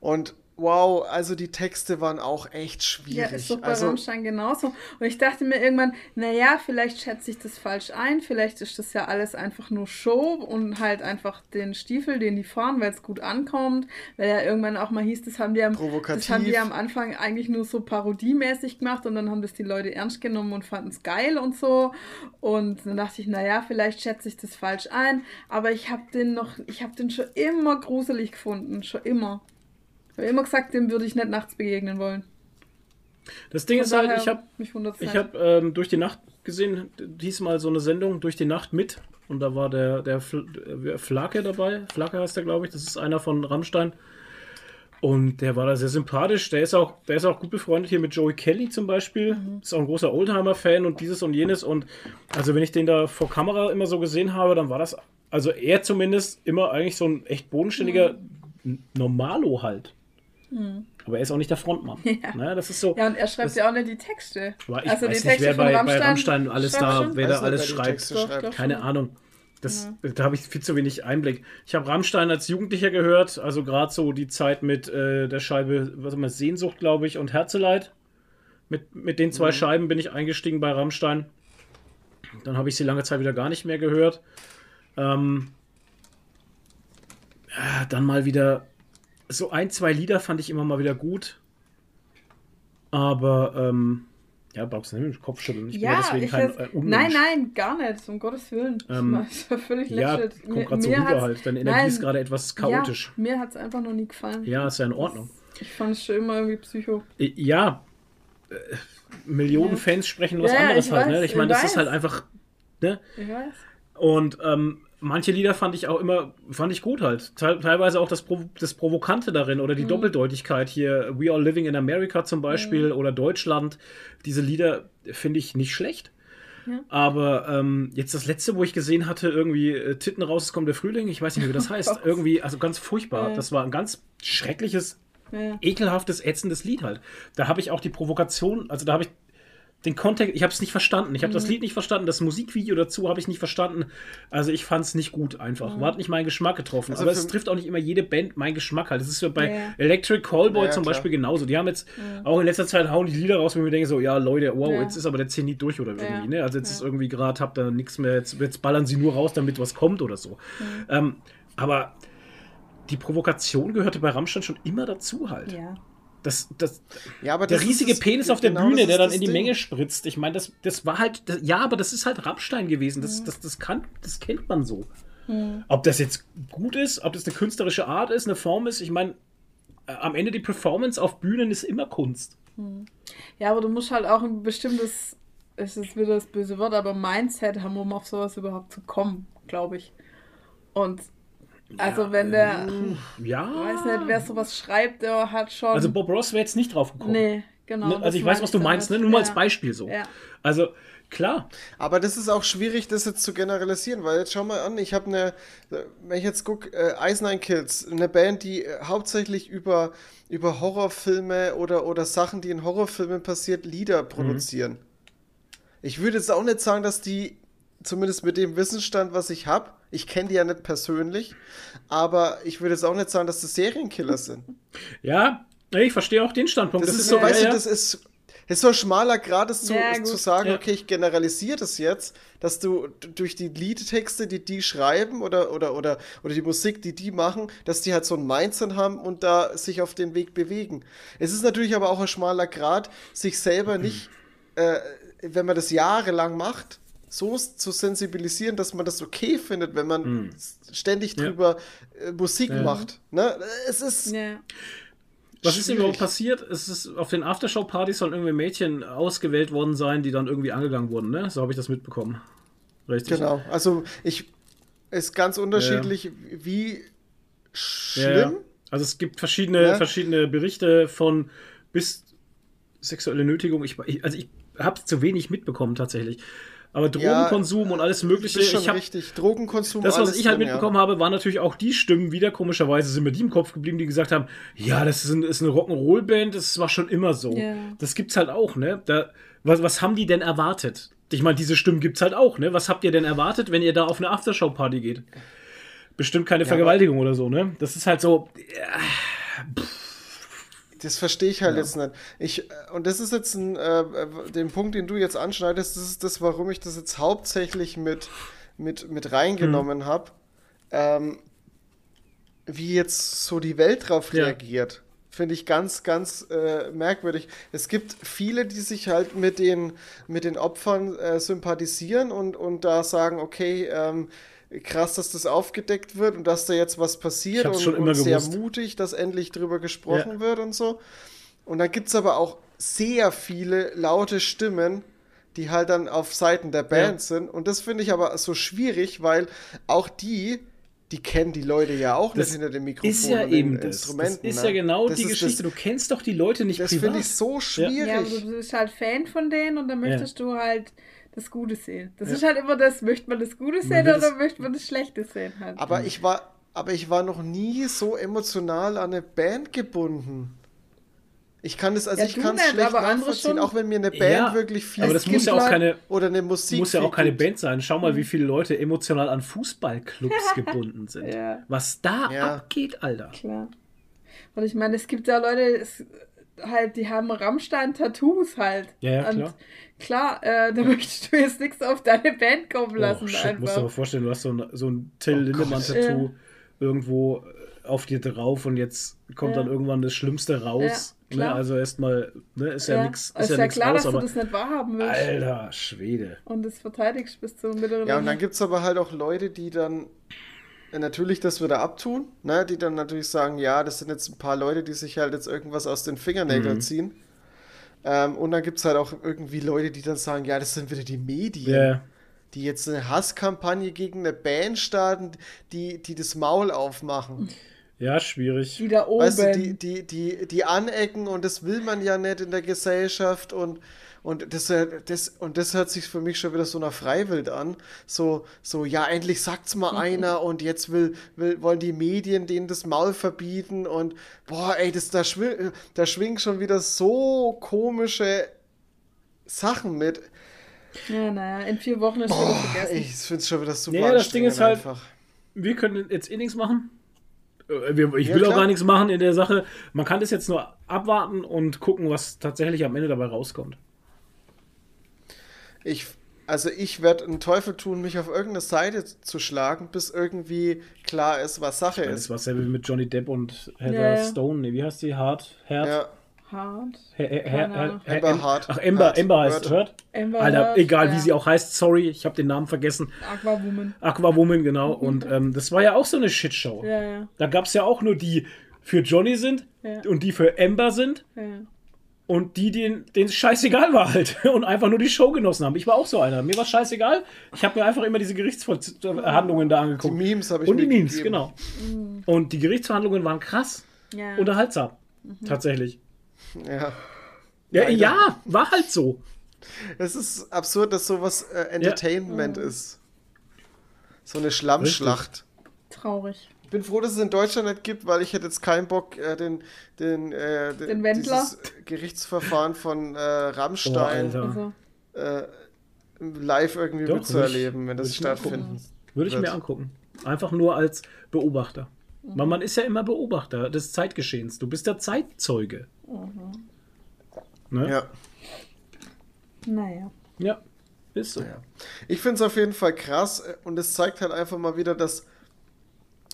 C: Und wow, also die Texte waren auch echt
D: Ja,
C: schwierig.
D: ist doch bei
C: also,
D: Rammstein genauso. Und ich dachte mir irgendwann, naja, vielleicht schätze ich das falsch ein, vielleicht ist das ja alles einfach nur Show und halt einfach den Stiefel, den die fahren, weil es gut ankommt. Weil ja irgendwann auch mal hieß, das haben die am, das haben die am Anfang eigentlich nur so parodiemäßig gemacht und dann haben das die Leute ernst genommen und fanden es geil und so. Und dann dachte ich, naja, vielleicht schätze ich das falsch ein. Aber ich habe den noch, ich habe den schon immer gruselig gefunden, schon immer. Ich habe immer gesagt, dem würde ich nicht nachts begegnen wollen.
B: das Ding
D: Von
B: ist halt, ich habe Ich habe ähm, durch die Nacht gesehen, diesmal so eine Sendung durch die Nacht mit. Und da war der, der äh, Flake dabei. Flake heißt der, glaube ich. Das ist einer von Rammstein. Und der war da sehr sympathisch. Der ist auch, der ist auch gut befreundet hier mit Joey Kelly zum Beispiel. Ist auch ein großer Oldtimer-Fan und dieses und jenes. Und also wenn ich den da vor Kamera immer so gesehen habe, dann war das, also er zumindest immer eigentlich so ein echt bodenständiger N- Normalo halt. Aber er ist auch nicht der Frontmann.
D: Ja.
B: Ne, das ist so.
D: Ja, und er schreibt
B: das-
D: ja auch nicht die Texte.
B: aber ich
D: Also
B: weiß
D: die
B: nicht,
D: Texte
B: wer
D: von
B: bei, bei
D: Rammstein
B: alles
D: schreibt
B: da,
D: schon?
B: wer da alles schreibt.
D: Doch,
C: schreibt.
D: doch.
B: Keine
D: schon.
B: Ahnung. Das, Da habe ich viel zu wenig Einblick. Ich habe Rammstein als Jugendlicher gehört, also gerade so die Zeit mit äh, der Scheibe, was immer, Sehnsucht, glaube ich, und Herzeleid. Mit, mit den zwei Scheiben bin ich eingestiegen bei Rammstein. Dann habe ich sie lange Zeit wieder gar nicht mehr gehört. Ähm, ja, dann mal wieder so ein, zwei Lieder fand ich immer mal wieder gut. Aber ähm, ja, brauchst du nicht mit dem Kopf schütteln. Ich bin ja
D: Ja,
B: deswegen kein äh,
D: nein, nein, gar nicht, um Gottes Willen.
B: Ähm,
D: das ist ja völlig
B: Ja,
D: lächerlich.
B: kommt gerade so rüber halt. Deine Energie
D: nein,
B: ist gerade etwas chaotisch.
D: Ja, mir hat es einfach noch nie gefallen.
B: Ja, ist ja in Ordnung.
D: Ich fand es schon immer irgendwie psycho.
B: Ja, äh, Millionen
D: Ja.
B: Fans sprechen was
D: Ja,
B: anderes halt.
D: weiß,
B: ne? Ich meine, das ist
D: weiß.
B: halt einfach. Ne?
D: Ich weiß.
B: Und ähm, manche Lieder fand ich auch immer, fand ich gut halt. Teil, teilweise auch das, Provo das Provokante darin oder
D: Mhm.
B: die Doppeldeutigkeit hier. We Are Living in America zum Beispiel
D: Mhm.
B: oder Deutschland. Diese Lieder finde ich nicht schlecht.
D: Ja.
B: Aber ähm, jetzt das letzte, wo ich gesehen hatte, irgendwie äh, Titten raus, es kommt der Frühling, ich weiß nicht, wie das heißt. Irgendwie, also ganz furchtbar.
D: Ja.
B: Das war ein ganz schreckliches,
D: Ja.
B: ekelhaftes, ätzendes Lied halt. Da habe ich auch die Provokation, also da habe ich den Kontext, ich habe es nicht verstanden. Ich habe
D: Mhm.
B: das Lied nicht verstanden, das Musikvideo dazu habe ich nicht verstanden. Also ich fand es nicht gut einfach.
D: Mhm.
B: Hat nicht meinen Geschmack getroffen.
C: Also
B: Aber es trifft auch nicht immer jede Band meinen Geschmack halt. Das ist ja bei
D: Ja, ja.
B: Electric Callboy
C: Ja,
B: zum
C: klar.
B: Beispiel genauso. Die haben jetzt auch in letzter Zeit hauen die Lieder raus, wo ich mir denke so, ja Leute, wow,
D: Ja.
B: jetzt ist aber der Zenit durch oder irgendwie.
D: Ja.
B: Ne? Also jetzt
D: Ja.
B: ist irgendwie gerade, habt ihr nichts mehr, jetzt, jetzt ballern sie nur raus, damit was kommt oder so. Ähm, aber die Provokation gehörte bei Rammstein schon immer dazu halt.
D: ja.
B: Das, das,
C: Ja, aber
B: der
C: das ist
B: riesige
C: das-
B: Penis auf der
C: genau
B: Bühne, der dann in die
C: Ding.
B: Menge spritzt. Ich meine, das, das war halt, das, ja, aber das ist halt Rammstein gewesen.
C: Mhm.
B: Das, das, das, kann, das kennt man so. Ob das jetzt gut ist, ob das eine künstlerische Art ist, eine Form ist, ich meine, äh, am Ende die Performance auf Bühnen ist immer Kunst.
D: Ja, aber du musst halt auch ein bestimmtes, es ist wieder das böse Wort, aber Mindset haben, um auf sowas überhaupt zu kommen, glaube ich. Und also wenn der,
B: Ja.
D: weiß nicht, wer sowas schreibt, der hat schon.
B: Also Bob Ross wäre jetzt nicht drauf gekommen.
D: nee, genau.
B: Ne? Also ich weiß, was du meinst, ne? nur mal als
D: Ja.
B: Beispiel so.
D: Ja.
B: Also klar,
C: Aber das ist auch schwierig, das jetzt zu generalisieren, weil jetzt schau mal an, ich habe eine, wenn ich jetzt gucke, äh, Ice Nine Kills, eine Band, die äh, hauptsächlich über, über Horrorfilme oder, oder Sachen, die in Horrorfilmen passiert, Lieder produzieren. Ich würde jetzt auch nicht sagen, dass die, zumindest mit dem Wissensstand, was ich habe, ich kenne die ja nicht persönlich, aber ich würde jetzt auch nicht sagen, dass das Serienkiller sind.
B: ja, ich verstehe auch den Standpunkt.
C: Das, ist so,
B: ja,
C: weißt
B: ja.
C: du, das ist, das ist so ein schmaler Grad, es zu,
D: Ja,
C: zu sagen,
B: Ja.
C: okay, ich generalisiere das jetzt, dass du durch die Liedtexte, die die schreiben oder, oder, oder, oder die Musik, die die machen, dass die halt so ein Mindset haben und da sich auf den Weg bewegen. Es ist natürlich aber auch ein schmaler Grad, sich selber nicht, äh, wenn man das jahrelang macht, so zu sensibilisieren, dass man das okay findet, wenn man s- ständig
B: Ja.
C: drüber äh, Musik
B: Ja.
C: macht. Ne? Es ist
D: Ja.
B: Was ist denn überhaupt
C: schwierig.
B: passiert? Es ist auf den Aftershow-Partys sollen irgendwie Mädchen ausgewählt worden sein, die dann irgendwie angegangen wurden, ne? So habe ich das mitbekommen. Richtig.
C: Genau, also ich ist ganz unterschiedlich, wie
B: Ja,
C: schlimm.
B: ja. Also es gibt verschiedene,
C: Ja.
B: verschiedene Berichte von bis sexuelle Nötigung. Ich, ich- also ich habe zu wenig mitbekommen tatsächlich. Aber Drogenkonsum und alles Mögliche.
C: Das ist schon
B: Ich hab,
C: richtig. Drogenkonsum.
B: das, was
C: alles
B: ich halt
C: drin,
B: mitbekommen habe, waren natürlich auch die Stimmen wieder. Komischerweise sind mir die im Kopf geblieben, die gesagt haben: Ja, das ist, ein, ist eine Rock'n'Roll-Band, das war schon immer so.
D: Ja.
B: Das gibt's halt auch, ne? Da, was, was haben die denn erwartet? Ich meine, diese Stimmen gibt's halt auch, ne? Was habt ihr denn erwartet, wenn ihr da auf eine Aftershow-Party geht? Bestimmt keine Vergewaltigung oder so, ne? Das ist halt so.
C: Das verstehe ich halt jetzt nicht. Ich, äh, und das ist jetzt ein, äh, äh, den Punkt, den du jetzt anschneidest, das ist das, warum ich das jetzt hauptsächlich mit, mit, mit reingenommen
B: Mhm.
C: habe. Ähm, wie jetzt so die Welt drauf
B: Ja.
C: reagiert. Finde ich ganz, ganz äh, merkwürdig. Es gibt viele, die sich halt mit den, mit den Opfern äh, sympathisieren und, und da sagen, okay, ähm, krass, dass das aufgedeckt wird und dass da jetzt was passiert und,
B: schon immer
C: und sehr mutig, dass endlich drüber gesprochen
B: Ja.
C: wird und so. Und dann gibt es aber auch sehr viele laute Stimmen, die halt dann auf Seiten der Band
B: Ja.
C: sind. Und das finde ich aber so schwierig, weil auch die, die kennen die Leute ja auch
B: Das
C: nicht hinter dem Mikrofon
B: Ist ja
C: und
B: eben
C: den
B: das. Das
C: Instrumenten.
B: ist
C: ne?
B: ja genau
C: Das
B: die Geschichte.
C: Das,
B: du kennst doch die Leute nicht
C: das
B: privat.
C: finde ich so schwierig.
D: Ja, aber du bist halt Fan von denen und dann
B: Ja.
D: möchtest du halt das Gute sehen. Das
B: Ja.
D: ist halt immer das, möchte man das Gute sehen
B: will
D: oder
B: das-
D: möchte man das Schlechte sehen halt.
C: Aber ich war, aber ich war noch nie so emotional an eine Band gebunden. Ich kann das, also
D: Ja,
C: ich kann es schlecht nachvollziehen, auch wenn mir eine Band
B: Ja,
C: wirklich viel
B: aber das muss ja auch keine,
C: oder eine Musik
B: muss ja auch keine. Band sein. Schau mal, wie viele Leute emotional an Fußballclubs gebunden sind.
D: Ja.
B: Was da
C: Ja.
B: abgeht, Alter.
D: Klar. Und ich meine, es gibt ja Leute, es, halt, die haben Rammstein-Tattoos halt.
B: Ja, ja,
D: Und
B: klar.
D: klar, äh, da möchtest du jetzt nichts auf deine Band kommen lassen.
B: Oh, shit, musst du dir mal
D: einfach.
B: vorstellen, du hast so ein, so ein Till
C: Oh
B: Lindemann-Tattoo
D: Ja.
B: irgendwo äh, auf dir drauf und jetzt kommt
D: Ja.
B: dann irgendwann das Schlimmste raus.
D: Ja,
B: ne?
D: klar.
B: Also erstmal, ne, ist ja,
D: Ja,
B: nichts
D: ist
B: ist
D: ja,
B: nix
D: klar,
B: raus,
D: dass du das nicht wahrhaben willst.
B: Alter Schwede.
D: Und das verteidigst bis zum bitteren
C: Ja, und dann gibt es aber halt auch Leute, die dann natürlich das wieder abtun, ne? die dann natürlich sagen, ja, das sind jetzt ein paar Leute, die sich halt jetzt irgendwas aus den Fingernägeln
B: Mhm.
C: ziehen. Ähm, und dann gibt es halt auch irgendwie Leute, die dann sagen, ja, das sind wieder die Medien,
B: Ja.
C: die jetzt eine Hasskampagne gegen eine Band starten, die, die das Maul aufmachen.
B: Ja, schwierig.
D: Die da oben.
C: Weißt du, die, die, die, die anecken und das will man ja nicht in der Gesellschaft und, und, das, äh, das, und das hört sich für mich schon wieder so nach Freiwild an. So, so ja, endlich sagt's mal einer und jetzt will, will, wollen die Medien denen das Maul verbieten und boah, ey, das, da, schwing, da schwingen schon wieder so komische Sachen mit.
D: ja, naja, in vier Wochen ist wieder
C: Boah,
D: vergessen.
C: ich finde es schon wieder super
B: Ja, das Ding ist halt-
C: einfach.
B: Wir können jetzt eh nichts machen. Äh, ich
C: Ja,
B: will auch
C: klar.
B: gar nichts machen in der Sache. Man kann das jetzt nur abwarten und gucken, was tatsächlich am Ende dabei rauskommt.
C: Ich, also ich werde einen Teufel tun, mich auf irgendeine Seite zu schlagen, bis irgendwie klar ist, was Sache
B: Das
C: ist.
B: war selber wie mit Johnny Depp und Heather
D: ja.
B: Stone. Nee, wie heißt die? Hart? Herd?
C: Ja,
D: Hart.
B: Her, her,
D: Keine
B: her,
D: Ahnung.
B: her,
C: Amber
B: Em-
C: Hart.
B: Ach, Ember. Ember heißt
C: Hört.
B: hört.
D: Amber
B: Alter, egal
D: ja.
B: wie sie auch heißt, sorry, ich habe den Namen vergessen.
D: Aquawoman.
B: Aquawoman, genau. Und ähm, das war ja auch so eine Shitshow.
D: Ja, ja.
B: Da gab es ja auch nur die für Johnny sind
D: Ja.
B: und die für Amber sind
D: ja.
B: Und die, denen es scheißegal war halt und einfach nur die Show genossen haben. Ich war auch so einer. Mir war scheißegal. Ich habe mir einfach immer diese Gerichtsverhandlungen da
C: die
B: angeguckt.
C: Memes habe ich
B: und die Memes,
C: gegeben.
B: genau. Und die Gerichtsverhandlungen waren krass.
D: ja.
B: Unterhaltsam. Tatsächlich.
C: Ja.
B: Ja, ja, war halt so.
C: Es ist absurd, dass sowas äh, Entertainment ist. So eine Schlammschlacht.
D: Traurig.
C: Ich bin froh, dass es in Deutschland nicht gibt, weil ich hätte jetzt keinen Bock, äh, den, den, äh,
D: Den Wendler?
C: dieses Gerichtsverfahren von äh,
B: Oh,
C: Rammstein.
D: Also,
C: äh, live irgendwie
B: Doch,
C: mitzuerleben, wenn das stattfinden
B: Würde ich mir angucken. Einfach nur als Beobachter.
D: Mhm.
B: Weil man ist ja immer Beobachter des Zeitgeschehens. Du bist der Zeitzeuge. Ne?
C: Ja.
D: naja.
B: Ja, ist so.
C: Ja. Ich finde es auf jeden Fall krass äh, und es zeigt halt einfach mal wieder, dass,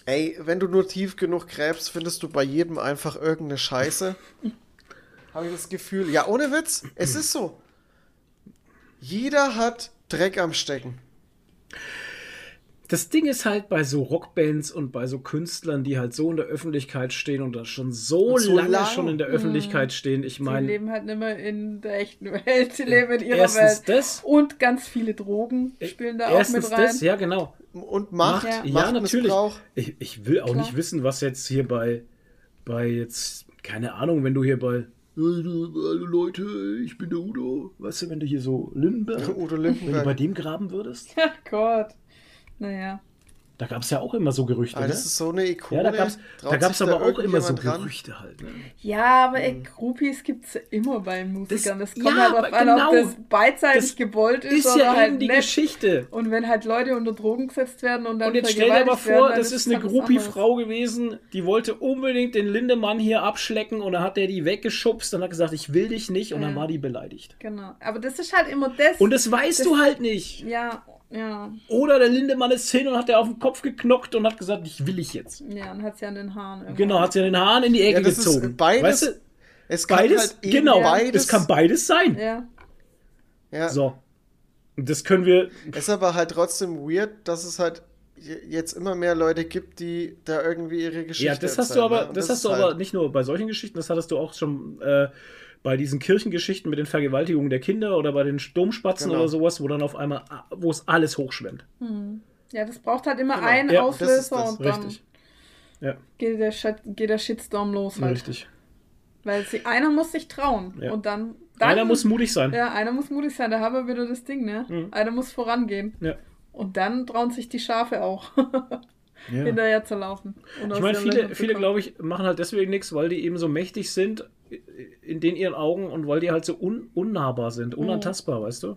C: ey, wenn du nur tief genug gräbst, findest du bei jedem einfach irgendeine Scheiße. Habe ich das Gefühl. Ja, ohne Witz, es ist so. Jeder hat Dreck am Stecken.
B: Das Ding ist halt bei so Rockbands und bei so Künstlern, die halt so in der Öffentlichkeit stehen und da schon so,
C: so
B: lange
C: lang.
B: schon in der Öffentlichkeit stehen. Ich
D: Die
B: meine,
D: leben halt nicht mehr in der echten Welt, sie leben in ihrer
B: erstens
D: Welt.
B: das.
D: Und ganz viele Drogen spielen da auch mit rein.
B: das, ja genau.
C: Und Macht,
D: Ja.
B: Ja, natürlich.
C: Machtmissbrauch.
B: Ich, ich will auch
D: Klar.
B: nicht wissen, was jetzt hier bei, bei jetzt, keine Ahnung, wenn du hier bei, "Hey, du, hallo Leute, ich bin der Udo. Weißt du, wenn du hier so Lindenberg,
C: Udo
B: wenn du bei
C: Lindenberg.
B: dem graben würdest?
D: Ach Gott. Naja.
B: Da gab es ja auch immer so Gerüchte,
C: Ah,
B: ne?
C: das ist so eine Ikone.
B: Ja, da gab es da gab's aber auch immer so
C: irgendjemand ran?
B: Gerüchte halt. Ne?
D: Ja, aber ey, Groupies gibt's immer bei Musikern. Das,
B: Das-
D: kommt
B: ja,
D: halt drauf
B: aber
D: an,
B: genau.
D: ob das beidseitig
B: Das
D: gewollt ist,
B: Ist
D: oder
B: ja
D: halt
B: eben die
D: nicht.
B: Geschichte.
D: Und wenn halt Leute unter Drogen gesetzt werden und dann
B: Und jetzt stell dir aber
D: werden,
B: vor,
D: dann
B: das ist eine Groupie-Frau gewesen, die wollte unbedingt den Lindemann hier abschlecken und dann hat der die weggeschubst und hat gesagt, ich will dich nicht und dann
D: Ja.
B: war die beleidigt.
D: Genau. Aber das ist halt immer das.
B: Und das weißt
D: Das-
B: du halt nicht.
D: ja, ja.
B: Oder der Lindemann ist hin und hat der auf den Kopf geknockt und hat gesagt, ich will ich jetzt.
D: Ja, und hat sie an den Haaren. irgendwann.
B: Genau, hat sie an den Haaren in die Ecke
C: Ja, das
B: gezogen.
C: ist beides.
B: Weißt du,
C: Es kann
B: beides,
C: halt eben
B: genau,
C: beides.
B: es kann beides sein.
D: Ja.
C: Ja.
B: So. Und das können wir,
C: Es ist aber halt trotzdem weird, dass es halt jetzt immer mehr Leute gibt, die da irgendwie ihre Geschichte
B: ja, das hast du aber,
C: ne? Und
B: das hast du
C: halt,
B: aber nicht nur bei solchen Geschichten, das hattest du auch schon äh, bei diesen Kirchengeschichten mit den Vergewaltigungen der Kinder oder bei den Domspatzen
C: Genau.
B: oder sowas, wo dann auf einmal, wo es alles hochschwemmt.
D: Ja, das braucht halt immer
C: Genau.
D: einen
B: Ja, das
D: Auslöser
C: das.
D: und dann
B: Richtig. Ja,
D: geht der, Shit, geht der Shitstorm los halt.
B: richtig.
D: Weil sie, einer muss sich trauen.
B: Ja.
D: Und dann, dann.
B: Einer muss mutig sein.
D: Ja, einer muss mutig sein. Da haben wir wieder das Ding, ne?
B: Mhm.
D: Einer muss vorangehen.
B: Ja.
D: Und dann trauen sich die Schafe auch,
B: Ja.
D: hinterher zu laufen. Und
B: Ich meine, viele, viele glaube ich, machen halt deswegen nichts, weil die eben so mächtig sind in den ihren Augen und weil die halt so un unnahbar sind,
D: Mhm.
B: unantastbar, weißt du?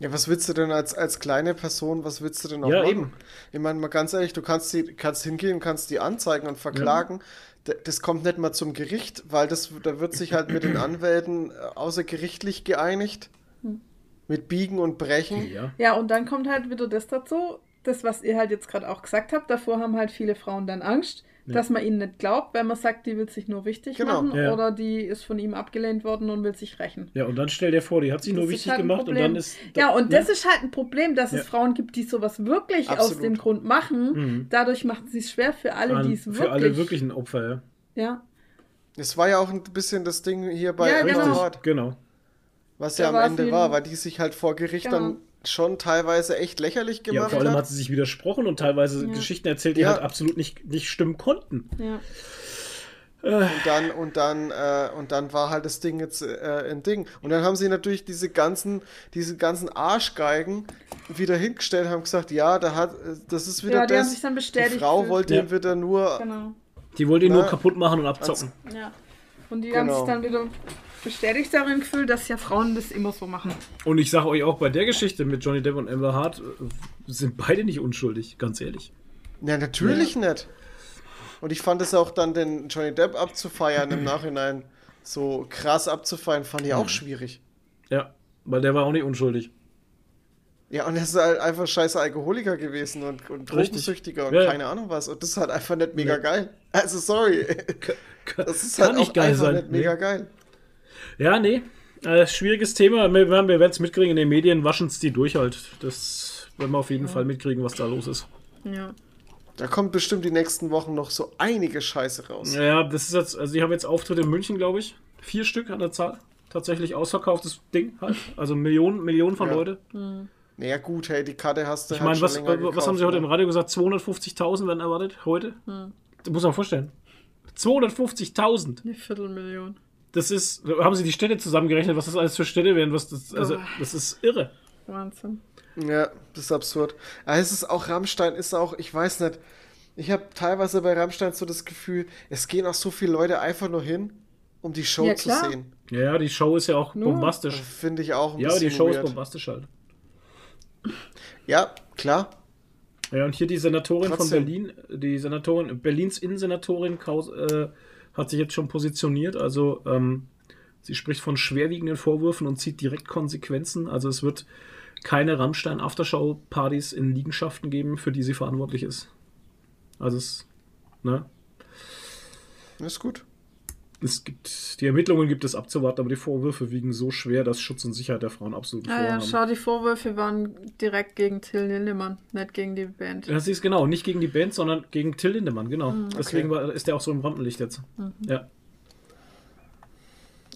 C: Ja, was willst du denn als, als kleine Person, was willst du denn auch
B: Ja,
C: machen?
B: eben.
C: Ich meine, mal ganz ehrlich, du kannst, die, kannst hingehen, kannst die anzeigen und verklagen. D- Das kommt nicht mal zum Gericht, weil das, da wird sich halt mit den Anwälten äh, außergerichtlich geeinigt.
D: Hm.
C: Mit Biegen und Brechen.
B: Ja.
D: Ja, und dann kommt halt wieder das dazu. das, was ihr halt jetzt gerade auch gesagt habt, davor haben halt viele Frauen dann Angst,
B: Ja.
D: dass man ihnen nicht glaubt, wenn man sagt, die will sich nur wichtig
C: Genau.
D: machen
B: Ja.
D: oder die ist von ihm abgelehnt worden und will sich rächen.
B: Ja, und dann stell dir vor, die hat sich nur
D: Das ist
B: wichtig
D: halt ein
B: gemacht und
D: Problem.
B: dann ist.
D: Ja, und das
B: ne?
D: ist halt ein Problem, dass
B: Ja.
D: es Frauen gibt, die sowas wirklich aus
C: Absolut.
D: dem Grund machen.
B: Mhm.
D: Dadurch machen sie es schwer für alle, die es wirklich.
B: Für alle wirklichen Opfer, ja.
D: Ja.
C: Es war ja auch ein bisschen das Ding hier bei
D: Ja, genau.
B: Genau.
C: was
D: Da
C: ja am Ende war, weil die sich halt vor Gericht
D: Genau.
C: dann schon teilweise echt lächerlich
B: Ja,
C: gemacht
B: vor allem
C: hat.
B: hat sie sich widersprochen und teilweise
D: Ja.
B: Geschichten erzählt, die
C: Ja.
B: halt absolut nicht, nicht stimmen konnten.
D: ja.
C: Und dann, und dann, äh, und dann war halt das Ding jetzt äh, ein Ding. Und dann haben sie natürlich diese ganzen, diese ganzen Arschgeigen wieder hingestellt und haben gesagt, ja, da hat, das ist wieder
D: Ja, die haben
C: das.
D: sich dann
C: die
D: bestätigt
C: Frau
D: gefühlt.
C: wollte
B: Ja.
C: ihn wieder nur.
D: Genau.
B: Die wollte ihn nur
C: Na,
B: kaputt machen und abzocken.
D: Ja. Und die haben
C: Genau.
D: sich dann wieder bestätigt darin gefühlt, dass ja Frauen das immer so machen.
B: Und ich sage euch auch bei der Geschichte mit Johnny Depp und Amber Hart äh, sind beide nicht unschuldig, ganz ehrlich.
C: Ja, natürlich nicht. Und ich fand es auch dann, den Johnny Depp abzufeiern im Nachhinein, so krass abzufeiern, fand ich auch schwierig.
B: Ja, weil der war auch nicht unschuldig.
C: Ja, und er ist halt einfach scheiß Alkoholiker gewesen und, und. Drogensüchtiger und
B: Ja, ja.
C: keine Ahnung was. Und das ist halt einfach nicht mega
B: Nee.
C: geil. Also sorry. Das ist
B: Kann
C: halt
B: nicht
C: auch
B: geil
C: einfach
B: sein.
C: nicht mega
B: Nee.
C: geil.
B: Ja, nee. Äh, schwieriges Thema. Wir, wir werden es mitkriegen in den Medien, waschen es die durch halt. Das werden wir auf jeden Fall mitkriegen, was da los ist.
D: Ja.
C: Da kommt bestimmt die nächsten Wochen noch so einige Scheiße raus.
B: Ja, das ist jetzt, also ich habe jetzt Auftritte in München, glaube ich. Vier Stück an der Zahl. Tatsächlich ausverkauftes Ding halt. Also Millionen, Millionen von
C: Ja.
B: Leute.
C: Naja, gut, hey, die Karte hast du
B: Ich
C: halt
B: meine,
C: schon
B: was,
C: länger
B: was
C: gekauft,
B: haben sie heute im
C: ne?
B: Radio gesagt? 250.000 werden erwartet heute? Das muss man vorstellen. 250.000.
D: Eine Viertelmillion.
B: Das ist, haben sie die Städte zusammengerechnet, was das alles für Städte wären, was das, also,
D: Oh.
B: das ist irre.
D: Wahnsinn.
C: Ja, das ist absurd. Aber es ist auch, Rammstein ist auch, ich weiß nicht, ich habe teilweise bei Rammstein so das Gefühl, es gehen auch so viele Leute einfach nur hin, um die Show
D: Ja,
C: zu
D: klar.
C: sehen.
B: Ja, ja, die Show ist ja auch
D: Nur.
B: bombastisch.
C: Finde ich auch ein
B: Ja,
C: bisschen
B: die Show ist
C: weird.
B: bombastisch halt.
C: Ja, klar.
B: Ja, und hier die Senatorin von
C: Trotzdem.
B: Berlin, die Senatorin, Berlins Innensenatorin Kaus, äh, hat sich jetzt schon positioniert. Also ähm, sie spricht von schwerwiegenden Vorwürfen und zieht direkt Konsequenzen. Also es wird keine Rammstein Aftershow-Partys in Liegenschaften geben, für die sie verantwortlich ist. Also es, ne?
C: Ist gut.
B: Es gibt, die Ermittlungen gibt es abzuwarten, aber die Vorwürfe wiegen so schwer, dass Schutz und Sicherheit der Frauen absolut
D: Ah ja,
B: haben.
D: schau, die Vorwürfe waren direkt gegen Till Lindemann, nicht gegen die Band.
B: Das ist genau, nicht gegen die Band, sondern gegen Till Lindemann, genau.
D: Mhm.
B: Deswegen war, ist der auch so im Rampenlicht jetzt. Ja.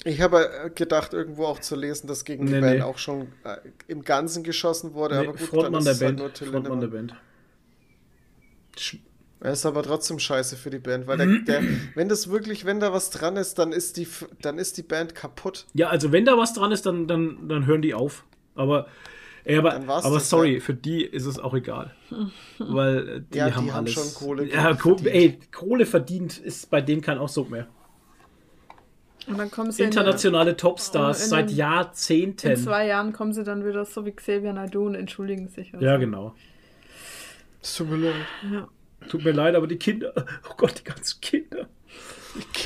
C: Ich habe äh, gedacht, irgendwo auch zu lesen, dass gegen die
B: Nee,
C: Band
B: nee.
C: auch schon äh, im Ganzen geschossen wurde.
B: Nee,
C: aber gut,
B: Frontmann
C: dann
B: der
C: ist es halt
B: Band.
C: nur Till
B: Frontmann der
C: Lindemann.
B: Band. Sch-
C: Er ist aber trotzdem scheiße für die Band, weil der, der, wenn das wirklich, wenn da was dran ist, dann ist die, dann ist die Band kaputt.
B: Ja, also wenn da was dran ist, dann, dann, dann hören die auf. Aber, ey, aber, aber
C: das,
B: sorry,
C: ja.
B: für die ist es auch egal. Weil äh, die
C: Ja, die
B: haben
C: haben
B: alles.
C: schon Kohle
B: ja, Ko
C: verdient.
B: ey, Kohle verdient ist bei denen kein Ausdruck mehr.
D: Und dann kommen sie
B: Internationale Topstars
D: in
B: seit
D: in,
B: Jahrzehnten.
D: in zwei Jahren kommen sie dann wieder so wie Xavier Naidoo und entschuldigen sich.
B: Ja,
D: so.
B: genau.
C: Es tut mir leid.
D: Ja.
B: Tut mir leid, aber die Kinder, oh Gott, die ganzen Kinder.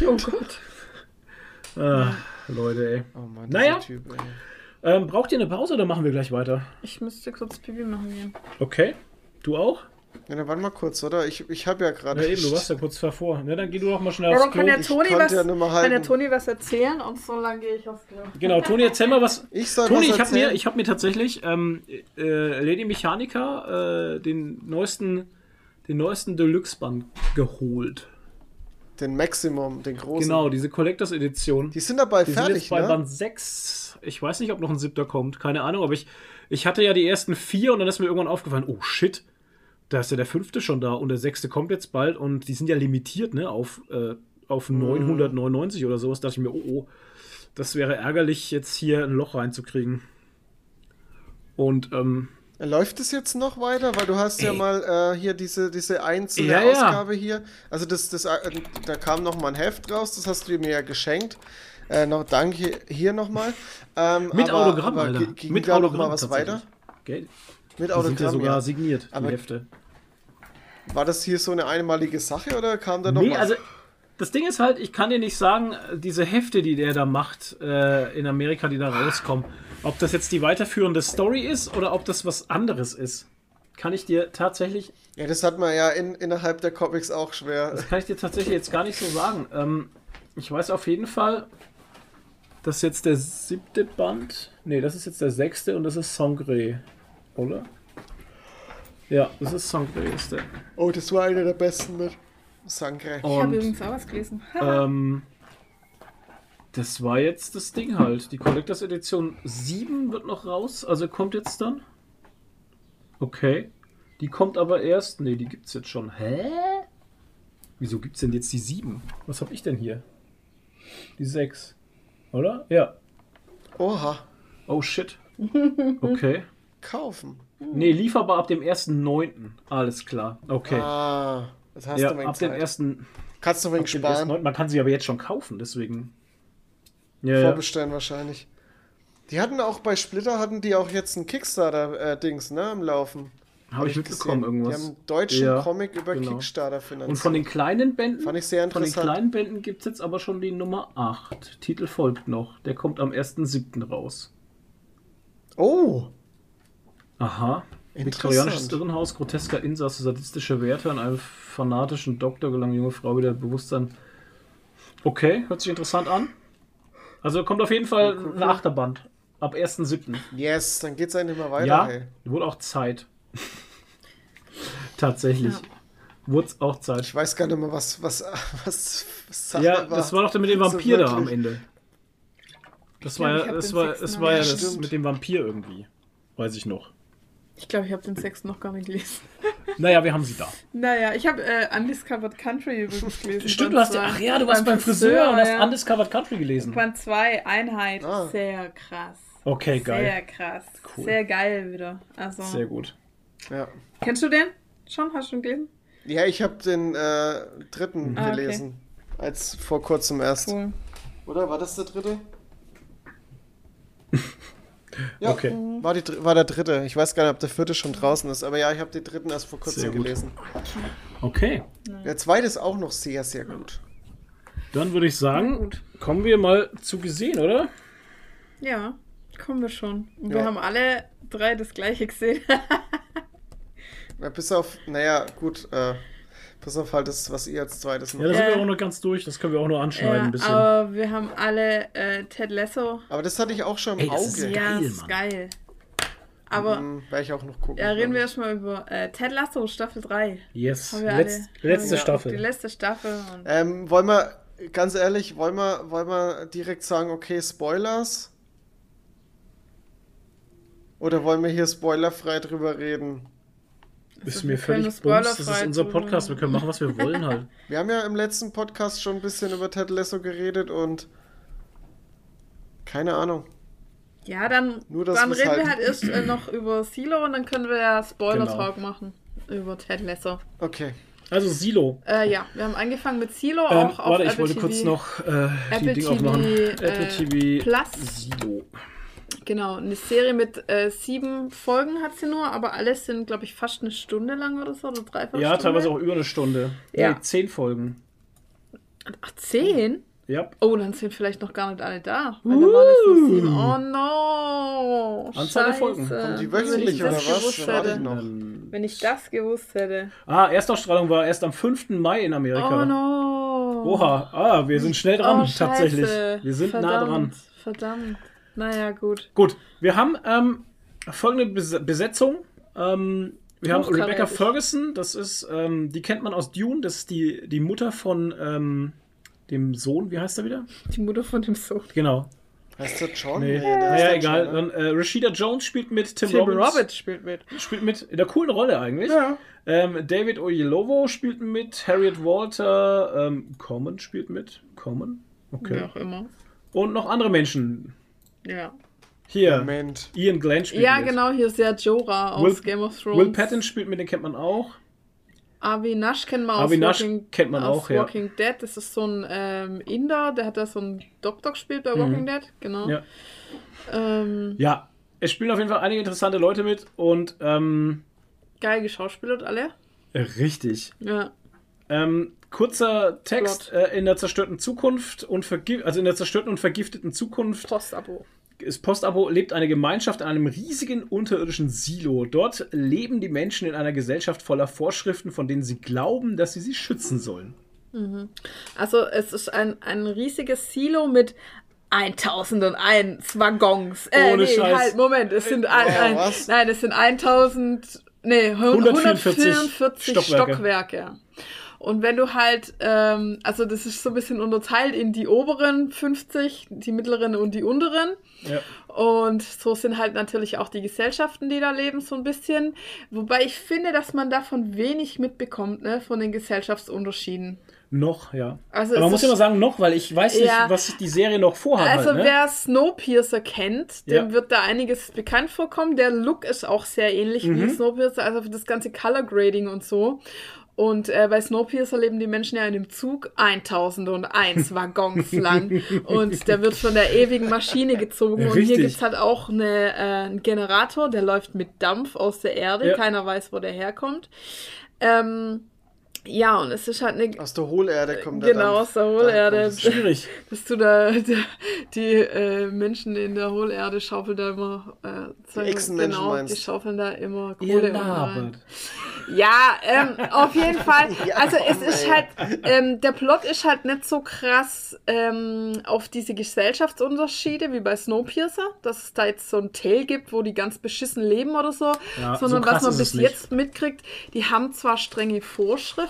D: Oh Gott.
B: Ah, Leute, ey.
C: Oh Mann,
B: Naja.
C: Typ, ey.
B: Ähm, braucht ihr eine Pause oder machen wir gleich weiter?
D: Ich müsste kurz Pipi machen gehen.
B: Okay. Du auch?
C: Ja, dann warte mal kurz, oder? Ich, ich habe ja gerade.
B: Ja, eben, du warst ja kurz davor. Ja, dann geh du doch mal schnell
D: Ja,
B: aufs
D: dann
B: Klo.
D: kann der Toni was,
C: ja
D: kann der. Toni was erzählen und so lange gehe ich aufs Klo.
B: Genau, Toni, erzähl mal was.
C: Ich soll
B: Toni,
C: was
B: ich habe mir, ich hab mir tatsächlich ähm, äh, Lady Mechanica äh, den neuesten, den neuesten Deluxe-Band geholt.
C: Den Maximum, den großen.
B: Genau, diese Collectors Edition.
C: Die sind dabei
B: Die sind
C: fertig,
B: jetzt bei
C: ne?
B: Band 6. Ich weiß nicht, ob noch ein siebter kommt. Keine Ahnung, aber ich, ich hatte ja die ersten vier und dann ist mir irgendwann aufgefallen, oh shit, da ist ja der fünfte schon da und der sechste kommt jetzt bald und die sind ja limitiert, ne, auf, äh, auf
C: Mhm.
B: 999 oder sowas. Da dachte ich mir, oh, oh, das wäre ärgerlich, jetzt hier ein Loch reinzukriegen. Und, ähm,
C: Läuft es jetzt noch weiter? Weil du hast ja
B: Ey.
C: mal äh, hier diese, diese einzelne
B: Ja, ja.
C: Ausgabe hier. Also das, das, äh, da kam noch mal ein Heft raus, das hast du mir ja geschenkt. Äh, noch danke hier nochmal. Ähm,
B: mit
C: aber-
B: Autogramm,
C: aber
B: Alter.
C: gi- Ging
B: mit
C: da noch
B: Autogramm
C: mal was weiter?
B: Gell?
C: Mit
B: Die sind ja
C: Autogramm,
B: sogar
C: ja.
B: signiert,
C: Aber-
B: die Hefte.
C: War das hier so eine einmalige Sache oder kam da noch
B: Nee,
C: was?
B: also das Ding ist halt, ich kann dir nicht sagen, diese Hefte, die der da macht äh, in Amerika, die da rauskommen, ob das jetzt die weiterführende Story ist oder ob das was anderes ist. kann ich dir tatsächlich,
C: Ja, das hat man ja in, innerhalb der Comics auch schwer.
B: das kann ich dir tatsächlich jetzt gar nicht so sagen. Ähm, ich weiß auf jeden Fall, dass jetzt der siebte Band, nee, das ist jetzt der sechste und das ist Sangre, oder? Ja, das ist Sangre, ist der.
C: Oh, das war einer der besten mit Sangre.
D: Ich habe übrigens auch was gelesen.
B: ähm, das war jetzt das Ding halt. Die Collectors Edition 7 wird noch raus, also kommt jetzt dann. Okay. Die kommt aber erst. Nee, die gibt's jetzt schon. Hä? Wieso gibt's denn jetzt die 7? Was hab ich denn hier? Die 6. Oder? Ja.
C: Oha,
B: Oh shit. Okay.
C: kaufen.
B: Nee, lieferbar ab dem 1.9. Alles klar. Okay.
C: Ah, das hast
B: ja, ab dem
C: Zeit.
B: 1.
C: Kannst du
B: dem 1.9.
C: sparen.
B: Man kann sie aber jetzt schon kaufen, deswegen. Ja, ja.
C: Vorbestellen wahrscheinlich. Die hatten auch bei Splitter hatten die auch jetzt ein Kickstarter-Dings, ne, am Laufen.
B: Habe ich mitbekommen,
C: gesehen.
B: irgendwas.
C: Die haben einen deutschen
B: Ja,
C: Comic über
B: genau.
C: Kickstarter finanziert.
B: Und von den kleinen Bänden,
C: Fand ich sehr
B: von den
C: interessant.
B: kleinen Bänden gibt es jetzt aber schon die Nummer 8. Titel folgt noch. Der kommt am 1.7. raus.
C: Oh,
B: Aha.
C: Interessant.
B: Viktorianisches Irrenhaus, grotesker Insasse, sadistische Werte an einem fanatischen Doktor gelangen junge Frau wieder Bewusstsein. Okay, hört sich interessant an. Also kommt auf jeden Fall ein Achterband. Ab 1.7.
C: yes, dann geht's eigentlich mal weiter,
B: Ja,
C: hey.
B: wurde auch Zeit. Tatsächlich.
D: Ja.
B: Wurde es auch Zeit.
C: Ich weiß gar nicht mehr, was, was, was, was
B: Ja, das war doch mit dem
C: So
B: Vampir da am. Ende. Das
D: Ich
B: war
D: glaub,
B: ja, das war, das war ja das
C: Stimmt.
B: mit dem Vampir irgendwie. Weiß ich noch.
D: Ich glaube, ich habe den sechsten noch gar nicht gelesen.
B: Naja, wir haben sie da.
D: Naja, ich habe äh, Undiscovered Country übrigens gelesen.
B: Stimmt, du hast ja,
D: zwei.
B: ach ja, du warst beim Friseur und hast
D: ja.
B: Undiscovered Country gelesen.
D: Band 2, Einheit.
C: Ah.
D: Sehr krass.
B: Okay,
D: Sehr
B: geil.
D: krass.
B: Cool.
D: Sehr geil wieder. Also,
B: Sehr gut.
C: Ja.
D: kennst du den? Schon? Hast du ihn gelesen?
C: ja, ich habe den äh, dritten
D: Ah, okay.
C: gelesen. Als vor kurzem erst.
D: Cool.
C: Oder war das der dritte? ja,
B: Okay.
C: war, die, war der dritte. Ich weiß gar nicht, ob der vierte schon draußen ist, aber ja, ich habe den dritten erst vor kurzem gelesen.
B: Okay.
C: Der zweite ist auch noch sehr, sehr gut.
B: Dann würde ich sagen, kommen wir mal zu gesehen, oder?
D: Ja, kommen wir schon. Und wir
C: Ja.
D: haben alle drei das gleiche gesehen.
C: Ja, bis auf, naja, gut, äh, bis auf halt das, was ihr als zweites noch.
B: Ja, da sind
D: Äh.
B: wir auch noch ganz durch. Das können wir auch nur anschneiden
D: ja,
B: ein bisschen.
D: aber wir haben alle äh, Ted Lasso.
C: Aber das hatte ich auch schon im
B: Ey, das ist
C: Auge.
B: Geil,
D: ja, das ist
B: Mann.
D: geil. Aber
C: Hm, Werde ich auch noch gucken.
D: ja, reden wir erstmal über äh, Ted Lasso Staffel 3.
B: yes.
D: Haben wir
B: Letz,
D: alle,
B: letzte
D: haben wir
B: Staffel.
D: Die letzte Staffel.
C: Ähm, wollen wir, ganz ehrlich, wollen wir, wollen wir direkt sagen, okay, Spoilers? Oder wollen wir hier spoilerfrei drüber reden?
B: Ist
D: Also,
B: mir völlig bums. Das ist unser Podcast. Wir können machen, was wir wollen halt.
C: Wir haben ja im letzten Podcast schon ein bisschen über Ted Lasso geredet und keine Ahnung.
D: ja, dann,
C: Nur,
D: dann reden
C: halt-
D: wir halt erst äh, noch über Silo und dann können wir ja Spoiler-Talk
B: Genau.
D: machen. Über Ted Lasso.
C: Okay.
B: Also Silo.
D: Äh, ja, wir haben angefangen mit Silo,
B: Ähm,
D: auch auf
B: warte, ich
D: Apple
B: wollte
D: TV.
B: kurz noch äh, die
D: Apple
B: Ding
D: TV,
B: aufmachen.
D: äh,
B: Apple TV
D: Plus.
B: Silo.
D: Genau, eine Serie mit äh, sieben Folgen hat sie nur, aber alles sind, glaube ich, fast eine Stunde lang oder so, oder dreiviertel
B: Ja,
D: Stunde.
B: teilweise auch über eine Stunde.
D: Ja.
B: Nee, zehn Folgen.
D: Ach, zehn?
B: Ja.
D: Oh, dann sind vielleicht noch gar nicht alle da. Sieben. Oh no!
B: Anzahl der Folgen.
C: Kommen die
D: Wenn
C: wöchentlich
D: ich
C: oder
D: das
C: was? ich
D: hätte.
C: noch.
B: Ähm,
D: Wenn ich das gewusst hätte.
B: ah, Erstausstrahlung war erst am 5. Mai in Amerika.
D: Oh no!
B: Oha, ah, wir sind schnell dran,
D: oh, scheiße.
B: tatsächlich. Wir sind nah
D: Verdammt,
B: dran.
D: Verdammt. Naja, gut.
B: Gut, wir haben ähm, folgende Bes Besetzung. Ähm, wir haben. Rebecca Ferguson, das ist, ähm, die kennt man aus Dune, das ist die, die Mutter von ähm, dem Sohn, wie heißt er wieder?
D: Die Mutter von dem Sohn.
B: Genau.
C: Heißt der John?
B: Nee,
C: der
B: naja, egal.
C: John, ne?
B: Dann, äh, Rashida Jones spielt mit, Tim,
D: Tim
B: Robbins,
D: Roberts spielt mit.
B: spielt mit, in der coolen Rolle eigentlich.
C: Ja.
B: Ähm, David Oyelowo spielt mit, Harriet Walter, ähm, Common spielt mit, Common, okay.
D: Wie auch immer.
B: Und noch andere Menschen.
D: Ja.
B: Hier,
C: Moment.
B: Ian Glenn spielt
D: Ja,
B: mit.
D: genau, hier ist ja Jorah aus
B: Will-
D: Game of Thrones.
B: Will Patton spielt mit, den kennt man auch.
D: Avi Nash kennt man
B: Avi
D: aus
B: Nash
D: Walking,
B: kennt man
D: aus
B: auch, ja.
D: Walking Dead. Das ist so ein ähm, Inder, der hat da so einen Doktor gespielt bei Walking Dead. Genau.
B: Mhm. Ja.
D: Ähm,
B: Ja, es spielen auf jeden Fall einige interessante Leute mit und ähm,
D: geil geschauspielert alle.
B: richtig.
D: Ja.
B: Ähm, kurzer Text äh, in der zerstörten Zukunft und vergif also in der zerstörten und vergifteten Zukunft
D: Postabo.
B: Ist Postabo lebt eine Gemeinschaft in einem riesigen unterirdischen Silo. Dort leben die Menschen in einer Gesellschaft voller Vorschriften, von denen sie glauben, dass sie sie schützen sollen.
D: Also es ist ein, ein riesiges Silo mit 1001 Waggons. Äh,
B: Ohne
D: nee,
B: Scheiß.
D: halt, Moment, es sind ein, ein,
C: was?
D: nein, es sind 1000, nee,
B: 144
D: 144
B: Stockwerke.
D: Stockwerke. Und wenn du halt, ähm, also das ist so ein bisschen unterteilt in die oberen 50, die mittleren und die unteren.
B: Ja.
D: Und so sind halt natürlich auch die Gesellschaften, die da leben, so ein bisschen. Wobei ich finde, dass man davon wenig mitbekommt, ne, von den Gesellschaftsunterschieden.
B: Noch, ja.
D: Also
B: Aber man muss immer sagen, noch, weil ich weiß nicht,
D: Ja.
B: was die Serie noch vorhat.
D: Also
B: halt, ne?
D: wer Snowpiercer kennt, dem
B: Ja.
D: wird da einiges bekannt vorkommen. Der Look ist auch sehr ähnlich
B: Mhm.
D: wie Snowpiercer, also für das ganze Color Grading und so. Und äh, bei Snowpiercer leben die Menschen ja in dem Zug 1001 Waggons lang. Und der wird von der ewigen Maschine gezogen. Und
B: Richtig.
D: hier gibt's halt auch eine, äh, einen Generator, der läuft mit Dampf aus der Erde.
B: Ja.
D: Keiner weiß, wo der herkommt. Ähm, ja, und es ist halt eine.
C: Aus der Hohlerde kommt der
D: Genau,
C: Dampf.
D: aus der Hohlerde.
C: Da es.
B: Schwierig.
D: Dass du da die, die äh, Menschen in der Hohlerde schaufeln da immer äh, Zeug-
C: Echsenmenschen
D: genau,
C: meinst
D: die schaufeln da immer Kohle rein. Ja, ähm, auf jeden Fall.
C: Ja,
D: Also es ist halt, ähm, der Plot ist halt nicht so krass ähm, auf diese Gesellschaftsunterschiede wie bei Snowpiercer, dass es da jetzt so ein Tale gibt, wo die ganz beschissen leben oder so,
B: Ja,
D: sondern
B: so krass
D: was man bis jetzt mitkriegt, die haben zwar strenge Vorschriften,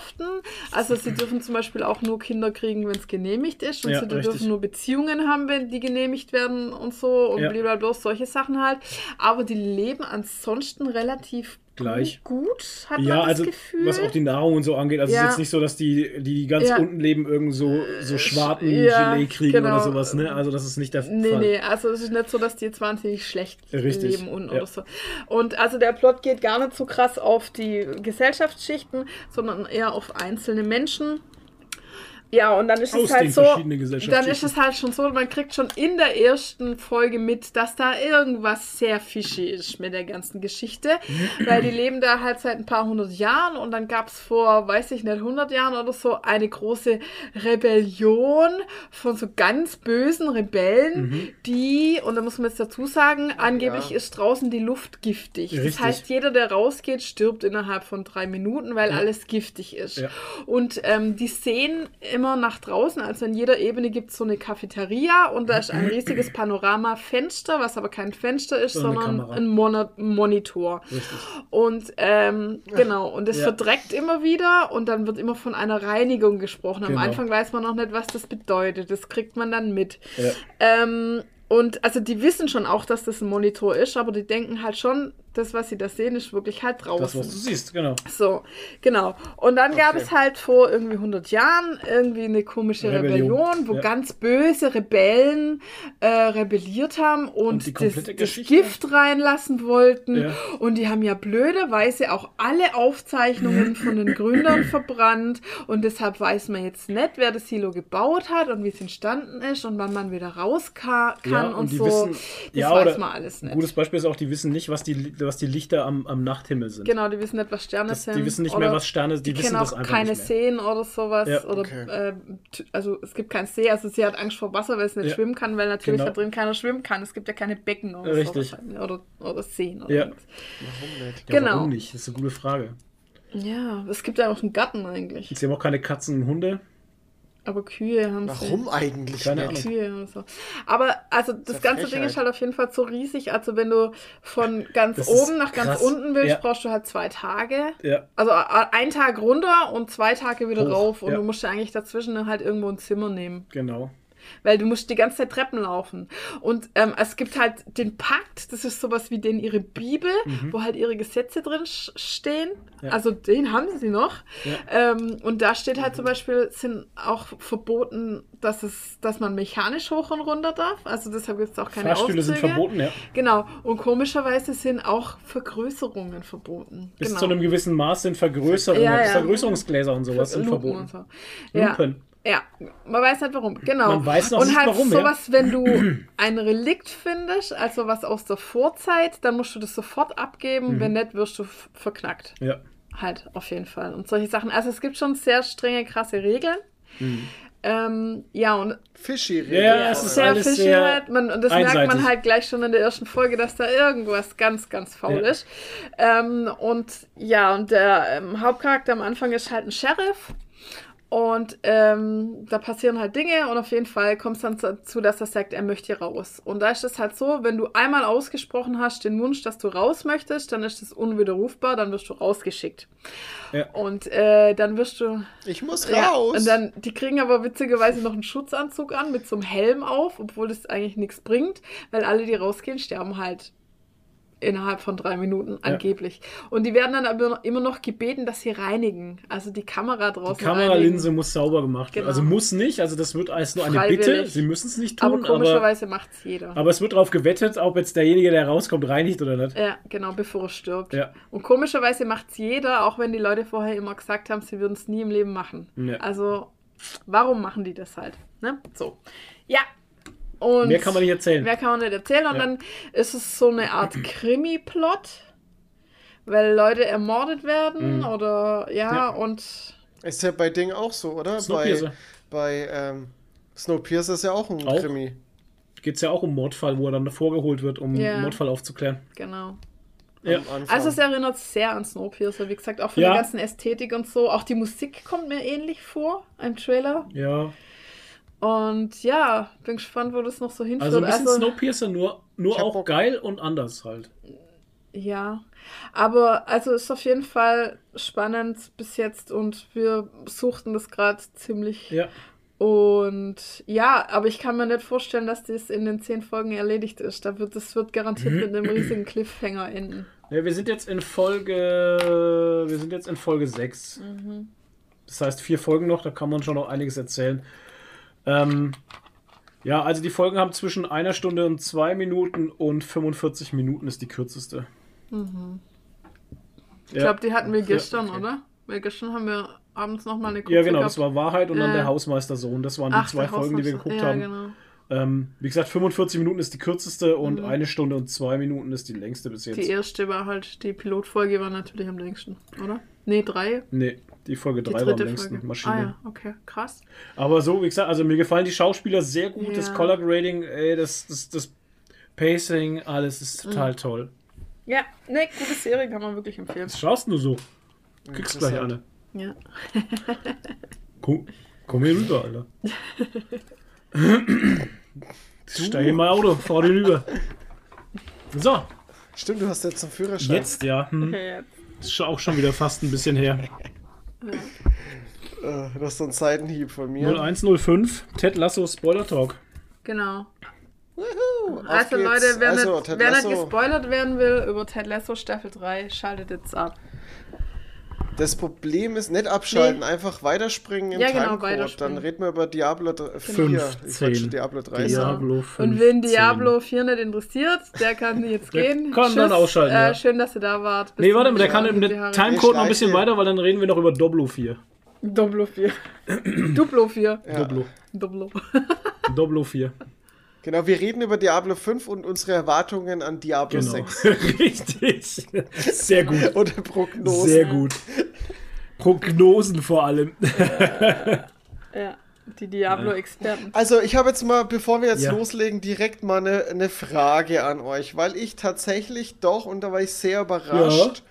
D: also sie dürfen zum Beispiel auch nur Kinder kriegen, wenn es genehmigt ist und
B: Ja,
D: sie
B: richtig.
D: dürfen nur Beziehungen haben, wenn die genehmigt werden und so und
B: Ja.
D: blablabla, solche Sachen halt, aber die leben ansonsten relativ
B: Gleich.
D: gut, hat
B: Ja,
D: man das
B: also
D: Gefühl.
B: was auch die Nahrung und so angeht. Also es
D: Ja.
B: ist jetzt nicht so, dass die, die ganz
D: Ja.
B: unten leben, irgend so, so schwarten
D: ja,
B: Gelee kriegen
D: genau.
B: oder sowas. Ne? Also das ist nicht der
D: Nee,
B: Fall.
D: nee, also es ist nicht so, dass die jetzt wahnsinnig schlecht
B: Richtig,
D: leben und,
B: ja.
D: oder so. Und also der Plot geht gar nicht so krass auf die Gesellschaftsschichten, sondern eher auf einzelne Menschen. Ja, und dann ist
B: Aus
D: es halt so, dann ist es halt schon so, man kriegt schon in der ersten Folge mit, dass da irgendwas sehr fishy ist mit der ganzen Geschichte, weil die leben da halt seit ein paar hundert Jahren und dann gab es vor, weiß ich nicht, 100 Jahren oder so eine große Rebellion von so ganz bösen Rebellen,
B: Mhm.
D: die, und da muss man jetzt dazu sagen, angeblich
C: Ja.
D: ist draußen die Luft giftig.
B: Richtig.
D: Das heißt, jeder, der rausgeht, stirbt innerhalb von drei Minuten, weil
B: Ja.
D: alles giftig ist.
B: Ja.
D: Und ähm, die sehen immer nach draußen, also in jeder Ebene gibt es so eine Cafeteria und da ist ein riesiges Panoramafenster, was aber kein Fenster ist,
B: Sondern eine
D: sondern ein Mono Monitor.
B: Richtig.
D: Und ähm, genau, und es
B: Ja.
D: verdreckt immer wieder und dann wird immer von einer Reinigung gesprochen. Am
B: Genau.
D: Anfang weiß man noch nicht, was das bedeutet. Das kriegt man dann mit.
B: Ja.
D: Ähm, und also die wissen schon auch, dass das ein Monitor ist, aber die denken halt schon, das, was sie da sehen, ist wirklich halt draußen.
B: Das, was du siehst, genau.
D: So, genau. Und dann gab
C: Okay.
D: es halt vor irgendwie 100 Jahren irgendwie eine komische
B: Rebellion.
D: Rebellion, wo
B: Ja.
D: ganz böse Rebellen äh, rebelliert haben und,
B: Und
D: das, das? Gift reinlassen wollten.
B: Ja.
D: Und die haben ja blöderweise auch alle Aufzeichnungen von den Gründern verbrannt. Und deshalb weiß man jetzt nicht, wer das Silo gebaut hat und wie es entstanden ist und wann man wieder raus ka kann und,
B: die
D: so.
B: wissen,
D: das
B: ja,
D: weiß man alles
B: Ein
D: nicht.
B: gutes Beispiel ist auch, die wissen nicht, was die, was die Lichter am, am Nachthimmel sind.
D: Genau, die wissen nicht, was Sterne
B: Das,
D: sind.
B: die wissen nicht mehr, was Sterne sind. Die,
D: Die,
B: wissen
D: kennen
B: das
D: auch
B: einfach
D: keine
B: nicht mehr.
D: Seen oder sowas.
B: Ja,
D: oder,
C: okay.
D: äh, also es gibt keinen See. Also sie hat Angst vor Wasser, weil sie nicht
B: Ja,
D: schwimmen kann, weil natürlich
B: genau.
D: da drin keiner schwimmen kann. Es gibt ja keine Becken oder
B: Richtig.
D: so. wahrscheinlich. Oder, oder Seen oder
B: Ja.
D: nichts.
C: Warum nicht?
B: Ja,
D: Genau.
B: Warum nicht? Das ist eine gute Frage.
D: Ja, es gibt ja auch einen Garten eigentlich.
B: Sie haben auch keine Katzen und Hunde.
D: Aber Kühe haben
C: Warum eigentlich
B: Keine
C: nicht?
D: Kühe oder so. Aber also das
C: ja
D: ganze Ding
C: Frechheit.
D: ist halt auf jeden Fall so riesig. Also wenn du von ganz
B: Das
D: oben nach ganz
B: krass.
D: unten willst,
B: Ja.
D: brauchst du halt zwei Tage.
B: Ja.
D: Also ein Tag runter und zwei Tage wieder
B: Hoch,
D: rauf. Und
B: ja.
D: du musst ja eigentlich dazwischen halt irgendwo ein Zimmer nehmen.
B: Genau.
D: Weil du musst die ganze Zeit Treppen laufen. Und ähm, es gibt halt den Pakt, das ist sowas wie den ihre Bibel, wo halt ihre Gesetze drin stehen.
B: Mhm. Ja.
D: Also den haben sie noch.
B: Ja.
D: Ähm, und da steht halt zum Beispiel, sind auch verboten, dass es, dass man mechanisch hoch und runter darf. Also deshalb gibt es auch keine
B: Fahrstühle sind
D: Aufzüge.
B: verboten, ja.
D: Genau. Und komischerweise sind auch Vergrößerungen verboten.
B: Bis
D: genau.
B: zu einem gewissen Maß sind Vergrößerungen,
D: Ja.
B: Vergrößerungsgläser und sowas sind
D: Lupen
B: verboten.
D: so. Ja. Ja, man weiß nicht warum. Genau.
B: Man weiß noch
D: und
B: nicht
D: halt
B: warum, ja.
D: sowas, wenn du ein Relikt findest, also was aus der Vorzeit, dann musst du das sofort abgeben.
B: Mhm.
D: Wenn nicht, wirst du verknackt.
B: Ja.
D: Halt, auf jeden Fall. Und solche Sachen. Also es gibt schon sehr strenge, krasse Regeln.
B: Mhm.
D: Ähm, ja, und
C: Fishy
B: Ja, ja, es ist
D: sehr
B: alles
D: fishy
B: sehr
D: halt. Man, und das merkt
B: einseitig.
D: man halt gleich schon in der ersten Folge, dass da irgendwas ganz, ganz faul
B: Ja.
D: ist. Ähm, und ja, und der ähm, Hauptcharakter am Anfang ist halt ein Sheriff. Und ähm, da passieren halt Dinge und auf jeden Fall kommt es dann dazu, dass er sagt, er möchte hier raus. Und da ist es halt so, wenn du einmal ausgesprochen hast, den Wunsch, dass du raus möchtest, dann ist das unwiderrufbar, dann wirst du rausgeschickt.
B: Ja.
D: Und äh, dann wirst du
C: Ich muss
D: ja,
C: raus.
D: und dann, die kriegen aber witzigerweise noch einen Schutzanzug an mit so einem Helm auf, obwohl das eigentlich nichts bringt, weil alle, die rausgehen, sterben halt innerhalb von drei Minuten angeblich. Und die werden dann aber immer noch gebeten, dass sie reinigen. Also die Kamera draußen
B: Die Kameralinse muss sauber gemacht werden.
D: Genau.
B: Also muss nicht, also das wird als nur eine
D: Freiwillig.
B: Bitte. Sie müssen es nicht
D: Aber
B: tun, aber, aber,
D: komischerweise macht's jeder.
B: es wird darauf gewettet, ob jetzt derjenige, der rauskommt, reinigt oder nicht.
D: ja, genau, bevor er stirbt.
B: Ja.
D: Und komischerweise macht's jeder, auch wenn die Leute vorher immer gesagt haben, sie würden es nie im Leben machen.
B: Ja.
D: Also, warum machen die das halt? Ne? So. Ja. Und
B: Mehr kann man nicht erzählen.
D: Mehr kann man nicht erzählen. Und
B: Ja.
D: dann ist es so eine Art Krimi-Plot, weil Leute ermordet werden
B: Mhm.
D: oder ja,
B: Ja.
D: und
C: Ist ja bei Ding auch so, oder? Bei,
B: Snowpiercer.
C: bei ähm, Snowpiercer ist ja auch ein
B: Auch?
C: Krimi.
B: Geht es ja auch um Mordfall, wo er dann vorgeholt wird, um einen Mordfall aufzuklären.
D: genau.
B: Ja.
D: Also es erinnert sehr an Snowpiercer, wie gesagt, auch von
B: Ja.
D: der ganzen Ästhetik und so. Auch die Musik kommt mir ähnlich vor im Trailer.
B: Ja,
D: Und ja, bin gespannt, wo das noch so hinführt.
B: also ein bisschen Snowpiercer, nur, nur auch
C: Bock.
B: geil und anders halt.
D: Ja, aber also ist auf jeden Fall spannend bis jetzt und wir suchten das gerade ziemlich.
B: Ja,
D: Und ja, aber ich kann mir nicht vorstellen, dass das in den zehn Folgen erledigt ist. Da wird, das wird garantiert mit einem riesigen Cliffhanger enden.
B: Ja, wir sind jetzt in Folge. Wir sind jetzt in Folge 6.
D: Mhm.
B: Das heißt, vier Folgen noch, da kann man schon noch einiges erzählen. Ähm, ja, also die Folgen haben zwischen einer Stunde und zwei Minuten und 45 Minuten ist die kürzeste.
D: Ich glaube, die hatten wir gestern,
C: okay.
D: oder? Weil gestern haben wir abends nochmal eine
B: Ja, genau,
D: gehabt.
B: das war Wahrheit und dann
D: Äh.
B: der Hausmeistersohn. Das waren die
D: Ach,
B: zwei Folgen, die wir geguckt
D: ja,
B: haben.
D: Genau.
B: Ähm, wie gesagt, 45 Minuten ist die kürzeste und
D: Mhm.
B: eine Stunde und zwei Minuten ist die längste bis jetzt.
D: Die erste war halt, die Pilotfolge war natürlich am längsten, oder? Nee, drei.
B: nee, die Folge
D: Die
B: 3 war am
D: dritte
B: längsten.
D: Folge.
B: Maschine.
D: Ah ja, okay, krass.
B: Aber so, wie gesagt, also mir gefallen die Schauspieler sehr gut. Das
D: Ja.
B: Color Grading, ey, das, das, das Pacing, alles ist total
D: Mhm.
B: toll.
D: Ja, ne, gute Serie kann man wirklich empfehlen.
B: Was schaust du so? Du kriegst gleich eine.
D: Ja.
B: Komm, komm hier rüber, Alter. Steig in mein Auto, fahr dir rüber. So,
C: Stimmt, du hast jetzt einen Führerschein.
B: jetzt ja. Hm.
D: Okay,
B: Ist schon auch schon wieder fast ein bisschen her.
C: Äh, das ist so ein Seitenhieb von mir.
B: 0105, Ted Lasso Spoiler Talk.
D: Genau.
C: Auf
D: Also
C: geht's.
D: Leute, wer,
C: also,
D: nicht, wer nicht gespoilert werden will über Ted Lasso Staffel 3, schaltet jetzt ab.
C: Das Problem ist, nicht abschalten, einfach weiterspringen im
D: Ja, genau,
C: Timecode.
D: weiterspringen.
C: Dann reden wir über Diablo 4.
B: 15.
C: Ich wollte Diablo 3 sagen.
B: Diablo 15.
D: Und wen Diablo 4 nicht interessiert, der kann jetzt
B: Der
D: gehen.
B: kann dann ausschalten,
D: Äh,
B: ja.
D: Schön, dass ihr da wart. Bis
B: Nee, warte mal, der kann im. Timecode noch ein bisschen weiter, weil dann reden wir noch über Doblo 4.
D: Doblo 4. Duplo 4.
C: Ja.
B: Doblo.
D: Doblo.
B: Doblo 4.
C: Genau, wir reden über Diablo 5 und unsere Erwartungen an Diablo
B: Genau.
C: 6.
B: Richtig. Sehr gut.
C: Oder Prognosen.
B: Sehr gut. Prognosen vor allem.
D: Ja, die Diablo-Experten.
C: Also ich habe jetzt mal, bevor wir jetzt
B: Ja.
C: loslegen, direkt mal eine, eine Frage an euch, weil ich tatsächlich doch, und da war ich sehr überrascht,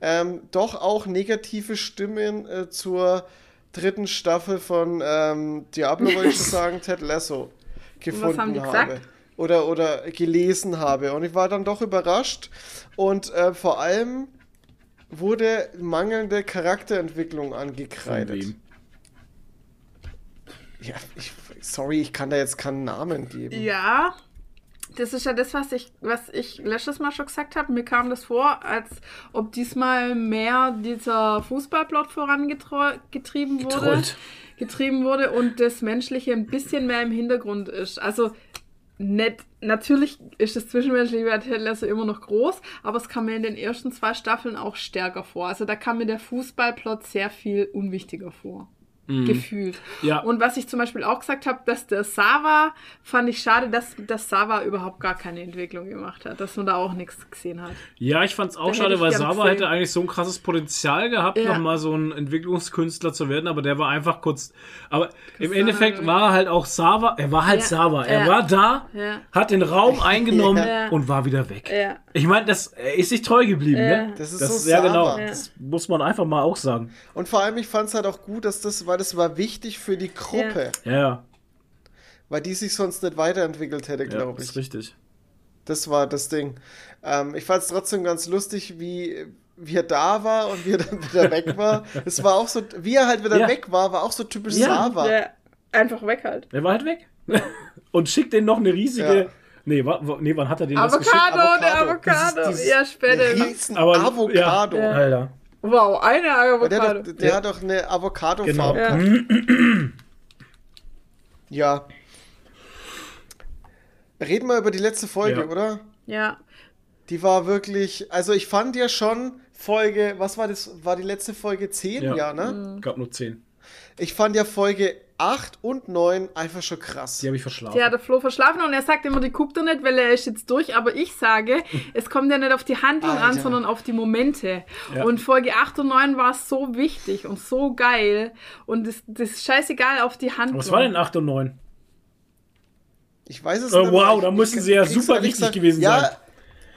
C: ähm, doch auch negative Stimmen äh, zur dritten Staffel von ähm, Diablo, wollte ich schon sagen, Ted Lasso gefunden
D: haben die
C: habe. Oder, oder gelesen habe. Und ich war dann doch überrascht. Und äh, vor allem wurde mangelnde Charakterentwicklung angekreidet.
B: wem?
C: Ja, ich, sorry, ich kann da jetzt keinen Namen geben.
D: Ja, das ist ja das, was ich, was ich letztes Mal schon gesagt habe. Mir kam das vor, als ob diesmal mehr dieser Fußballplot vorangetrieben wurde.
B: Getrollt.
D: Getrieben wurde und das Menschliche ein bisschen mehr im Hintergrund ist. Also nicht, natürlich ist das Zwischenmenschliche bei Ted Lasso immer noch groß, aber es kam mir in den ersten zwei Staffeln auch stärker vor. Also da kam mir der Fußballplot sehr viel unwichtiger vor. Gefühlt.
B: Ja.
D: Und was ich zum Beispiel auch gesagt habe, dass der Sava, fand ich schade, dass der Sava überhaupt gar keine Entwicklung gemacht hat, dass man da auch nichts gesehen hat.
B: Ja, ich fand's auch
D: Da
B: schade, weil Sava
D: gesehen.
B: hätte eigentlich so ein krasses Potenzial gehabt,
D: Ja.
B: nochmal so ein Entwicklungskünstler zu werden, aber der war einfach kurz. Aber im
D: Cristiano
B: Endeffekt war er halt auch Sava, er war halt
D: Ja.
B: Sava. Er
D: Ja.
B: war da,
D: Ja.
B: hat den Raum eingenommen
D: Ja.
B: und war wieder weg.
D: Ja.
B: Ich meine, das er ist sich treu geblieben,
D: Ja.
B: ne?
C: Das ist so
B: ja genau. Das muss man einfach mal auch sagen.
C: Und vor allem, ich fand es halt auch gut, dass das, weil das war wichtig für die Gruppe,
B: Ja, ja,
C: weil die sich sonst nicht weiterentwickelt hätte,
B: ja
C: glaube
B: ist
C: ich.
B: richtig.
C: Das war das Ding. Ähm, ich fand es trotzdem ganz lustig, wie, wie er da war und wie er dann wieder weg war. Es war auch so, wie er halt wieder
B: Ja.
C: weg war, war auch so typisch
B: Ja.
C: Sava.
D: Der einfach weg halt.
B: Er war halt weg. und schickt den noch eine riesige.
C: Ja.
B: Nee, wa, wa, nee, wann hat er den das geschickt?
D: Avocado, der
C: Avocado.
D: Avocado.
B: Dieses-
D: ja, später.
C: Riesen
B: Aber-
C: Avocado.
B: Ja, Alter.
D: Wow, eine
C: Der,
D: Avocado.
C: hat doch, der
B: Ja.
C: hat doch eine Avocado-Farbe
B: Genau.
D: Ja.
C: Ja. Reden wir über die letzte Folge,
B: Ja.
C: oder?
D: Ja.
C: Die war wirklich, also ich fand ja schon Folge, was war das, war die letzte Folge 10, ja,
B: Ja.
C: ne?
B: Gab nur 10.
C: Ich fand ja Folge 8 und 9 einfach schon krass.
B: Die habe ich verschlafen.
D: Die hat der Flo verschlafen und er sagt immer, die guckt er nicht, weil er ist jetzt durch. Aber ich sage, es kommt ja nicht auf die Handlung an,
C: Alter.
D: sondern auf die Momente.
B: Ja.
D: Und Folge 8 und 9 war so wichtig und so geil. Und das, das ist scheißegal auf die Handlung.
B: Was war denn 8 und 9?
C: Ich weiß es
B: Oh,
C: nicht.
B: wow, da müssen sie ja super wichtig gewesen
C: ja,
B: sein.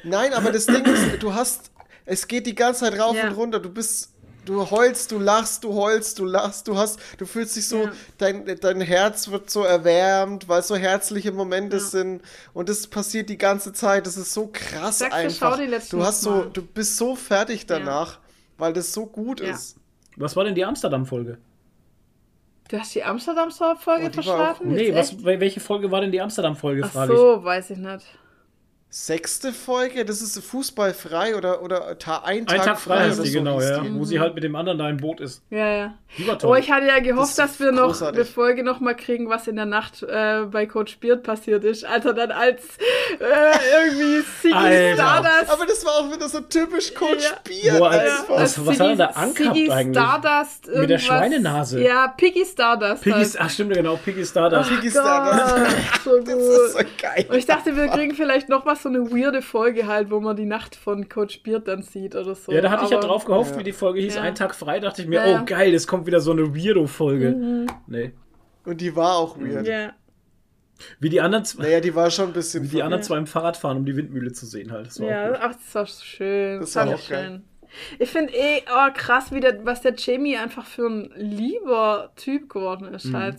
C: Nein, aber das Ding ist, du hast, es geht die ganze Zeit rauf
D: Ja.
C: und runter. Du bist, du heulst, du lachst, du heulst, du lachst, du hast, du fühlst dich so,
D: Ja.
C: dein, dein Herz wird so erwärmt, weil es so herzliche Momente
D: Ja.
C: sind. Und das passiert die ganze Zeit. Das ist so krass
D: du,
C: einfach.
D: schau die letzten
C: du hast so, du bist so fertig danach, weil das so gut
D: Ja.
C: ist.
B: Was war denn die Amsterdam-Folge?
D: Du hast die Amsterdam-Folge
C: Oh,
D: verschlafen?
B: Nee, was, welche Folge war denn die Amsterdam-Folge,
D: Ach
B: frage ich.
D: so, weiß ich nicht.
C: Sechste Folge, das ist Fußball frei oder, oder ta ein Tag,
B: Ein Tag frei ist
C: oder
B: die,
C: so
B: genau, ja.
C: die.
B: Wo sie halt mit dem anderen da im Boot ist.
D: Ja, ja. Oh, ich hatte ja gehofft,
C: Das ist
D: dass wir noch
C: großartig.
D: eine Folge noch mal kriegen, was in der Nacht äh, bei Coach Beard passiert ist. Alter, dann als äh, irgendwie Siggy. Stardust.
C: Aber das war auch wieder so typisch Coach
D: Ja.
C: Bier.
B: Boah, als-
C: einfach.
B: als- was hat er da angehabt
D: Siggy
B: eigentlich?
D: Stardust
B: Mit der Schweinenase.
D: Ja, Piggy Stardust.
B: Piggy,
D: halt.
B: ach stimmt, genau, Piggy Stardust.
C: Piggy Stardust.
D: So
C: Das ist so geil.
D: Und ich dachte, wir kriegen vielleicht noch mal so eine weirde Folge halt, wo man die Nacht von Coach Beard dann sieht oder so.
B: Ja, da hatte ich ja
D: Aber-
B: drauf gehofft,
C: Ja.
B: wie die Folge hieß.
D: Ja.
B: Ein Tag frei, dachte ich mir,
D: Ja,
B: oh geil, es kommt wieder so eine Weirdo-Folge. Nee.
C: Und die war auch weird.
D: Ja.
B: Wie die anderen, zwei-
C: Naja, die war schon ein bisschen
B: wie die anderen zwei im Fahrrad fahren, um die Windmühle zu sehen halt. Das war auch
D: Ja, ach, das war so schön.
C: Das
D: Das
C: war auch
D: ich
C: geil.
D: schön. Ich finde eh oh, krass, wie der, was der Jamie einfach für ein lieber Typ geworden ist.
B: Mhm.
D: Halt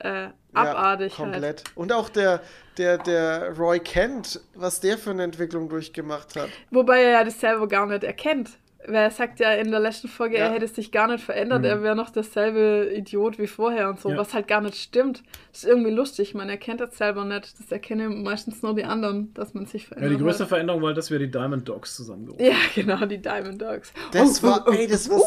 D: äh,
C: Ja,
D: abartig halt.
C: komplett. Und auch der, der, der Roy Kent, was der für eine Entwicklung durchgemacht hat.
D: Wobei er ja das selber gar nicht erkennt. Weil er sagt ja in der letzten Folge,
C: Ja.
D: er hätte sich gar nicht verändert,
B: Mhm.
D: er wäre noch derselbe Idiot wie vorher und so,
B: Ja.
D: was halt gar nicht stimmt. Das ist irgendwie lustig, man erkennt das selber nicht. Das erkennen meistens nur die anderen, dass man sich
B: Ja,
D: verändert.
B: die größte
D: hat.
B: Veränderung war, halt, dass wir die Diamond Dogs zusammengerufen
D: Ja, genau, die Diamond Dogs.
C: Das
D: Oh,
C: war,
D: oh, oh.
C: ey, das war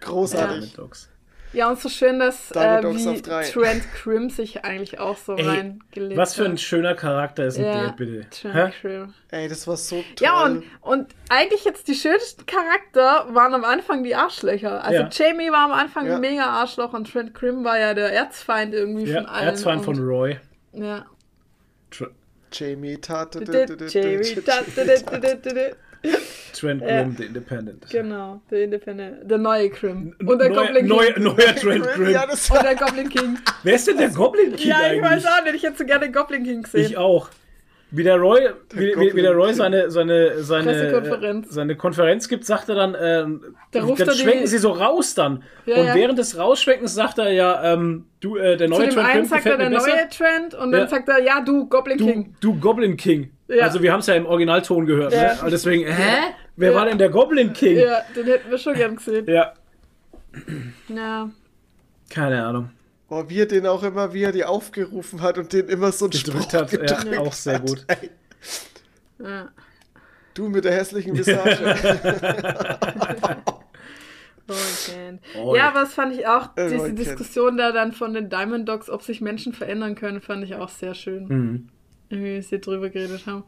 C: großartig.
B: Diamond Dogs.
D: Ja, und so schön, dass äh, wie. Trent Crim sich eigentlich auch so
B: Ey,
D: reingelebt
B: Was für ein schöner Charakter ist denn
D: ja,
B: der, bitte?
D: Trent
B: Hä?
D: Crim.
C: Ey, das war so toll.
D: Ja, und, und eigentlich jetzt die schönsten Charakter waren am Anfang die Arschlöcher. Also
B: Ja.
D: Jamie war am Anfang
C: Ja.
D: ein mega Arschloch und Trent Crim war ja der Erzfeind irgendwie
B: Ja,
D: von allen.
B: Erzfeind von Roy.
D: Ja.
B: Tr
C: Jamie tat.
D: Jamie. da-
B: Trent. Grimm, The Independent.
D: Genau, der Independent. Der neue Crim. Und der
B: Neuer-
D: Goblin King.
B: neuer, neuer Trent Grimm.
C: Ja, das
D: Und der Goblin King.
B: Wer ist denn der Goblin King
D: ja, ich
B: eigentlich?
D: weiß auch nicht. Ich hätte so gerne Goblin King gesehen.
B: Ich auch. Wie der Roy, wie, wie, wie der Roy seine, seine, seine,
D: Pressekonferenz.
B: äh, seine Konferenz gibt, sagt er dann, ähm,
D: Da ruft
B: dann
D: er die-
B: schwenken sie so raus dann.
D: Ja,
B: und
D: ja.
B: während des Rausschwenkens sagt er ja, ähm, du, äh, der
D: Zu
B: neue
D: dem
B: Trent
D: einen sagt er der
B: besser.
D: neue Trend und dann
B: Ja.
D: sagt er, ja, du, Goblin
B: Du,
D: King.
B: du Goblin King.
D: Ja.
B: Also wir haben es ja im Originalton gehört.
D: Ja.
B: Ne? Und deswegen, hä? Wer
D: Ja.
B: war denn der Goblin King?
D: Ja, den hätten wir schon gern gesehen.
B: ja.
D: Ja.
B: Keine Ahnung.
C: Boah, wie er den auch immer, wie er die aufgerufen hat und den immer so einen
B: Gedrückt
C: Spruch
B: hat.
C: gedrückt
B: Ja, auch sehr gut.
C: Ey,
D: ja.
C: du mit der hässlichen Visage.
D: Roy. Ja, aber das fand ich auch, diese. Diskussion da dann von den Diamond Dogs, ob sich Menschen verändern können, fand ich auch sehr schön.
B: Mhm.
D: Irgendwie, wie sie drüber geredet haben.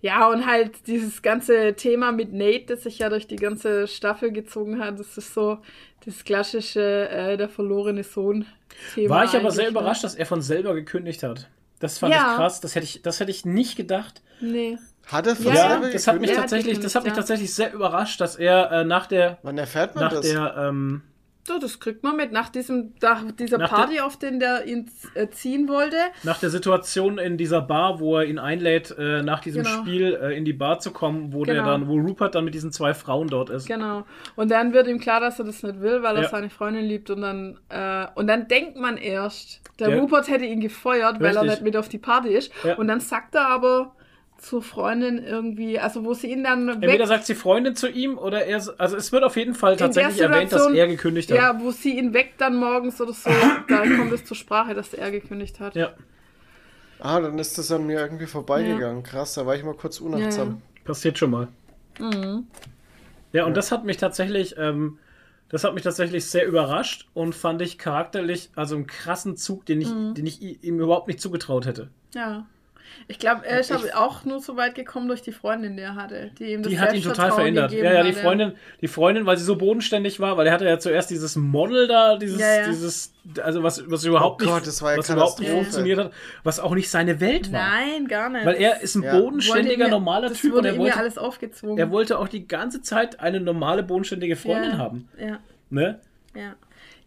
D: Ja, und halt dieses ganze Thema mit Nate, das sich ja durch die ganze Staffel gezogen hat, das ist so das klassische, äh, der verlorene Sohn-Thema.
B: War ich aber sehr
D: ne?
B: überrascht, dass er von selber gekündigt hat. Das fand
D: Ja.
B: ich krass. Das hätte ich, das hätte ich nicht gedacht.
D: Nee.
C: Hat er von
D: Ja,
B: Ja,
C: selber
B: das hat mich tatsächlich, das hat mich tatsächlich sehr überrascht, dass er äh, nach der,
C: Wann erfährt man
B: nach
C: das?
B: der, ähm,
D: So, das kriegt man mit. Nach, diesem, nach dieser
B: Nach
D: Party, auf den der ihn äh, ziehen wollte.
B: nach der Situation in dieser Bar, wo er ihn einlädt, äh, nach diesem
D: Genau.
B: Spiel äh, in die Bar zu kommen, wo der
D: Genau.
B: dann, wo Rupert dann mit diesen zwei Frauen dort ist.
D: Genau. Und dann wird ihm klar, dass er das nicht will, weil er
B: Ja.
D: seine Freundin liebt. Und dann, äh, und dann denkt man erst, der
B: Der-
D: Rupert hätte ihn gefeuert, weil er nicht mit auf die Party ist.
B: Ja.
D: Und dann sagt er aber zur Freundin irgendwie, also wo sie ihn dann
B: Entweder sagt die Freundin zu ihm oder er, also es wird auf jeden Fall tatsächlich erwähnt, dass er gekündigt hat.
D: Ja, wo sie ihn weckt dann morgens oder so, da kommt es zur Sprache, dass er gekündigt hat.
B: Ja,
C: Ah, dann ist das an mir irgendwie vorbeigegangen. Krass, da war ich mal kurz unachtsam.
D: Ja, ja.
B: passiert schon mal.
D: Mhm.
B: Ja, und das hat mich tatsächlich, ähm, das hat mich tatsächlich sehr überrascht und fand ich charakterlich, also einen krassen Zug, den ich,
D: Mhm.
B: den ich ihm überhaupt nicht zugetraut hätte.
D: Ja. Ich glaube, er ist
C: Ich-
D: auch nur so weit gekommen durch die Freundin, die er hatte. Die, ihm das
B: Die hat ihn total verändert. Ja, ja, die Freundin, die Freundin, weil sie so bodenständig war, weil er hatte ja zuerst dieses Model da, dieses,
D: Ja, ja.
B: dieses, also was, was überhaupt
C: Oh Gott,
B: nicht,
C: ja
B: was überhaupt nicht funktioniert hat, was auch nicht seine Welt war.
D: Nein, gar nicht.
B: Weil er ist ein bodenständiger,
D: ja-
B: normaler Typ und er wollte,
D: alles aufgezwungen.
B: er wollte auch die ganze Zeit eine normale, bodenständige Freundin
D: ja,
B: haben.
D: Ja,
B: Ne?
D: ja.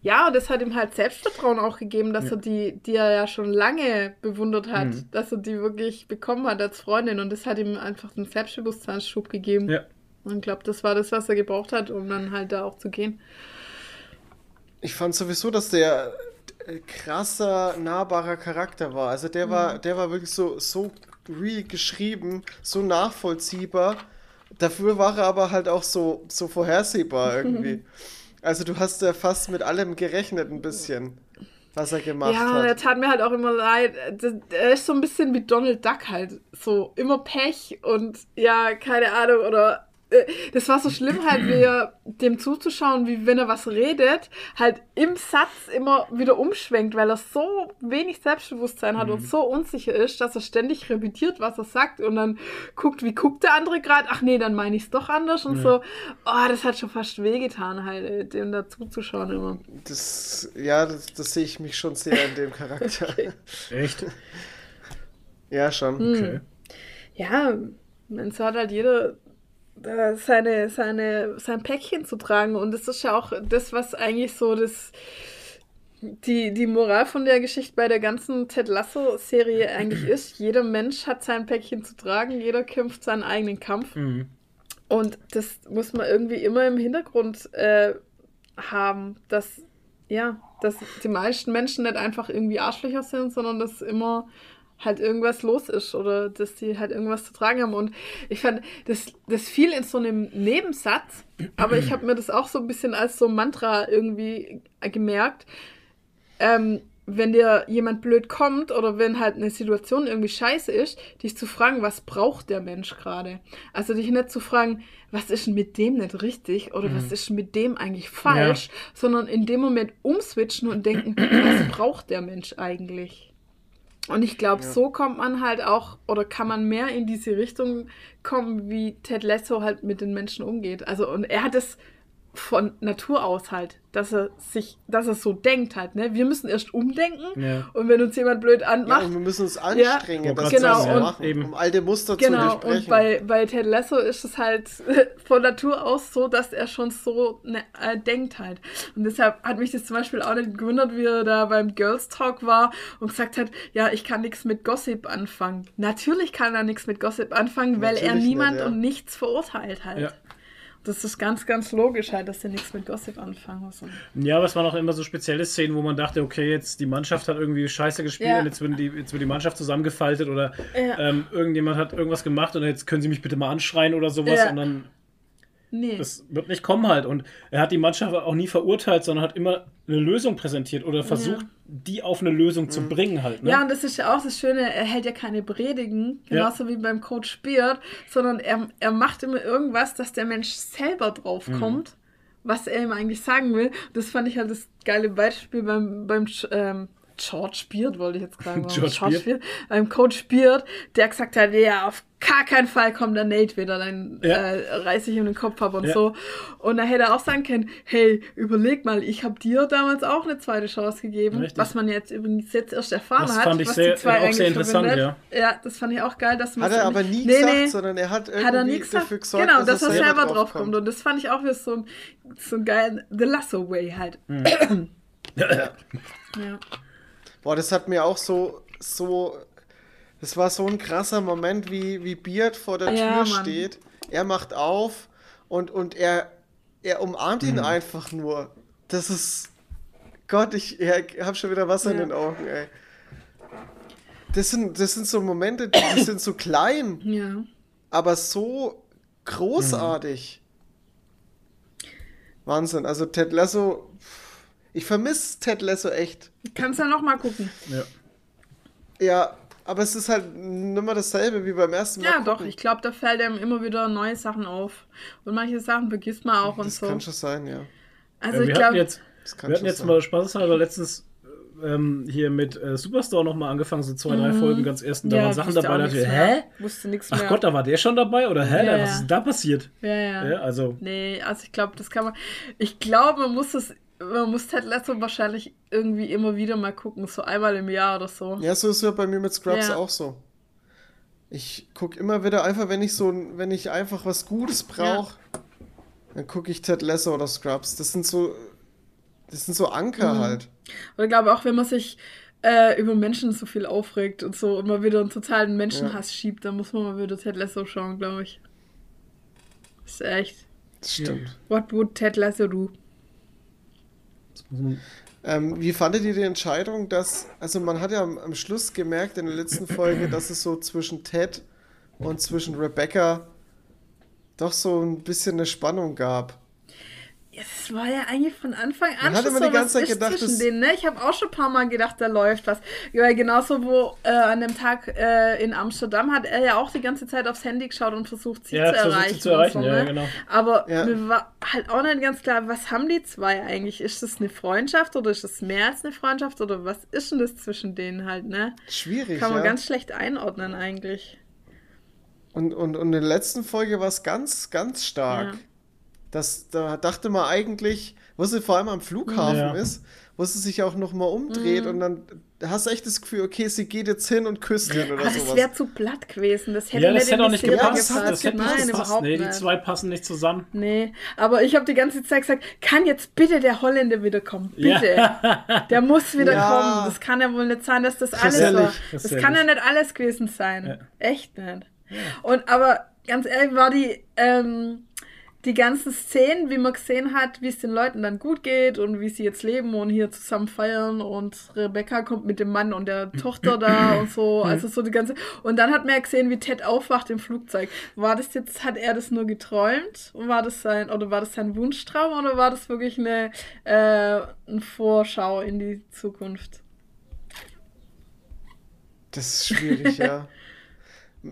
D: Ja, und das hat ihm halt Selbstvertrauen auch gegeben, dass er die, die er ja schon lange bewundert hat,
B: Mhm.
D: dass er die wirklich bekommen hat als Freundin. Und das hat ihm einfach einen Selbstbewusstseinsschub gegeben.
B: Ja.
D: Und ich glaube, das war das, was er gebraucht hat, um dann halt da auch zu gehen.
C: Ich fand sowieso, dass der äh, krasser, nahbarer Charakter war. Also der war, der war wirklich so, so real geschrieben, so nachvollziehbar. Dafür war er aber halt auch so, so vorhersehbar irgendwie. also du hast ja fast mit allem gerechnet ein bisschen, was er gemacht
D: Ja, der
C: hat.
D: tat mir halt auch immer leid. Das- Er ist so ein bisschen wie Donald Duck halt. So immer Pech und ja, keine Ahnung. Oder das war so schlimm halt, wie er dem zuzuschauen, wie wenn er was redet, halt im Satz immer wieder umschwenkt, weil er so wenig Selbstbewusstsein hat und so unsicher ist, dass er ständig repetiert, was er sagt und dann guckt, wie guckt der andere gerade. Ach nee, dann meine ich es doch anders und so. Oh, das hat schon fast wehgetan halt, ey, dem da zuzuschauen immer.
C: Das, ja, das, das sehe ich mich schon sehr in dem Charakter.
B: Echt?
C: ja, schon.
D: Hm.
B: Okay.
D: Ja, man hat halt jeder äh, seine, seine, sein Päckchen zu tragen. Und das ist ja auch das, was eigentlich so das. Die, die Moral von der Geschichte bei der ganzen Ted Lasso-Serie eigentlich ist, jeder Mensch hat sein Päckchen zu tragen, jeder kämpft seinen eigenen Kampf.
B: Mhm.
D: Und das muss man irgendwie immer im Hintergrund äh, haben, dass, ja, dass die meisten Menschen nicht einfach irgendwie Arschlöcher sind, sondern dass immer halt irgendwas los ist oder dass die halt irgendwas zu tragen haben. Und ich fand, das, das fiel in so einem Nebensatz, aber ich habe mir das auch so ein bisschen als so Mantra irgendwie gemerkt. Ähm, wenn dir jemand blöd kommt oder wenn halt eine Situation irgendwie scheiße ist, dich zu fragen, was braucht der Mensch gerade? Also dich nicht zu fragen, was ist denn mit dem nicht richtig oder was ist mit dem eigentlich falsch, sondern in dem Moment umswitchen und denken, was braucht der Mensch eigentlich? Und ich glaube,
C: Ja.
D: so kommt man halt auch oder kann man mehr in diese Richtung kommen, wie Ted Lasso halt mit den Menschen umgeht. Also und er hat es von Natur aus halt, dass er sich, dass er so denkt halt, ne? Wir müssen erst umdenken
B: Ja.
D: und wenn uns jemand blöd
C: Ja,
D: anmacht,
C: und wir müssen uns anstrengen,
B: Ja,
C: das
D: genau,
C: zu
D: und-
C: machen,
B: eben.
C: um alte Muster
D: Genau,
C: zu
D: und
C: durchbrechen.
D: bei, bei Ted Lasso ist es halt von Natur aus so, dass er schon so ne, äh, denkt halt. Und deshalb hat mich das zum Beispiel auch nicht gewundert, wie er da beim Girls Talk war und gesagt hat, ja, ich kann nichts mit Gossip anfangen. Natürlich kann er nichts mit Gossip anfangen, weil er
C: Natürlich
D: niemand
C: nicht, ja.
D: und nichts verurteilt halt.
B: Ja.
D: Das ist ganz, ganz logisch halt, dass er nichts mit Gossip anfangen muss.
B: Ja, aber es waren auch immer so spezielle Szenen, wo man dachte, okay, jetzt die Mannschaft hat irgendwie scheiße gespielt
D: Ja.
B: und jetzt, werden die, jetzt wird die Mannschaft zusammengefaltet oder
D: Ja.
B: ähm, irgendjemand hat irgendwas gemacht und jetzt können sie mich bitte mal anschreien oder sowas
D: Ja.
B: und dann,
D: nee.
B: das wird nicht kommen halt. Und er hat die Mannschaft auch nie verurteilt, sondern hat immer eine Lösung präsentiert oder versucht, die auf eine Lösung zu bringen halt. Ne?
D: Ja, und das ist ja auch das Schöne, er hält ja keine Predigen, genauso wie beim Coach Beard, sondern er, er macht immer irgendwas, dass der Mensch selber drauf
B: Mhm.
D: kommt, was er ihm eigentlich sagen will. Das fand ich halt das geile Beispiel beim, beim ähm, George Beard, wollte ich jetzt sagen.
B: George Beard.
D: Beard. Beim Coach Beard, der gesagt hat, ja, auf gar keinen Fall kommt der Nate wieder, dann
B: Ja.
D: äh, reiß ich ihm den Kopf ab und
B: Ja.
D: so. Und da hätte er auch sagen können, hey, überleg mal, ich habe dir damals auch eine zweite Chance gegeben,
B: Richtig.
D: was man jetzt übrigens jetzt erst erfahren
B: Das
D: hat,
B: fand ich
D: was
B: sehr-
D: die zwei
B: auch sehr
D: eigentlich
B: interessant,
D: verbindet. Ja, das fand ich auch geil, dass man
C: Hat er aber nie
D: nee,
C: gesagt,
D: nee,
C: sondern er hat irgendwie
D: hat er nie gesagt.
C: dafür gesorgt,
D: genau, dass,
C: dass
D: er
C: er
D: selber
C: drauf
D: kommt. Und das fand ich auch wieder so ein, so ein geilen The Lasso Way halt. ja.
C: Boah, das hat mir auch so, so, das war so ein krasser Moment, wie, wie Beard vor der
D: Ja,
C: Tür
D: Mann.
C: steht. Er macht auf und, und er, er umarmt ihn einfach nur. Das ist, Gott, ich, ich habe schon wieder Wasser in
D: Ja.
C: den Augen, ey. Das sind, das sind so Momente, die, die sind so klein,
D: ja.
C: aber so großartig. Wahnsinn. Also Ted Lasso, ich vermisse Ted Lasso echt.
D: Kannst ja noch mal gucken.
B: Ja.
C: Ja, aber es ist halt nimmer dasselbe wie beim ersten Mal.
D: Ja,
C: gucken.
D: doch, ich glaube, da fällt einem immer wieder neue Sachen auf. Und manche Sachen vergisst man auch und
C: Das
D: so.
C: kann schon sein, ja.
D: Also
B: Ja,
D: ich
B: wir hatten
D: glaube,
B: jetzt,
C: Das kann
B: wir hatten jetzt
C: sein.
B: mal spaßeshalber letztens ähm, hier mit äh, Superstore nochmal angefangen, so zwei, drei Folgen ganz ersten. Da waren Sachen dabei, da
D: nichts
B: dachte ich,
D: mehr.
B: hä?
D: Wusste nichts
B: Ach
D: mehr.
B: Gott, da war der schon dabei? Oder hä?
D: Ja,
B: was
D: ja.
B: ist denn da passiert?
D: Ja, ja.
B: Ja, also,
D: Nee, also ich glaube, das kann man. Ich glaube, man muss es. Man muss Ted Lasso wahrscheinlich irgendwie immer wieder mal gucken, so einmal im Jahr oder so.
C: Ja, so ist es ja bei mir mit Scrubs
D: Ja.
C: auch so. Ich gucke immer wieder einfach, wenn ich so, ein- wenn ich einfach was Gutes brauche, dann gucke ich Ted Lasso oder Scrubs. Das sind so, das sind so Anker
D: Mhm.
C: halt.
D: Und ich glaube auch, wenn man sich äh, über Menschen so viel aufregt und so und mal wieder einen totalen Menschenhass schiebt, dann muss man mal wieder Ted Lasso schauen, glaube ich. Das ist echt.
C: Das stimmt.
D: What would Ted Lasso do?
C: Ähm, wie fandet ihr die Entscheidung, dass, also man hat ja am, am Schluss gemerkt in der letzten Folge, dass es so zwischen Ted und zwischen Rebecca doch so ein bisschen eine Spannung gab.
D: Ja, das war ja eigentlich von Anfang an
C: Man
D: schon so
C: die ganze
D: was
C: Zeit gedacht,
D: zwischen denen, ne? Ich habe auch schon ein paar Mal gedacht, da läuft was. Weil genauso, wo äh, an dem Tag äh, in Amsterdam hat er ja auch die ganze Zeit aufs Handy geschaut und versucht, sie
B: Ja,
D: zu
B: versucht, sie
D: erreichen.
B: zu erreichen,
D: so,
B: ja,
D: ne?
B: genau.
D: Aber
C: Ja.
D: mir war halt auch nicht ganz klar, was haben die zwei eigentlich? Ist das eine Freundschaft oder ist das mehr als eine Freundschaft oder was ist denn das zwischen denen halt, ne?
C: Schwierig,
D: Kann man
C: ja.
D: ganz schlecht einordnen eigentlich.
C: Und, und, und in der letzten Folge war es ganz, ganz stark.
D: Ja.
C: Das, da dachte man eigentlich, wo sie vor allem am Flughafen
B: Ja.
C: ist, wo sie sich auch nochmal umdreht
D: Mhm.
C: und dann hast du echt das Gefühl, okay, sie geht jetzt hin und küsst ihn oder
D: Aber das
C: sowas.
D: wäre zu platt gewesen. Das hätte
B: ja, das hätte auch nicht gepasst.
C: das hat
B: Das hätte
D: Nein,
B: nicht gepasst. Nee, die zwei passen nicht zusammen.
D: Nee, aber ich habe die ganze Zeit gesagt, kann jetzt bitte der Holländer wiederkommen?
B: Ja.
D: Bitte. Der muss wieder
C: Ja.
D: kommen. Das kann ja wohl nicht sein, dass das alles war. Das
B: Gesellig.
D: kann ja nicht alles gewesen sein.
B: Ja.
D: Echt nicht. Und aber ganz ehrlich war die ähm, die ganzen Szenen, wie man gesehen hat, wie es den Leuten dann gut geht und wie sie jetzt leben und hier zusammen feiern und Rebecca kommt mit dem Mann und der Tochter da und so, also so die ganze und dann hat man ja gesehen, wie Ted aufwacht im Flugzeug. War das jetzt, hat er das nur geträumt? War das sein, oder war das sein Wunschtraum oder war das wirklich eine, äh, eine Vorschau in die Zukunft?
C: Das ist schwierig, ja.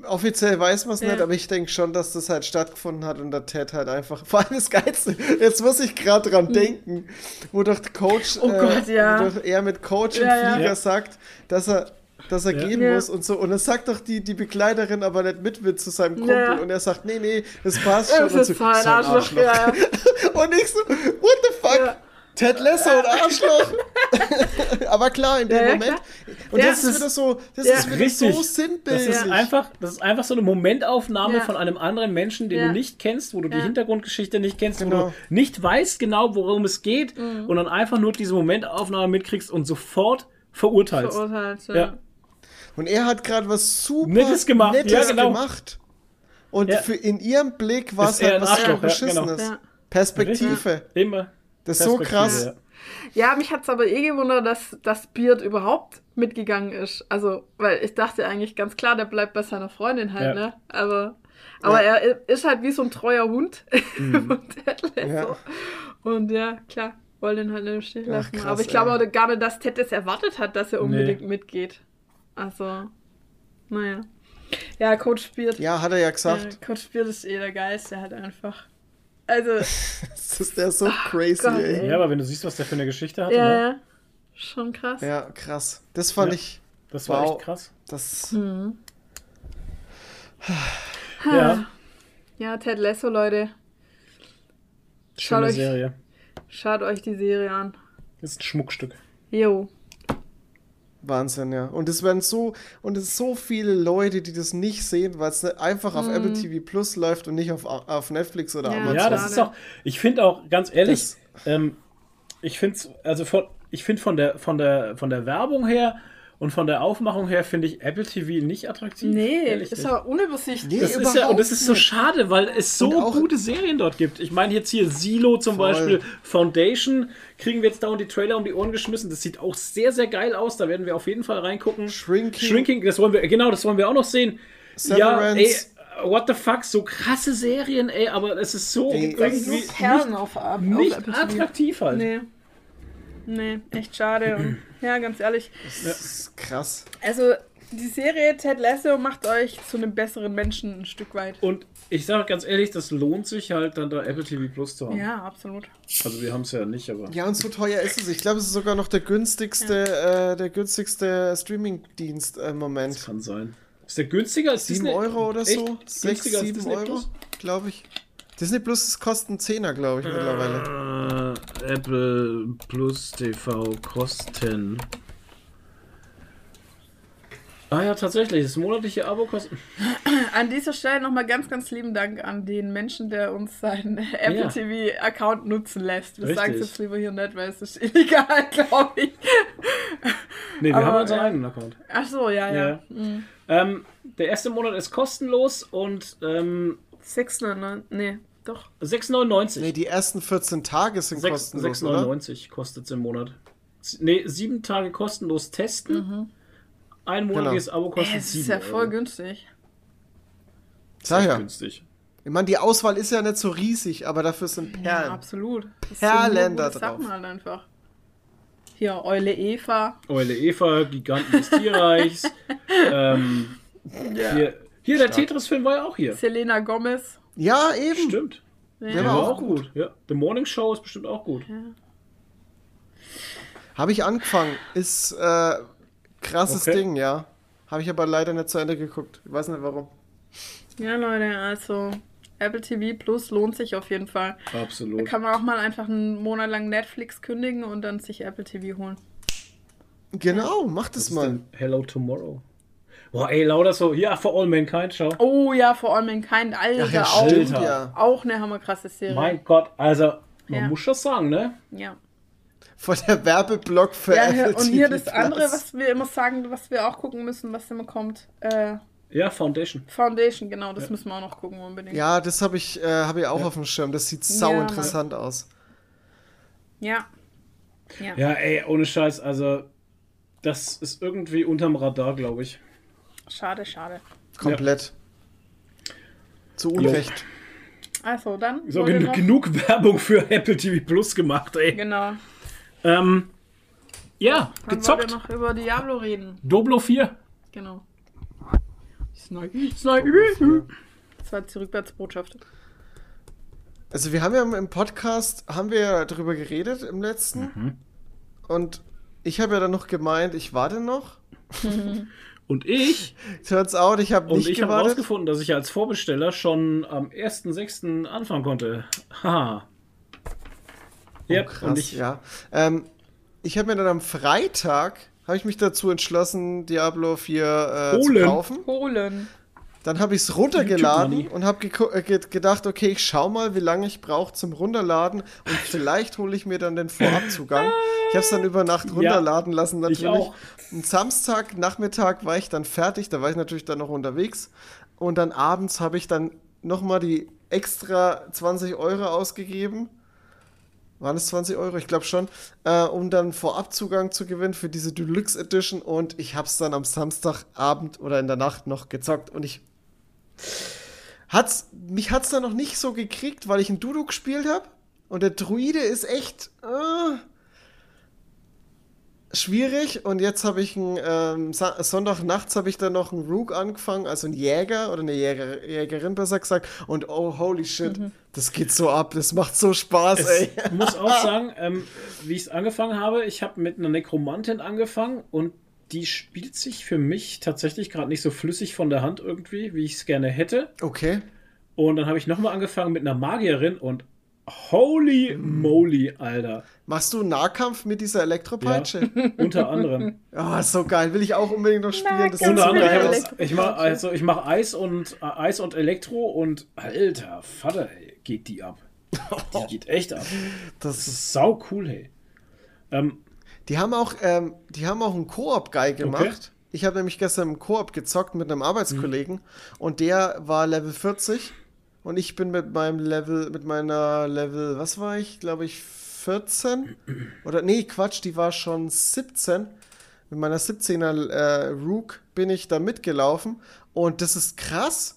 C: Offiziell weiß man es
D: Ja.
C: nicht, aber ich denke schon, dass das halt stattgefunden hat und der Ted halt einfach. Vor allem das Geilste, jetzt muss ich gerade dran denken, wo doch der Coach.
D: Oh Gott, ja.
C: wo doch er mit Coach
D: Ja,
C: im
D: ja.
C: Flieger
B: Ja.
C: sagt, dass er, dass er
B: Ja.
C: gehen
D: Ja.
C: muss und so. Und dann sagt doch die, die Begleiterin aber nicht mit, mit zu seinem Kumpel.
D: Ja.
C: Und er sagt, nee, nee, das passt schon.
D: Das
C: und
D: ist
C: so,
D: so ein
C: "So ein
D: Arschloch, ja, ja.
C: Und ich so, what the fuck? Ted Lasso und Arschloch. aber klar, in dem
D: Ja,
C: Moment.
D: klar.
C: Und
D: Ja,
C: das ist
B: das
C: wieder so, das
D: Ja.
C: ist wieder
B: Richtig.
C: so
B: Das
C: sinnbildlich.
B: ist, einfach, das ist einfach so eine Momentaufnahme
D: Ja.
B: von einem anderen Menschen, den
D: Ja.
B: du nicht kennst, wo du die. Hintergrundgeschichte nicht kennst, wo
C: Genau.
B: du nicht weißt genau, worum es geht
D: Mhm.
B: und dann einfach nur diese Momentaufnahme mitkriegst und sofort verurteilst.
D: Verurteilt. Ja.
B: Ja.
C: Und er hat gerade was super
B: Nettes gemacht,
C: Nettes
B: ja, genau.
C: gemacht. Und
B: Ja.
C: für in ihrem Blick war es halt was
B: Arschloch, ja,
C: Beschissenes.
B: genau.
D: Ja.
C: Perspektive.
B: Immer.
C: Das ist so krass.
B: ja.
D: Mich hat's aber eh gewundert, dass, dass Beard überhaupt mitgegangen ist. Also, weil ich dachte eigentlich ganz klar, der bleibt bei seiner Freundin halt,
B: Ja.
D: ne? Aber, aber
C: Ja.
D: er ist halt wie so ein treuer Hund.
B: Mhm.
D: Und, Ted Lasso.
C: Ja.
D: und ja, klar, wollte ihn halt nicht im Stich
C: Ach,
D: lassen.
C: krass,
D: aber ich glaube auch gar nicht, dass Ted es erwartet hat, dass er
B: Nee.
D: unbedingt mitgeht. Also, naja. Ja, Coach Beard.
C: Ja, hat er ja gesagt.
D: Ja, Coach Beard ist eh der Geilste halt einfach. Also,
C: Das ist der so crazy,
D: Gott,
C: ey.
B: Ja, aber wenn du siehst, was der für eine Geschichte hatte,
D: ja,
B: ne?
D: ja. Schon krass.
C: Ja, krass. Das fand
B: Ja.
C: ich.
B: das war
C: Wow.
B: echt krass.
C: Das.
D: Mhm.
B: Ja,
D: Ja, Ted Lasso, Leute.
B: schöne
D: euch-
B: Serie.
D: Schaut euch die Serie an.
B: Das ist ein Schmuckstück.
D: Jo.
C: Wahnsinn, ja. Und es werden so, und es so viele Leute, die das nicht sehen, weil es einfach auf Apple TV Plus läuft und nicht auf, auf Netflix oder
D: Ja.
C: Amazon.
B: Ja, das ist auch. Ich finde auch, ganz ehrlich, ähm, ich finde also von, ich finde von der, von der, von der Werbung her und von der Aufmachung her finde ich Apple TV nicht attraktiv.
D: Nee,
B: Ehrlich
D: ist
B: nicht.
D: aber unübersichtlich.
C: Nee,
B: Das ist ja, und das ist so schade, weil es so
C: Und
B: gute Serien dort gibt. Ich meine, jetzt hier Silo zum
C: Voll.
B: Beispiel, Foundation, kriegen wir jetzt dauernd die Trailer um die Ohren geschmissen. Das sieht auch sehr, sehr geil aus. Da werden wir auf jeden Fall reingucken.
C: Shrinking.
B: Shrinking, das wollen wir, genau, das wollen wir auch noch sehen. Ja, ey,
C: Severance.
B: what the fuck, so krasse Serien, ey, aber es ist so
C: Ey,
D: Das
B: irgendwie
D: sind nur
B: nicht,
D: Perlen auf, auf
B: nicht attraktiv halt.
D: Nee. Nee, echt schade. Ja, ganz ehrlich.
C: Das ist krass.
D: Also, die Serie Ted Lasso macht euch zu einem besseren Menschen ein Stück weit.
B: Und ich sage ganz ehrlich, das lohnt sich halt dann da Apple TV Plus zu haben.
D: Ja, absolut.
B: Also wir haben es ja nicht, aber.
C: Ja, und so teuer ist es. Ich glaube, es ist sogar noch der günstigste, äh, der günstigste Streaming-Dienst äh, im Moment.
B: Kann sein. Ist der günstiger als
C: 7
B: Disney?
C: Euro oder so?
B: Echt?
C: 6,
B: Günstiger als
C: 7
B: Disney
C: Euro, glaube ich. Disney Plus ist kosten 10er, glaube ich, mittlerweile.
B: Äh, Apple Plus TV Kosten. Ah ja, tatsächlich. Das monatliche Abo kostet.
D: An dieser Stelle nochmal ganz, ganz lieben Dank an den Menschen, der uns seinen Apple
B: Ja.
D: TV-Account nutzen lässt. Wir sagen es jetzt lieber hier nicht, weil es ist illegal, glaube ich.
B: Nee, wir
D: Aber,
B: haben unseren
D: ja.
B: eigenen Account.
D: Ach so, ja, ja.
B: Ja.
D: Mhm.
B: Ähm, der erste Monat ist kostenlos und ähm,
D: 6,99. Nee, doch.
B: 6,99.
C: Nee, die ersten 14 Tage sind
B: 6
C: kostenlos, oder?
B: 6,99 kostet es im Monat. Nee, sieben Tage kostenlos testen. Ein monatliches Abo
D: Ey,
B: kostet
D: es
B: 7
D: ist ja
B: Euro.
D: voll günstig.
C: Sag ja.
B: günstig.
C: Ich meine, die Auswahl ist ja nicht so riesig, aber dafür sind
D: Ja,
C: Perlen.
D: absolut. Das sind
C: Perlen da drauf.
D: Sachen halt einfach. Hier, Eule Eva.
B: Eule Eva, Giganten des Tierreichs. ähm, hier, hier der Tetris-Film war ja auch hier.
D: Selena Gomez.
C: Ja, eben.
B: Stimmt.
C: Der
B: Der
C: war auch
B: auch gut. Ja. The Morning Show ist bestimmt auch gut.
C: Habe ich angefangen. Ist äh, krasses
B: Okay.
C: Ding, ja. Habe ich aber leider nicht zu Ende geguckt. Ich weiß nicht warum.
D: Ja, Leute, also Apple TV Plus lohnt sich auf jeden Fall. Da
B: Absolut.
D: kann man auch mal einfach einen Monat lang Netflix kündigen und dann sich Apple TV holen.
C: Genau, mach
B: Was
C: das
B: ist
C: mal.
B: Hello Tomorrow? Boah, ey, lauter so. Ja, For All Mankind, schau.
D: Oh ja, vor allem in Kind, Alter,
C: Ach ja,
D: auch,
C: stimmt, ja.
D: auch eine hammerkrasse Serie.
B: Mein Gott, also, man
D: Ja.
B: muss schon sagen, ne?
D: Ja.
C: Vor der Werbeblock für
D: ja,
C: Apple
D: und hier das andere, was wir immer sagen, was wir auch gucken müssen, was immer kommt. Äh,
B: Ja, Foundation.
D: Foundation, genau, das müssen wir auch noch gucken unbedingt.
C: Ja, das habe ich, äh, hab ich auch auf dem Schirm. Das sieht sau
D: Ja,
C: interessant aus.
D: Ja. Ja.
B: Ja, ey, ohne Scheiß, also, das ist irgendwie unterm Radar, glaube ich.
D: Schade, schade.
C: Komplett. Zu Unrecht.
D: Also, dann.
B: So, gen
D: noch-
B: genug Werbung für Apple TV Plus gemacht, ey.
D: Genau.
B: Ähm, ja,
D: Dann
B: gezockt.
D: ihr noch über Diablo reden.
B: Doblo 4.
D: Genau. Das war die Rückwärtsbotschaft.
C: Also wir haben ja im Podcast, haben wir ja drüber geredet im letzten.
B: Mhm.
C: Und ich habe ja dann noch gemeint, ich warte noch.
B: Und ich,
C: Turns out, ich habe
B: und
C: nicht
B: ich habe
C: gewartet.
B: rausgefunden, dass ich als Vorbesteller schon am 1.6. anfangen konnte. Haha. Ja,
C: Oh, Krass,
B: und ich,
C: ja. Ähm, ich habe mir dann am Freitag, habe ich mich dazu entschlossen, Diablo 4 äh, zu
B: Holen.
C: kaufen.
D: Polen.
C: Dann habe ich es runtergeladen und habe äh, ge gedacht, okay, ich schau mal, wie lange ich brauche zum Runterladen und vielleicht hole ich mir dann den Vorabzugang. Ich habe es dann über Nacht runterladen lassen
B: ich
C: natürlich. Und Samstag Nachmittag war ich dann fertig, da war ich natürlich dann noch unterwegs und dann abends habe ich dann nochmal die extra 20 Euro ausgegeben. Waren es 20 Euro? Ich glaube schon. Äh, um dann Vorabzugang zu gewinnen für diese Deluxe Edition. Und ich habe es dann am Samstagabend oder in der Nacht noch gezockt. Und ich. Hat's, mich hat es dann noch nicht so gekriegt, weil ich ein Dudu gespielt habe. Und der Druide ist echt. Äh, schwierig. Und jetzt habe ich einen. Ähm, Sa- Sonntag nachts habe ich dann noch einen Rook angefangen. Also einen Jäger oder eine Jäger, Jägerin besser gesagt. Und oh, holy shit. Das geht so ab. Das macht so Spaß, ey.
B: Ich muss auch sagen, ähm, wie ich es angefangen habe, ich habe mit einer Nekromantin angefangen und die spielt sich für mich tatsächlich gerade nicht so flüssig von der Hand irgendwie, wie ich es gerne hätte.
C: Okay.
B: Und dann habe ich nochmal angefangen mit einer Magierin und holy moly, Alter.
C: Machst du einen Nahkampf mit dieser Elektropeitsche?
B: Ja, unter anderem.
C: Oh, ist so geil. Will ich auch unbedingt noch spielen. Das
B: Unter anderem, ich, mache also, ich mach Eis und äh, Eis und Elektro und alter Vater, ey, geht die ab. Die geht echt ab.
C: Das
B: Das
C: ist,
B: ist sau cool, hey. Ähm,
C: die haben auch, ähm, die haben auch einen Koop-Guy gemacht.
B: Okay.
C: Ich habe nämlich gestern im Koop gezockt mit einem Arbeitskollegen und der war Level 40 und ich bin mit meinem Level, mit meiner Level, was war ich, glaube ich, 14? Oder nee, Quatsch, die war schon 17. Mit meiner 17er äh, Rook bin ich da mitgelaufen und das ist krass.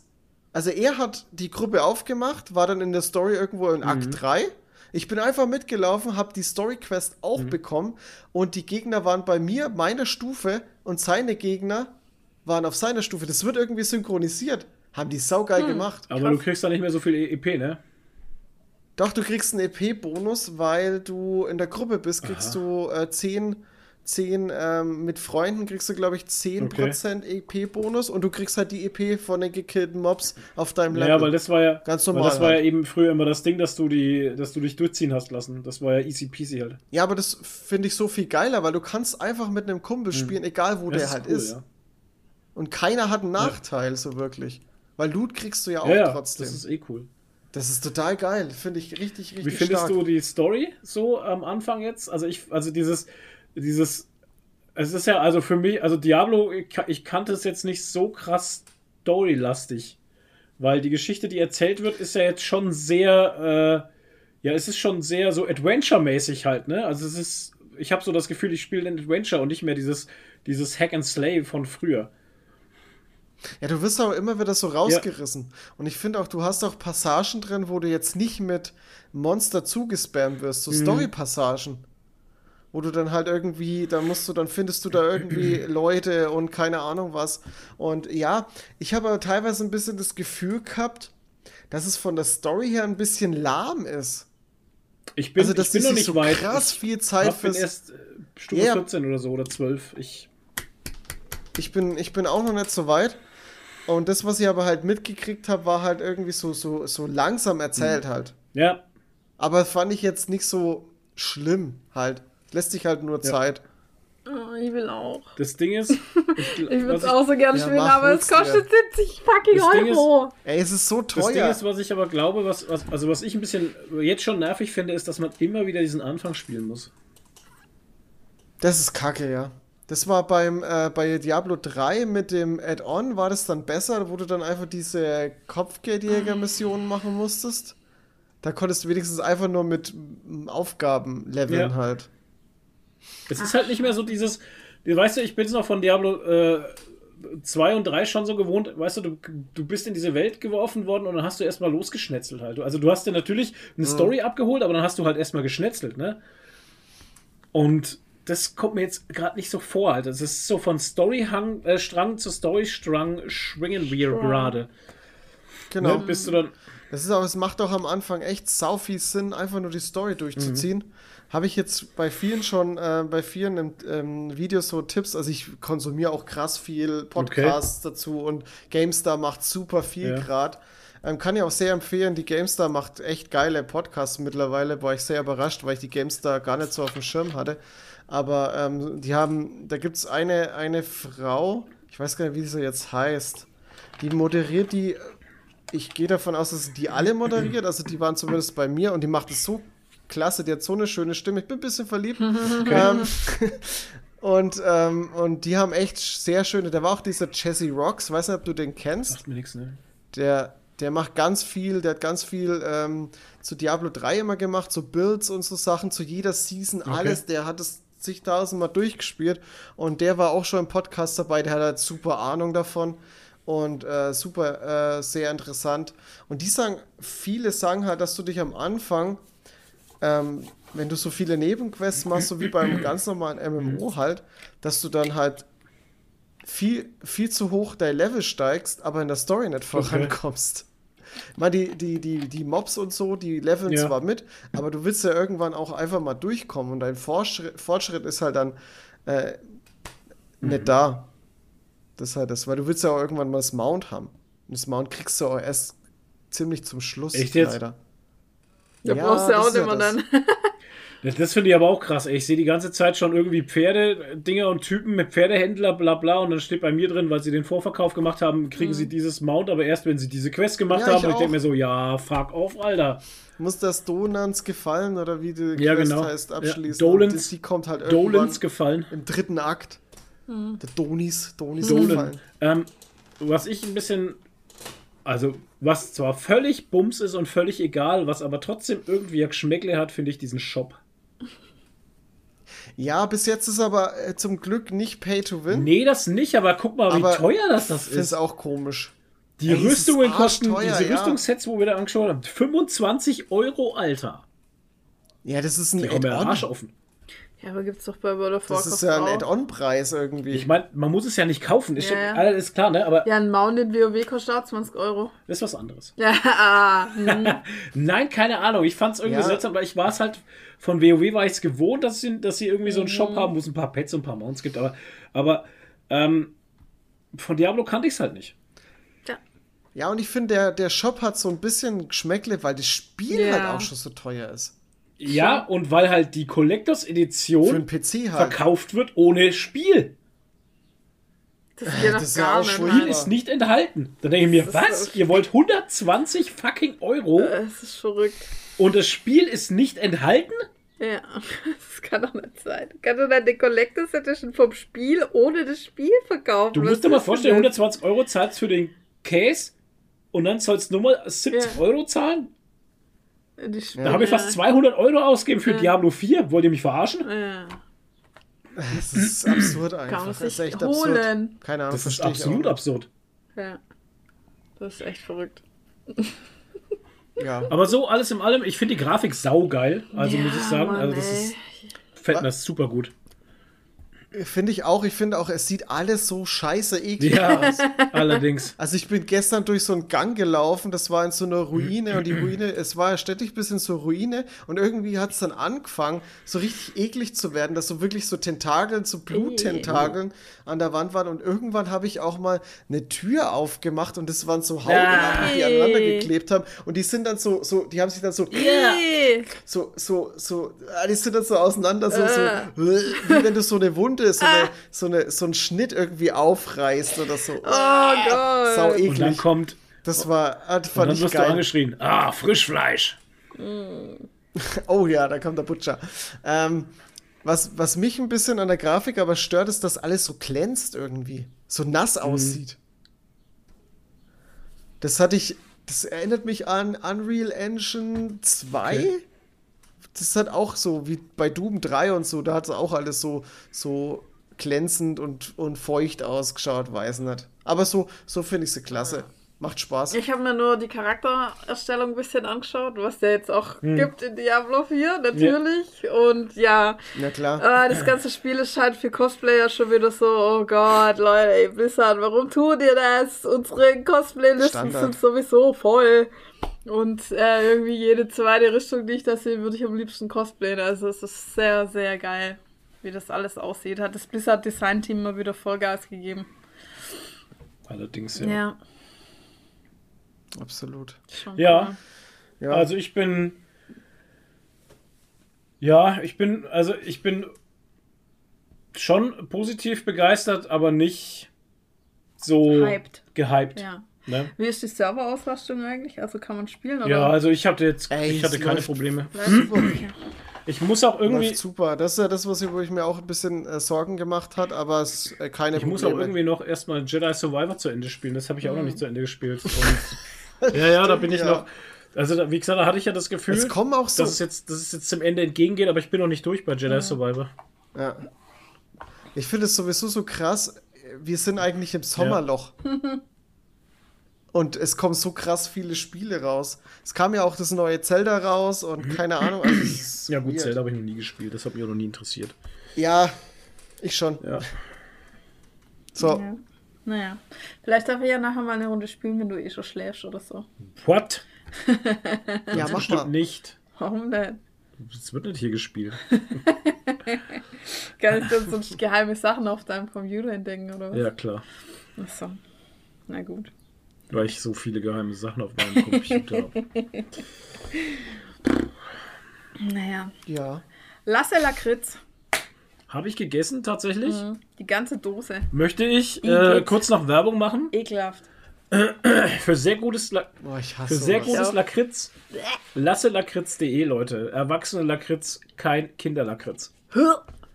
C: Also er hat die Gruppe aufgemacht, war dann in der Story irgendwo in Akt 3. Ich bin einfach mitgelaufen, habe die Story Quest auch bekommen und die Gegner waren bei mir, meiner Stufe und seine Gegner waren auf seiner Stufe. Das wird irgendwie synchronisiert. Haben die saugeil gemacht.
B: aber du kriegst da nicht mehr so viel EP, ne?
C: Doch, du kriegst einen EP-Bonus, weil du in der Gruppe bist, kriegst du äh, 10, 10 ähm, mit Freunden kriegst du, glaube ich, 10% EP-Bonus und du kriegst halt die EP von den gekillten Mobs auf deinem Level.
B: Ja, weil das war ja,
C: Ganz normal
B: das war
C: halt.
B: ja eben früher immer das Ding, dass du die, dass du dich durchziehen hast lassen. Das war ja easy peasy halt.
C: Ja, aber das finde ich so viel geiler, weil du kannst einfach mit einem Kumpel spielen, egal wo
B: Das
C: der halt
B: cool,
C: ist.
B: Ja.
C: Und keiner hat einen Nachteil, so wirklich. Weil Loot kriegst du ja auch
B: Ja, ja,
C: trotzdem.
B: das ist eh cool.
C: Das ist total geil. Finde ich richtig, richtig
B: Wie findest
C: stark.
B: du die Story so am Anfang jetzt? Also ich, also dieses, dieses, es ist ja also für mich, also Diablo, ich, ka- ich kannte es jetzt nicht so krass storylastig, weil die Geschichte, die erzählt wird, ist ja jetzt schon sehr, äh, ja, es ist schon sehr so Adventure-mäßig halt, ne? Also es ist, ich habe so das Gefühl, ich spiele ein Adventure und nicht mehr dieses, dieses Hack and Slay von früher.
C: Ja, du wirst auch immer wieder so rausgerissen. Und ich finde auch, du hast auch Passagen drin, wo du jetzt nicht mit Monster zugespammt wirst, so
B: Mhm.
C: Story-Passagen. Wo du dann halt irgendwie, da musst du, dann findest du da irgendwie Leute und keine Ahnung was. Und ja, ich habe aber teilweise ein bisschen das Gefühl gehabt, dass es von der Story her ein bisschen lahm ist.
B: Ich bin,
C: Also, dass
B: ich bin noch nicht
C: so
B: weit.
C: krass viel
B: ich
C: Zeit
B: hab, bin
C: fürs-
B: erst äh, Stufe
C: Ja.
B: 14 oder so oder 12. Ich,
C: Ich bin, ich bin auch noch nicht so weit. Und das, was ich aber halt mitgekriegt habe, war halt irgendwie so, so, so langsam erzählt halt.
B: ja,
C: Aber fand ich jetzt nicht so schlimm halt. Lässt sich halt nur Zeit.
D: Oh, ich will auch.
B: Das Ding ist, ich,
D: Ich würde es auch so gerne
C: Ja,
D: spielen, aber es kostet 70 fucking
B: Das Ding ist-
D: Euro.
C: Ey, es ist so
B: das Ding
C: teuer.
B: ist, was ich aber glaube, was, was, also was ich ein bisschen jetzt schon nervig finde, ist, dass man immer wieder diesen Anfang spielen muss.
C: Das ist kacke, ja. Das war beim äh, bei Diablo 3 mit dem Add-on, war das dann besser, wo du dann einfach diese Kopfgeldjäger-Missionen machen musstest? Da konntest du wenigstens einfach nur mit mm, Aufgaben leveln
B: Ja.
C: halt.
B: Es ist halt nicht mehr so dieses, weißt du, ich bin es noch von Diablo äh, 2 und 3 schon so gewohnt, weißt du, du, du bist in diese Welt geworfen worden und dann hast du erstmal losgeschnetzelt halt. Also du hast dir natürlich eine Story abgeholt, aber dann hast du halt erstmal geschnetzelt, ne? Und das kommt mir jetzt gerade nicht so vor, halt. Es ist so von Storyhang, äh, Strang zu Storystrang schwingen wir gerade.
C: Genau.
B: Ne? Bist du dann,
C: Das ist auch, es macht auch am Anfang echt sau viel Sinn, einfach nur die Story durchzuziehen. Habe ich jetzt bei vielen schon, äh, bei vielen im, ähm, Videos so Tipps, also ich konsumiere auch krass viel Podcasts dazu und GameStar macht super viel
B: Ja.
C: gerade. Ähm, kann ich auch sehr empfehlen, die GameStar macht echt geile Podcasts mittlerweile, war ich sehr überrascht, weil ich die GameStar gar nicht so auf dem Schirm hatte. Aber ähm, die haben, da gibt es eine, eine Frau, ich weiß gar nicht, wie sie jetzt heißt, die moderiert die ich gehe davon aus, dass sie die alle moderiert. Also die waren zumindest bei mir und die macht es so klasse. Die hat so eine schöne Stimme. Ich bin ein bisschen verliebt. ähm, und, ähm, und die haben echt sehr schöne. Da war auch dieser Jesse Rocks. Weiß nicht, ob du den kennst.
B: sagt mir nichts, ne?
C: Der, der macht ganz viel. Der hat ganz viel ähm, zu Diablo 3 immer gemacht. So Builds und so Sachen. Zu jeder Season alles. Der hat es zigtausendmal durchgespielt. Und der war auch schon im Podcast dabei. Der hat halt super Ahnung davon und äh, super, äh, sehr interessant. Und die sagen, viele sagen halt, dass du dich am Anfang, ähm, wenn du so viele Nebenquests machst, so wie beim ganz normalen MMO halt, dass du dann halt viel, viel zu hoch dein Level steigst, aber in der Story nicht vorankommst. Ich meine, die, die, die, die Mobs und so, die leveln
B: Ja.
C: zwar mit, aber du willst ja irgendwann auch einfach mal durchkommen und dein Fortschritt, Fortschritt ist halt dann äh, nicht da. Das ist halt das, weil du willst ja auch irgendwann mal das Mount haben. Und das Mount kriegst du auch erst ziemlich zum Schluss,
B: Echt jetzt?
C: leider.
D: Da brauchst du
C: das
D: auch
C: ist ja
D: immer
C: das.
D: dann.
B: Das, das finde ich aber auch krass. ey. Ich sehe die ganze Zeit schon irgendwie Pferde, Dinger und Typen mit Pferdehändler, bla bla. Und dann steht bei mir drin, weil sie den Vorverkauf gemacht haben, kriegen sie dieses Mount, aber erst, wenn sie diese Quest gemacht
C: Mhm. Ja, ich
B: haben. Und ich denke mir so, ja, fuck off, Alter.
C: Muss das Donans gefallen oder wie die
B: Ja,
C: Quest
B: genau.
C: heißt,
B: Ja,
C: abschließen.
B: Dolans-
C: Und das- die kommt halt irgendwann
B: Dolans gefallen.
C: im dritten Akt. Der Donis, Donis
B: Dolan.
C: gefallen.
B: Ähm, was ich ein bisschen, also was zwar völlig Bums ist und völlig egal, was aber trotzdem irgendwie ein Geschmäckle hat, finde ich diesen Shop.
C: Ja, bis jetzt ist aber äh, zum Glück nicht Pay to Win.
B: Nee, das nicht, aber guck mal, wie
C: aber
B: teuer das, das
C: finde es
B: ist.
C: auch komisch.
B: Die
C: Ey, ist
B: Rüstungen kosten,
C: arschteuer,
B: diese
C: ja.
B: Rüstungssets, wo wir da angeschaut haben, 25 Euro, Alter.
C: Ja, das ist ein
B: ja Arsch
C: Add-on.
B: offen.
D: Ja, aber gibt's doch bei World of Warcraft
C: Das ist ja ein. Add-on-Preis irgendwie.
B: Ich meine, man muss es ja nicht kaufen, ist,
D: Ja,
B: schon,
D: ja.
B: alles ist klar, ne? Aber
D: Ja, ein Mount in WoW kostet auch 20 Euro.
B: das ist was anderes.
D: Ja, ah, hm.
B: Nein, keine Ahnung. Ich fand es irgendwie
C: Ja.
B: seltsam, weil ich war es halt von WoW war ich es gewohnt, dass sie, dass sie irgendwie so einen
C: Mhm.
B: Shop haben, wo es ein paar Pets und ein paar Mounts gibt. Aber, aber ähm, von Diablo kannte ich es halt nicht.
C: ja, und ich finde, der, der Shop hat so ein bisschen Geschmäckle, weil das Spiel
D: Ja.
C: halt auch schon so teuer ist.
B: Ja, und weil halt die Collectors Edition
C: halt.
B: verkauft wird ohne Spiel.
D: das
C: das ist ja
D: gar
C: auch
D: nicht.
C: schon-
B: Spiel ist nicht enthalten. Da denke ich mir,
D: Das ist
B: was?
D: so-
B: Ihr wollt 120 fucking Euro
D: Es ist verrückt.
B: und das Spiel ist nicht enthalten?
D: Ja, das kann doch nicht sein. Du kannst doch nicht die Collectors Edition vom Spiel ohne das Spiel verkaufen.
B: Du
D: Was
B: musst dir mal
D: ist
B: vorstellen,
D: das?
B: 120 Euro zahlst für den Case und dann sollst du nur mal 70
D: Ja.
B: Euro zahlen? Da habe ich fast 200 Euro ausgegeben für
D: Ja.
B: Diablo 4. Wollt ihr mich verarschen?
D: Ja.
C: Das ist absurd einfach.
D: Kann man
C: Das ist
D: sich
C: echt
D: holen.
C: absurd. Keine Ahnung,
B: Das ist absolut absurd.
D: ja. Das ist echt verrückt.
C: Ja.
B: Aber so alles in allem, ich finde die Grafik saugeil. Also
D: Ja,
B: muss ich sagen,
D: Mann,
B: also das
D: ey.
B: ist fett, das ist super gut.
C: Finde ich auch. Ich finde auch, es sieht alles so scheiße eklig
B: Ja,
C: aus.
B: allerdings.
C: Also ich bin gestern durch so einen Gang gelaufen, das war in so einer Ruine und die Ruine, es war ja ständig bis in so Ruine und irgendwie hat es dann angefangen, so richtig eklig zu werden, dass so wirklich so Tentakeln, so Bluttentakeln an der Wand waren und irgendwann habe ich auch mal eine Tür aufgemacht und das waren so Hautlappen, die
D: Nein.
C: aneinander geklebt haben und die sind dann so, so, die haben sich dann so, so, so, so, ah, die sind dann so auseinander, so, so,
D: Äh.
C: wie wenn du so eine Wunde, so, eine, so, eine, so einen Schnitt irgendwie aufreißt oder so.
D: Oh Gott.
C: Sau
B: Und dann
C: eklig.
B: kommt,
C: Das war, ah, das
B: und
C: fand
B: dann
C: ich
B: wirst du angeschrien. Ah, Frischfleisch.
C: Oh ja, da kommt der Butcher. Ähm, was, was mich ein bisschen an der Grafik aber stört, ist, dass alles so glänzt irgendwie. So nass
B: Mhm.
C: aussieht. Das hatte ich, das erinnert mich an Unreal Engine 2.
B: Okay.
C: Das hat auch so, wie bei Doom 3 und so, da hat es auch alles so, so glänzend und, und feucht ausgeschaut, weiß nicht. Aber so, so finde ich sie klasse. Macht Spaß.
D: Ich habe mir nur die Charaktererstellung ein bisschen angeschaut, was der jetzt auch
B: Hm.
D: gibt in Diablo 4, natürlich. Und ja,
C: Na klar.
D: äh, das ganze Spiel ist halt für Cosplayer schon wieder so, oh Gott, Leute, ey, Blizzard, warum tut ihr das? Unsere Cosplay-Listen sind sowieso voll. Und äh, irgendwie jede zweite Richtung, die ich da sehe, würde ich am liebsten cosplayen. Also es ist sehr, sehr geil, wie das alles aussieht. Hat das Blizzard-Design-Team mal wieder Vollgas gegeben.
B: Allerdings, ja.
D: Ja,
C: Absolut.
D: schon
B: Ja,
C: Ja.
B: also ich bin. Ja, ich bin, also ich bin schon positiv begeistert, aber nicht so
D: Hyped.
B: gehypt.
D: Ja.
B: Ne?
D: Wie ist die Serverauslastung eigentlich? Also kann man spielen oder?
B: Ja, also ich hatte jetzt,
C: Ey,
B: ich hatte keine
C: läuft-
B: Probleme.
C: Super.
B: Ich muss auch irgendwie,
C: Läuft super. Das ist ja das, was ich, wo ich mir auch ein bisschen äh, Sorgen gemacht hat, aber es äh, keine
B: ich muss auch
C: Probleme.
B: irgendwie noch erstmal Jedi Survivor zu Ende spielen. Das habe ich auch noch nicht zu Ende gespielt. Und, ja, ja, da bin ich
C: Ja.
B: noch. Also da, wie gesagt, da hatte ich ja das Gefühl,
C: Es kommen auch so.
B: dass es jetzt, dass es jetzt zum Ende entgegengeht, aber ich bin noch nicht durch bei Jedi Survivor.
C: Ja. Ich finde es sowieso so krass. Wir sind eigentlich im Sommerloch. Und es kommen so krass viele Spiele raus. Es kam ja auch das neue Zelda raus und keine Ahnung. Also es ist
B: Ja gut,
C: weird.
B: Zelda habe ich noch nie gespielt, das hat mich auch noch nie interessiert.
C: Ja, ich schon.
B: Ja.
C: So,
D: Ja. Naja. Vielleicht darf ich ja nachher mal eine Runde spielen, wenn du eh schon schläfst oder so.
B: What?
C: ja, mach
B: Bestimmt
C: mal.
B: nicht.
D: Warum denn?
B: Es wird nicht hier gespielt.
D: Kann ich dann so geheime Sachen auf deinem Computer entdecken, oder was?
B: Ja, klar.
D: Achso. Na gut.
B: Weil ich so viele geheime Sachen auf meinem Computer habe.
D: Naja.
C: Ja.
D: Lasse Lakritz.
B: Habe ich gegessen, tatsächlich.
D: Mhm. Die ganze Dose.
B: Möchte ich äh, kurz noch Werbung machen
D: Ekelhaft.
B: für sehr gutes, La
C: Boah, ich hasse
B: für sehr
C: sowas.
B: gutes. Lakritz. Lasselakritz.de, Leute. Erwachsene Lakritz, kein Kinderlakritz.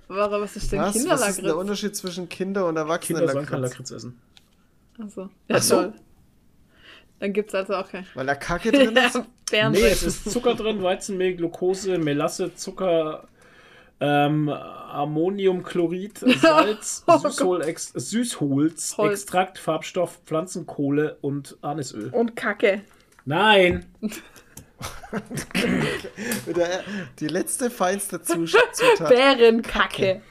D: Wara, was ist denn
C: Was? Was ist der
D: Kinderlakritz?
C: Unterschied zwischen Kinder- und Erwachsenen?
B: Kinder sollen kein Lakritz essen.
D: Achso. Ja,
C: Ach so.
D: toll. Dann gibt's also auch kein.
C: Weil da Kacke drin ist?
D: Bären
B: Nee, es ist Zucker drin, Weizenmehl, Glucose, Melasse, Zucker, ähm, Ammoniumchlorid, Salz,
D: Oh
B: Süßholz, Süßholz
D: Holz.
B: Extrakt, Farbstoff, Pflanzenkohle und Anisöl.
D: Und Kacke.
B: Nein!
C: Die letzte feinste Zus- Zutat.
D: Bärenkacke.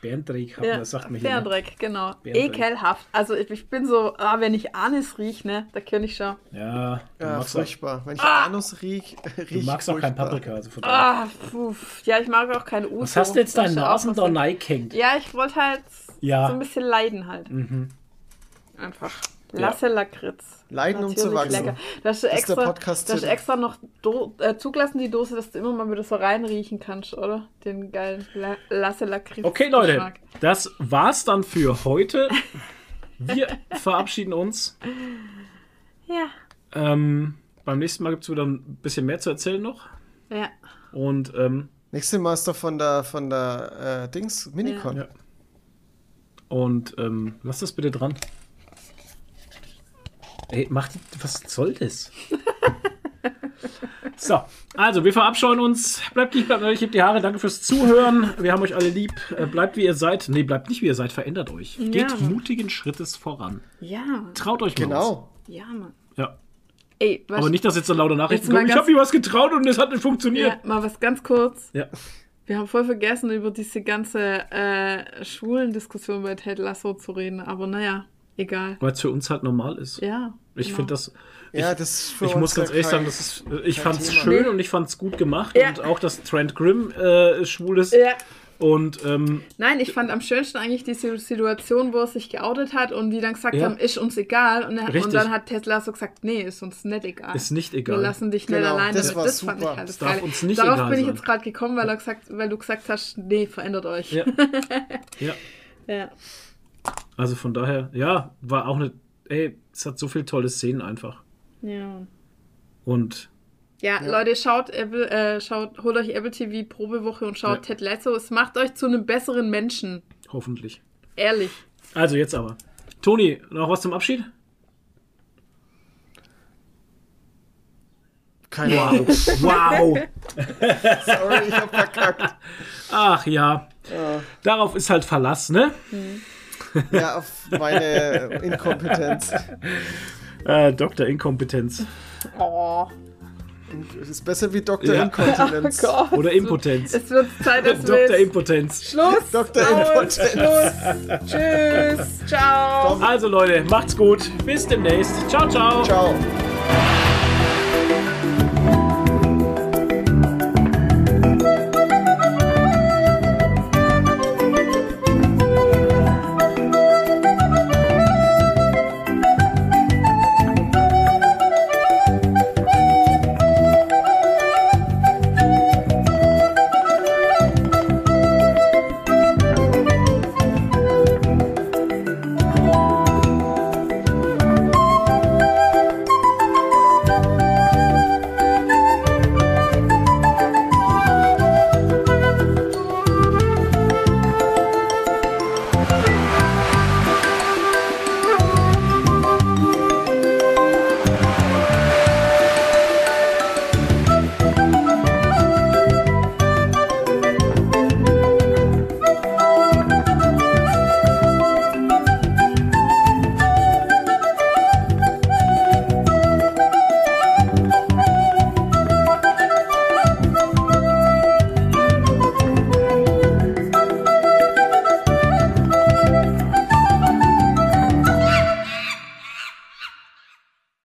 B: Bärendreck,
D: Ja,
B: das sagt mir hier. ne?
D: Bärendreck, genau.
B: Bärendreck.
D: Ekelhaft. Also ich, ich bin so, ah, wenn ich Anis riech, ne, da kann ich schon.
B: Ja, du
C: Ja,
B: magst, auch,
C: furchtbar. Wenn ich Anus riech, riech
B: du magst auch kein
C: furchtbar.
B: Paprika. Also von.
D: Ah, puh. Ja, ich mag auch keine Uso.
B: Was hast du jetzt deinen Nasen da reingehängt?
D: Ja, ich wollte halt
B: Ja.
D: so ein bisschen leiden halt.
B: Mhm.
D: Einfach. Lasse Lakritz.
C: Leiden, um zu wachsen.
D: lecker. Hast du
C: Das ist der
D: extra,
C: Podcast
D: da hast du
C: Titel.
D: extra noch do, äh, zugelassen, die Dose, dass du immer mal wieder so reinriechen kannst, oder? Den geilen La Lasse Lakritz.
B: Okay, Leute,
D: Geschmack.
B: das war's dann für heute. Wir verabschieden uns.
D: Ja.
B: Ähm, beim nächsten Mal gibt es wieder ein bisschen mehr zu erzählen noch.
D: Ja.
B: Und ähm,
C: Nächstes Mal ist doch von der, von der äh, Dings, Minicon.
B: Ja. Und ähm, lass das bitte dran. Ey, mach die, was soll das? so, also wir verabscheuen uns. Bleibt lieb, bleibt ehrlich, hebt die Haare. Danke fürs Zuhören. Wir haben euch alle lieb. Äh, Bleibt wie ihr seid. Nee, bleibt nicht wie ihr seid. Verändert euch. Geht
D: Ja.
B: mutigen Schrittes voran.
D: Ja.
B: Traut euch mal.
C: Genau.
D: Ja, Mann.
B: Ja.
D: Ey, was,
B: Aber nicht, dass jetzt so laute Nachrichten kommen. Ich habe mir was getraut und es hat nicht funktioniert.
D: ja, mal was ganz kurz.
B: Ja.
D: Wir haben voll vergessen, über diese ganze äh, schwulen Diskussion bei Ted Lasso zu reden. Aber naja, egal.
B: Weil es für uns halt normal ist.
D: Ja.
B: Ich
D: genau.
B: finde das.
C: Ja, das ist für
B: Ich
C: uns
B: muss ganz ehrlich sagen, das ist, ich fand's
C: Thema.
B: schön
D: Nee.
B: und ich fand's gut gemacht
D: Ja.
B: und auch, dass Trent Grimm äh, schwul ist
D: Ja.
B: und ähm,
D: Nein, ich fand am schönsten eigentlich diese Situation, wo er sich geoutet hat und die dann gesagt
B: Ja.
D: haben, ist uns egal. Und, er, und dann hat Tesla so gesagt, nee, ist uns nicht egal.
B: ist nicht
D: Wir
B: egal.
D: lassen dich nicht
C: Genau,
D: alleine.
C: das war
D: das fand ich
C: super.
D: halt das
B: Es darf uns nicht
D: Darauf
B: egal
D: bin ich jetzt gerade gekommen, weil, er gesagt, weil du gesagt hast, nee, verändert euch.
B: Ja. ja.
D: Ja.
B: Also von daher, ja, war auch eine. Ey, es hat so viele tolle Szenen einfach.
D: ja.
B: Und
D: Ja, Leute, schaut, Apple, äh, schaut, holt euch Apple TV Probewoche und schaut
B: Ja.
D: Ted Lasso. Es macht euch zu einem besseren Menschen.
B: hoffentlich.
D: Ehrlich.
B: Also jetzt aber. Toni, noch was zum Abschied?
C: Keine Ahnung.
B: Wow!
C: Sorry, ich hab verkackt.
B: Ach ja. Darauf ist halt Verlass, ne?
C: Ja, auf meine Inkompetenz.
B: Äh, Dr. Inkompetenz.
D: Oh,
C: Das ist besser wie Dr.
B: Ja.
C: Inkontinenz.
D: Gott.
B: Oder Impotenz.
D: Es wird Zeit, dass wir
B: Dr. Impotenz.
D: Schluss.
C: Dr.
D: Aus,
C: Impotenz.
D: Schluss. Tschüss. Ciao.
B: Also Leute, macht's gut. Bis demnächst. Ciao, ciao.
C: Ciao.